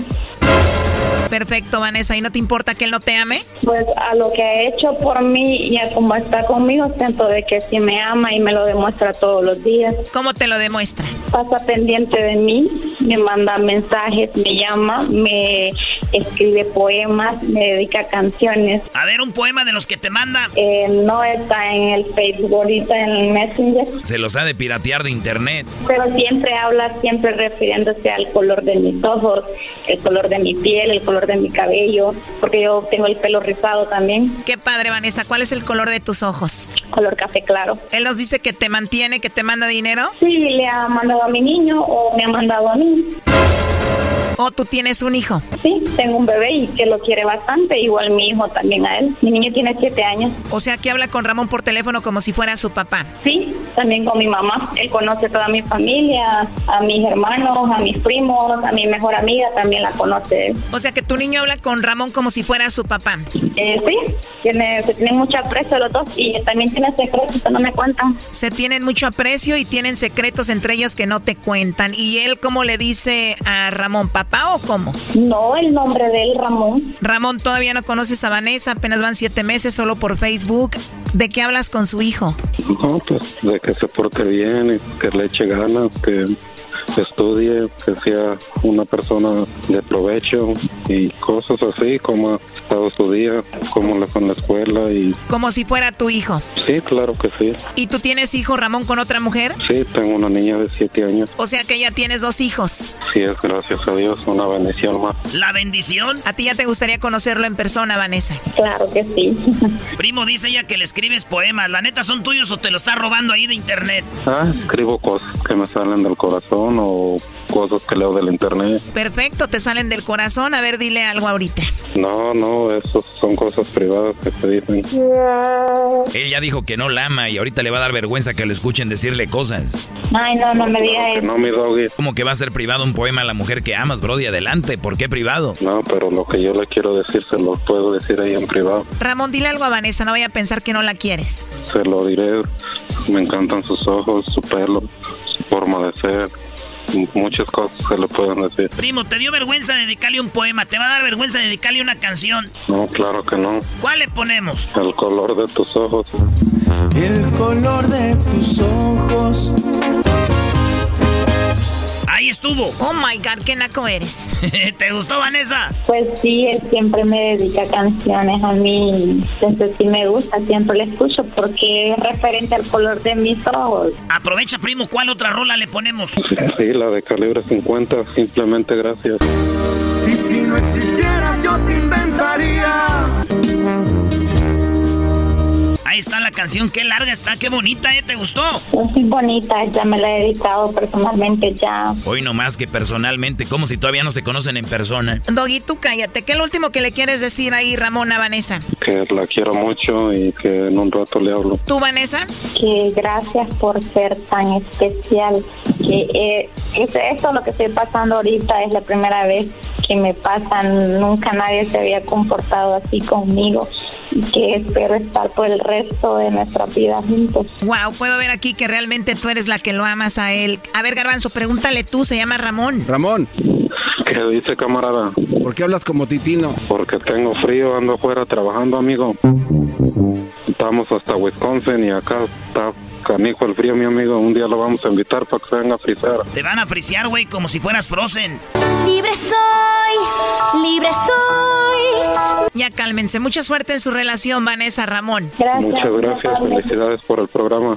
Perfecto, Vanessa. ¿Y no te importa que él no te ame? Pues a lo que ha hecho por mí y a cómo está conmigo, siento de que sí me ama y me lo demuestra todos los días. ¿Cómo te lo demuestra? Pasa pendiente de mí, me manda mensajes, me llama, me escribe poemas, me dedica canciones. A ver, un poema de los que te manda. Eh, no está en el Facebook, ahorita en el Messenger, Se los ha de piratear de internet. pero siempre habla, siempre refiriéndose al color de mis ojos, el color de mi piel, el color de mi cabello, porque yo tengo el pelo rizado también, Qué padre, Vanessa. ¿Cuál es el color de tus ojos? color café claro. Él nos dice que te mantiene, que te manda dinero. Sí, le ha mandado a mi niño o me ha mandado a mí. ¿O tú tienes un hijo? Sí, tengo un bebé y que lo quiere bastante, igual mi hijo también a él. Mi niño tiene siete años. O sea que habla con Ramón por teléfono como si fuera su papá. Sí, también con mi mamá. Él conoce a toda mi familia, a mis hermanos, a mis primos, a mi mejor amiga también la conoce. O sea que tu niño habla con Ramón como si fuera su papá. Eh, sí, tiene, se tienen mucho aprecio los dos y también tiene secretos que no me cuentan. Se tienen mucho aprecio y tienen secretos entre ellos que no te cuentan. ¿Y él cómo le dice a Ramón, papá o cómo? No, el nombre de él, Ramón. Ramón, todavía no conoces a Vanessa, apenas van siete meses solo por Facebook. ¿De qué hablas con su hijo? No, pues de que se porte bien, que le eche ganas, que estudie, que sea una persona de provecho y cosas así, como ha estado su día, como le fue en la escuela y... Como si fuera tu hijo. Sí, claro que sí. ¿Y tú tienes hijo, Ramón, con otra mujer? Sí, tengo una niña de siete años. O sea que ya tienes dos hijos. Sí, es gracias a Dios, una bendición más. ¿La bendición? ¿A ti ya te gustaría conocerlo en persona, Vanessa? Claro que sí. *laughs* Primo, dice ella que le escribes poemas. ¿La neta son tuyos o te lo está robando ahí de internet? Ah, escribo cosas que me salen del corazón o cosas que leo del internet. Perfecto, te salen del corazón. A ver, dile algo ahorita. No, no, eso son cosas privadas que se dicen. Él ya dijo que no la ama y ahorita le va a dar vergüenza que lo escuchen decirle cosas. Ay, no, no me digas eso. No, mi doggy. ¿Cómo que va a ser privado un poema a la mujer que amas, Brody? Adelante, ¿por qué privado? No, pero lo que yo le quiero decir se lo puedo decir ahí en privado. Ramón, dile algo a Vanessa, no vaya a pensar que no la quieres. Se lo diré. Me encantan sus ojos, su pelo, su forma de ser. Muchas cosas se le pueden decir. Primo, ¿te dio vergüenza dedicarle un poema? ¿Te va a dar vergüenza dedicarle una canción? No, claro que no. ¿Cuál le ponemos? El color de tus ojos. El color de tus ojos. Ahí estuvo. Oh my God, qué naco eres. *laughs* ¿Te gustó, Vanessa? Pues sí, él siempre me dedica canciones a mí. Entonces sí me gusta, siempre le escucho porque es referente al color de mis ojos. Aprovecha, primo, ¿cuál otra rola le ponemos? Sí, la de calibre 50, simplemente gracias. Y si no existieras, yo te inventaría. Ahí está la canción, qué larga está, qué bonita, ¿eh? ¿Te gustó? Muy bonita, ya me la he dedicado personalmente ya. Hoy no más que personalmente, como si todavía no se conocen en persona. Doggy, tú cállate. ¿Qué es lo último que le quieres decir ahí, Ramón, a Vanessa? Que la quiero mucho y que en un rato le hablo. ¿Tú, Vanessa? Que gracias por ser tan especial. Que eh, es esto lo que estoy pasando ahorita es la primera vez que me pasa. Nunca nadie se había comportado así conmigo. Y que espero estar por el resto de nuestra vida juntos. Wow, puedo ver aquí que realmente tú eres la que lo amas a él. A ver, Garbanzo, pregúntale tú, se llama Ramón. Ramón, ¿Qué dice, camarada? ¿por qué hablas como titino? Porque tengo frío, ando afuera trabajando, amigo. Estamos hasta Wisconsin y acá está canijo el frío, mi amigo. Un día lo vamos a invitar para que se venga a frizar. Te van a frisear, güey, como si fueras Frozen. Libre soy, libre soy. Ya cálmense. Mucha suerte en su relación, Vanessa Ramón. Muchas gracias, felicidades por el programa.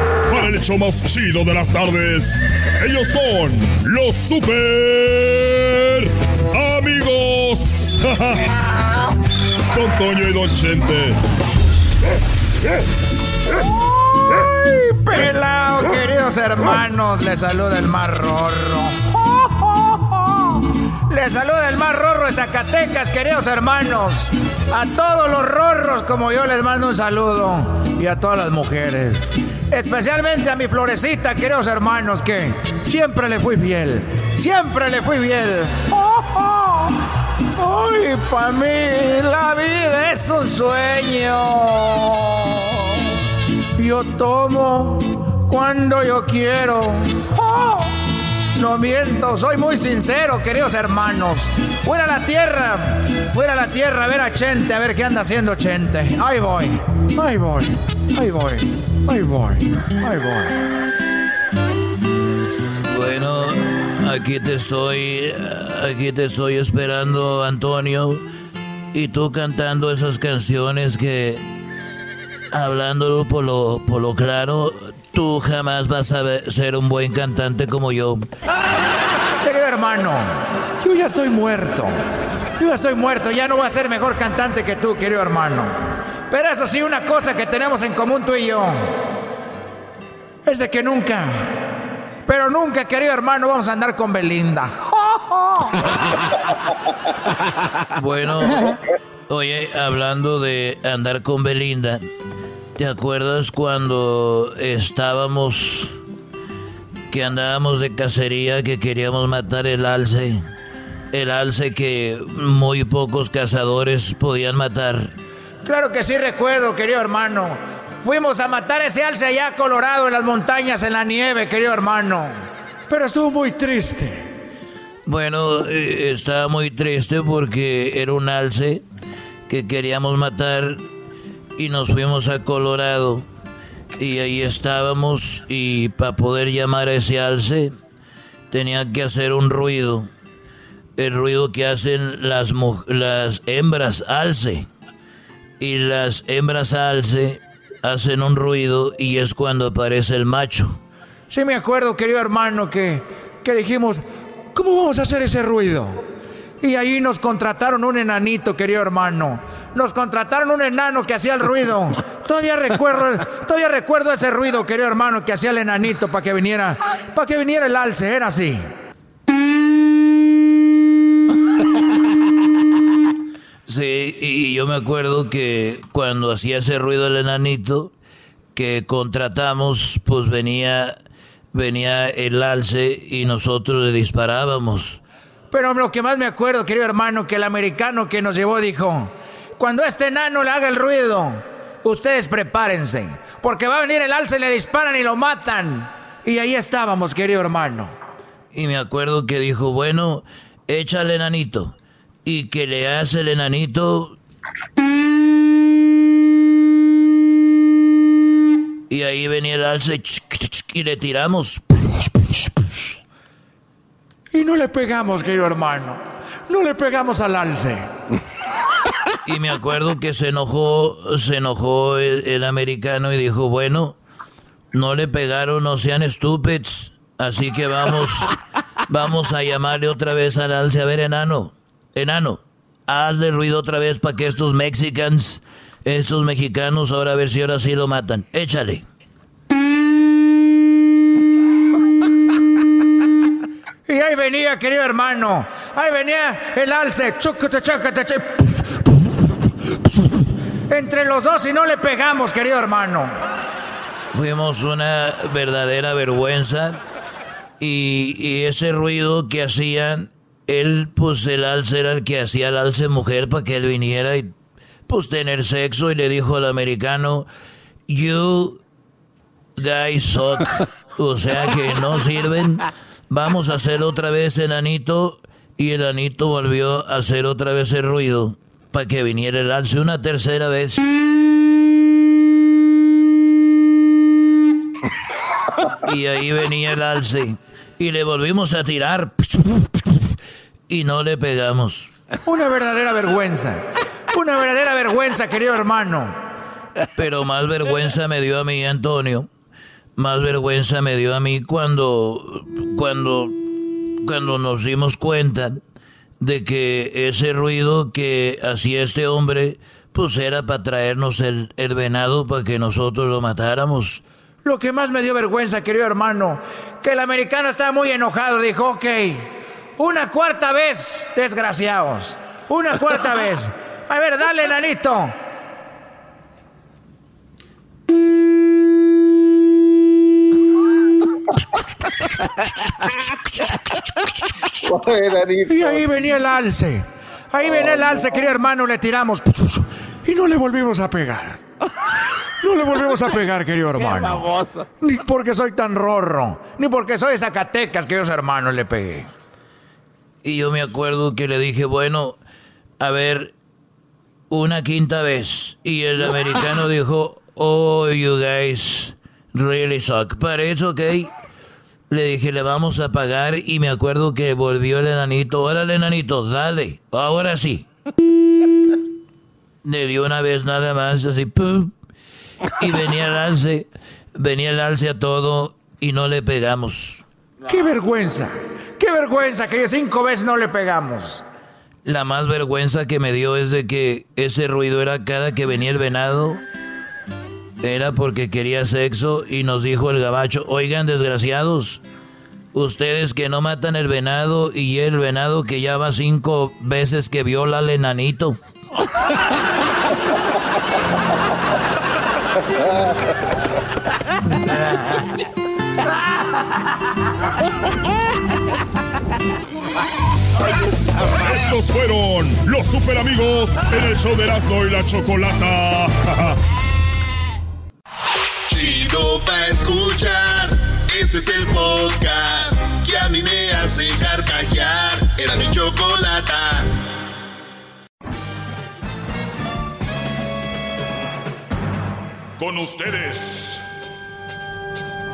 el hecho más chido de las tardes. Ellos son los super amigos. *laughs* Don Toño y Don Chente. ¡Ay, pelao, queridos hermanos! Les saluda el más rorro. *laughs* Les saluda el más rorro de Zacatecas, queridos hermanos. A todos los rorros, como yo les mando un saludo. Y a todas las mujeres. Especialmente a mi florecita, queridos hermanos, que siempre le fui fiel. Siempre le fui fiel. ¡Ay, para mí la vida es un sueño! Yo tomo cuando yo quiero. ¡Oh! No miento, soy muy sincero, queridos hermanos. Voy a la tierra, voy a la tierra a ver a Chente, a ver qué anda haciendo Chente. Ahí voy, ahí voy, ahí voy, ahí voy, ahí voy. Bueno, Aquí te estoy, aquí te estoy esperando, Antonio. Y tú cantando esas canciones que, hablándolo por lo, por lo claro, tú jamás vas a ser un buen cantante como yo. Querido hermano, yo ya estoy muerto. Yo ya estoy muerto, ya no voy a ser mejor cantante que tú, querido hermano. Pero eso sí, una cosa que tenemos en común tú y yo. Es de que nunca, pero nunca, querido hermano, vamos a andar con Belinda. *laughs* Bueno, oye, hablando de andar con Belinda, ¿te acuerdas cuando estábamos, que andábamos de cacería, que queríamos matar el alce? El alce que muy pocos cazadores podían matar. Claro que sí recuerdo, querido hermano. Fuimos a matar ese alce allá a colorado en las montañas, en la nieve, querido hermano. Pero estuvo muy triste. Bueno, eh, estaba muy triste porque era un alce que queríamos matar y nos fuimos a Colorado y ahí estábamos y para poder llamar a ese alce tenía que hacer un ruido, el ruido que hacen las, las hembras alce y las hembras alce hacen un ruido y es cuando aparece el macho. Sí me acuerdo, querido hermano, que, que dijimos, ¿cómo vamos a hacer ese ruido? Y ahí nos contrataron un enanito, querido hermano. Nos contrataron un enano que hacía el ruido. *laughs* Todavía recuerdo, todavía recuerdo ese ruido, querido hermano, que hacía el enanito para que viniera, para que viniera el alce, era así. Sí, y yo me acuerdo que cuando hacía ese ruido el enanito que contratamos, pues venía venía el alce y nosotros le disparábamos. Pero lo que más me acuerdo, querido hermano, que el americano que nos llevó dijo, cuando este enano le haga el ruido, ustedes prepárense, porque va a venir el alce, le disparan y lo matan. Y ahí estábamos, querido hermano. Y me acuerdo que dijo, bueno, échale enanito. Y que le hace el enanito. Y ahí venía el alce y le tiramos. Y no le pegamos, querido hermano. No le pegamos al alce. Y me acuerdo que se enojó, se enojó el, el americano y dijo, bueno, no le pegaron, no sean estúpidos. Así que vamos, vamos a llamarle otra vez al alce. A ver, enano, enano, hazle ruido otra vez para que estos mexicans, estos mexicanos, ahora a ver si ahora sí lo matan. Échale. Y ahí venía, querido hermano. Ahí venía el alce. Chúcate, chú- Entre los dos y no le pegamos, querido hermano. Fuimos una verdadera vergüenza. Y, y ese ruido que hacían, él, pues el alce era el que hacía el alce mujer para que él viniera y, pues, tener sexo. Y le dijo al americano, You guys suck. *laughs* O sea que no sirven. Vamos a hacer otra vez enanito. Y el anito volvió a hacer otra vez el ruido para que viniera el alce una tercera vez. Y ahí venía el alce. Y le volvimos a tirar. Y no le pegamos. Una verdadera vergüenza. Una verdadera vergüenza, querido hermano. Pero más vergüenza me dio a mí, Antonio. Más vergüenza me dio a mí cuando, cuando, cuando nos dimos cuenta de que ese ruido que hacía este hombre, pues era para traernos el, el venado para que nosotros lo matáramos. Lo que más me dio vergüenza, querido hermano, que el americano estaba muy enojado. Dijo, ok, una cuarta vez, desgraciados. Una cuarta vez. A ver, dale, nanito. Y ahí venía el alce. Ahí venía el alce, querido hermano, le tiramos. Y no le volvimos a pegar. No le volvimos a pegar, querido hermano. Ni porque soy tan rorro, ni porque soy de Zacatecas, queridos hermanos, le pegué. Y yo me acuerdo que le dije, bueno, a ver, una quinta vez. Y el *laughs* americano dijo, oh, you guys really suck. But it's okay. Le dije, le vamos a pagar y me acuerdo que volvió el enanito. Órale, enanito, dale. Ahora sí. *laughs* Le dio una vez nada más, así, ¡pum! Y venía el alce, venía el alce a todo y no le pegamos. ¡Qué vergüenza! ¡Qué vergüenza que cinco veces no le pegamos! La más vergüenza que me dio es de que ese ruido era cada que venía el venado. Era porque quería sexo y nos dijo el gabacho, oigan desgraciados, ustedes que no matan el venado y el venado que ya va cinco veces que viola al enanito. *laughs* *laughs* Estos fueron los super amigos en el show de Erasmo y la Chocolata. *laughs* Chido pa' escuchar. Este es el podcast que a mí me hace carcajear. Era mi chocolata. Con ustedes.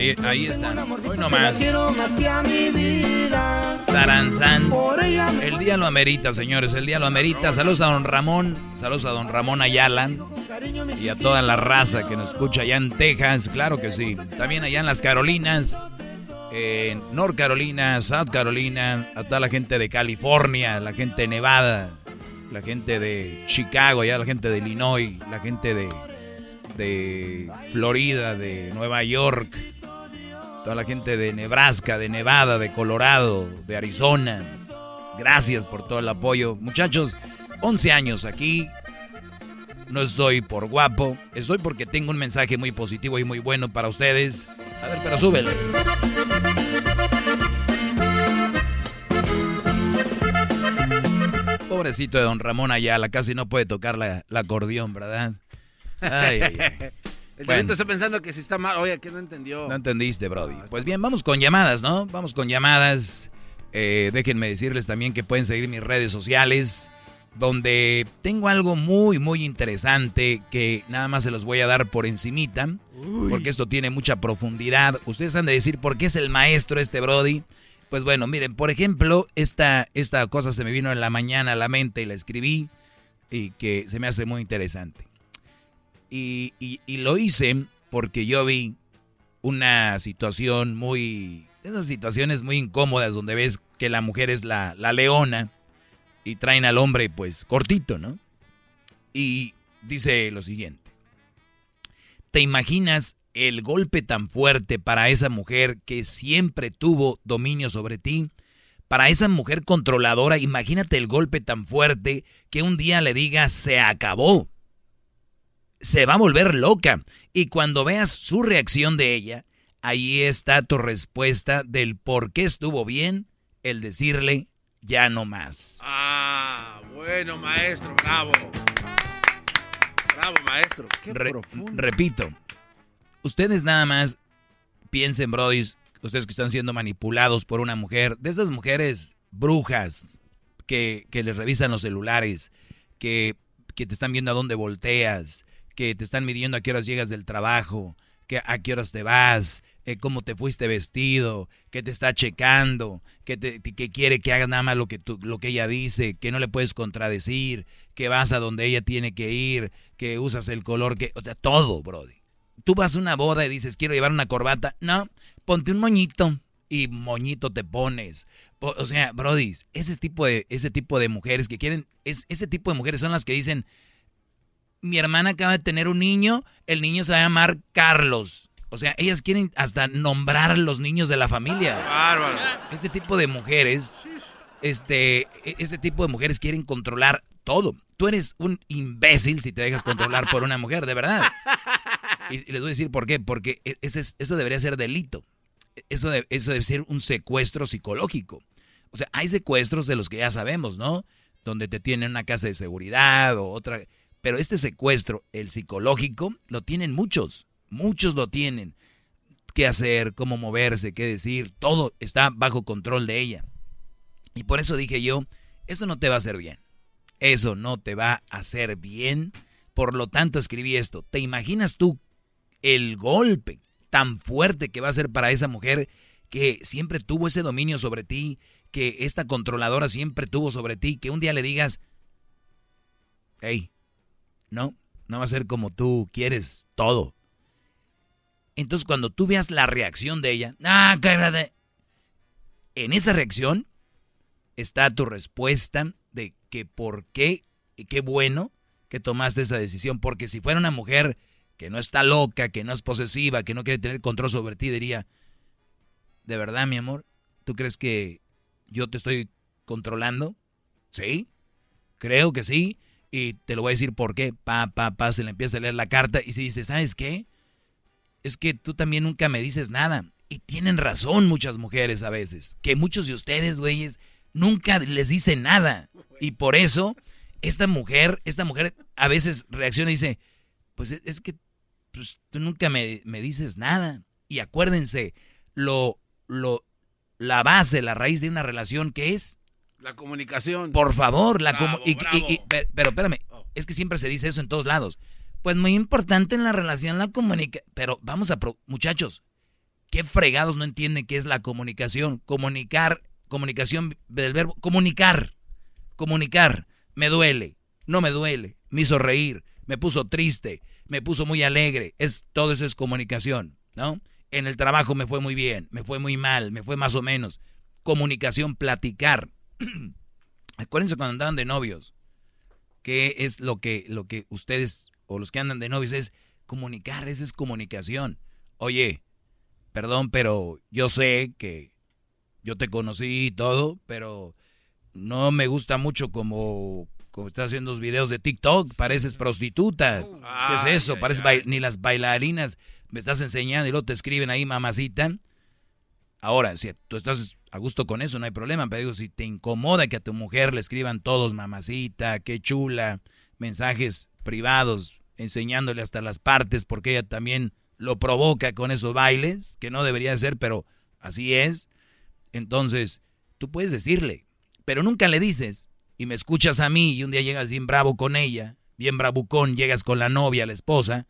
Eh, ahí están. Hoy nomás. Saranzán. El día lo amerita, señores. El día lo amerita. Saludos a don Ramón. Saludos a don Ramón Ayala. Y a toda la raza que nos escucha allá en Texas. Claro que sí. También allá en las Carolinas. En North Carolina, South Carolina. A toda la gente de California. La gente de Nevada. La gente de Chicago. Allá la gente de Illinois. La gente de, de Florida. De Nueva York toda la gente de Nebraska, de Nevada, de Colorado, de Arizona. Gracias por todo el apoyo. Muchachos, 11 años aquí. No estoy por guapo, estoy porque tengo un mensaje muy positivo y muy bueno para ustedes. A ver, pero súbele. Pobrecito de don Ramón Ayala, casi no puede tocar la, la acordeón, ¿verdad? Ay. El Bueno. Está pensando que si está mal. Oye, que no entendió. No entendiste, Brody. Pues bien, vamos con llamadas, ¿no? Vamos con llamadas. Eh, déjenme decirles también que pueden seguir mis redes sociales, donde tengo algo muy, muy interesante que nada más se los voy a dar por encimita, porque esto tiene mucha profundidad. Ustedes han de decir por qué es el maestro este Brody. Pues bueno, miren, por ejemplo, esta, esta cosa se me vino en la mañana a la mente y la escribí y que se me hace muy interesante. Y, lo hice porque yo vi una situación muy... Esas situaciones muy incómodas donde ves que la mujer es la, la leona y traen al hombre pues cortito, ¿no? Y dice lo siguiente. ¿Te imaginas el golpe tan fuerte para esa mujer que siempre tuvo dominio sobre ti? Para esa mujer controladora, imagínate el golpe tan fuerte que un día le digas se acabó se va a volver loca. Y cuando veas su reacción de ella, ahí está tu respuesta del por qué estuvo bien el decirle ya no más. Ah, bueno, maestro, bravo. Bravo, maestro. Qué Re- profundo. repito, ustedes nada más piensen, brodis, ustedes que están siendo manipulados por una mujer, de esas mujeres brujas que, que les revisan los celulares, que, que te están viendo a dónde volteas, que te están midiendo a qué horas llegas del trabajo, que a qué horas te vas, eh, cómo te fuiste vestido, que te está checando, que, te, que quiere que hagas nada más lo que, tú, lo que ella dice, que no le puedes contradecir, que vas a donde ella tiene que ir, que usas el color que... O sea, todo, Brody. Tú vas a una boda y dices, quiero llevar una corbata. No, ponte un moñito. Y moñito te pones. O, sea, Brody, ese tipo de, ese tipo de mujeres que quieren... Es, ese tipo de mujeres son las que dicen, mi hermana acaba de tener un niño, el niño se va a llamar Carlos. O sea, ellas quieren hasta nombrar a los niños de la familia. Bárbaro. Este tipo de mujeres, este, e- ese tipo de mujeres quieren controlar todo. Tú eres un imbécil si te dejas controlar por una mujer, de verdad. Y, les voy a decir por qué. Porque e- ese eso debería ser delito. Eso, de- eso debe ser un secuestro psicológico. O sea, hay secuestros de los que ya sabemos, ¿no? Donde te tienen una casa de seguridad o otra. Pero este secuestro, el psicológico, lo tienen muchos. Muchos lo tienen. Qué hacer, cómo moverse, qué decir, todo está bajo control de ella. Y por eso dije yo, eso no te va a hacer bien. Eso no te va a hacer bien. Por lo tanto, escribí esto. ¿Te imaginas tú el golpe tan fuerte que va a ser para esa mujer que siempre tuvo ese dominio sobre ti, que esta controladora siempre tuvo sobre ti, que un día le digas, hey, no, no va a ser como tú quieres todo. Entonces cuando tú veas la reacción de ella, ah, en esa reacción está tu respuesta de que por qué y qué bueno que tomaste esa decisión, porque si fuera una mujer que no está loca, que no es posesiva, que no quiere tener control sobre ti, diría, ¿de verdad, mi amor? ¿Tú crees que yo te estoy controlando? ¿Sí? Creo que sí. Y te lo voy a decir por qué. Pa, pa, pa, se le empieza a leer la carta y se dice, ¿sabes qué? Es que tú también nunca me dices nada. Y tienen razón muchas mujeres a veces. Que muchos de ustedes, güeyes, nunca les dicen nada. Y por eso, esta mujer, esta mujer a veces reacciona y dice, pues es que pues, tú nunca me, dices nada. Y acuérdense, lo, lo, la base, la raíz de una relación, ¿qué es? La comunicación. Por favor, la comunicación. pero espérame, oh. es que siempre se dice eso en todos lados. Pues muy importante en la relación la comunicación. Pero vamos a, muchachos, ¿qué fregados no entienden qué es la comunicación? Comunicar, comunicación del verbo, comunicar, comunicar. Me duele, no me duele, me hizo reír, me puso triste, me puso muy alegre. Es, todo eso es comunicación, ¿no? En el trabajo me fue muy bien, me fue muy mal, me fue más o menos. Comunicación, platicar. *clears throat* Acuérdense cuando andaban de novios, que es lo que, lo que ustedes o los que andan de novios es comunicar, esa es comunicación. Oye, perdón, pero yo sé que yo te conocí y todo, pero no me gusta mucho como como estás haciendo los videos de TikTok, pareces prostituta. ¿Qué es eso? Pareces ni las bailarinas me estás enseñando y luego te escriben ahí mamacita. Ahora, si tú estás a gusto con eso, no hay problema, pero digo, si te incomoda que a tu mujer le escriban todos mamacita, qué chula, mensajes privados, enseñándole hasta las partes, porque ella también lo provoca con esos bailes, que no debería ser, pero así es. Entonces, tú puedes decirle, pero nunca le dices, y me escuchas a mí y un día llegas bien bravo con ella, bien bravucón, llegas con la novia, la esposa,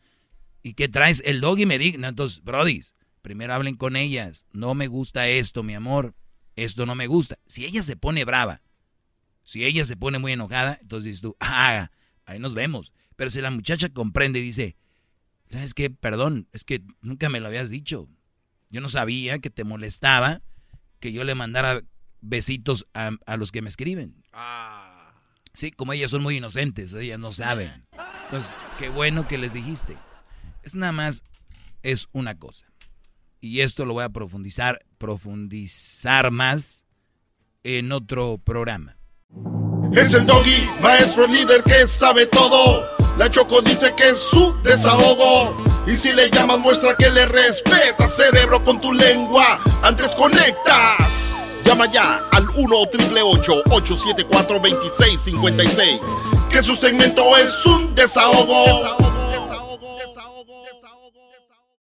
y que traes el dog y me digna. Entonces, brodis, primero hablen con ellas. No me gusta esto, mi amor. Esto no me gusta. Si ella se pone brava, si ella se pone muy enojada, entonces dices tú, ah, ahí nos vemos. Pero si la muchacha comprende y dice, ¿sabes qué? Perdón, es que nunca me lo habías dicho. Yo no sabía que te molestaba que yo le mandara besitos a, a los que me escriben. Ah. Sí, como ellas son muy inocentes, ellas no saben. Entonces, qué bueno que les dijiste. Es nada más, es una cosa. Y esto lo voy a profundizar, profundizar más en otro programa. Es el doggy, maestro líder que sabe todo. La Choco dice que es su desahogo. Y si le llamas, muestra que le respeta, cerebro, con tu lengua. Antes conectas. Llama ya al 1-888-874-2656. Que su segmento es un desahogo.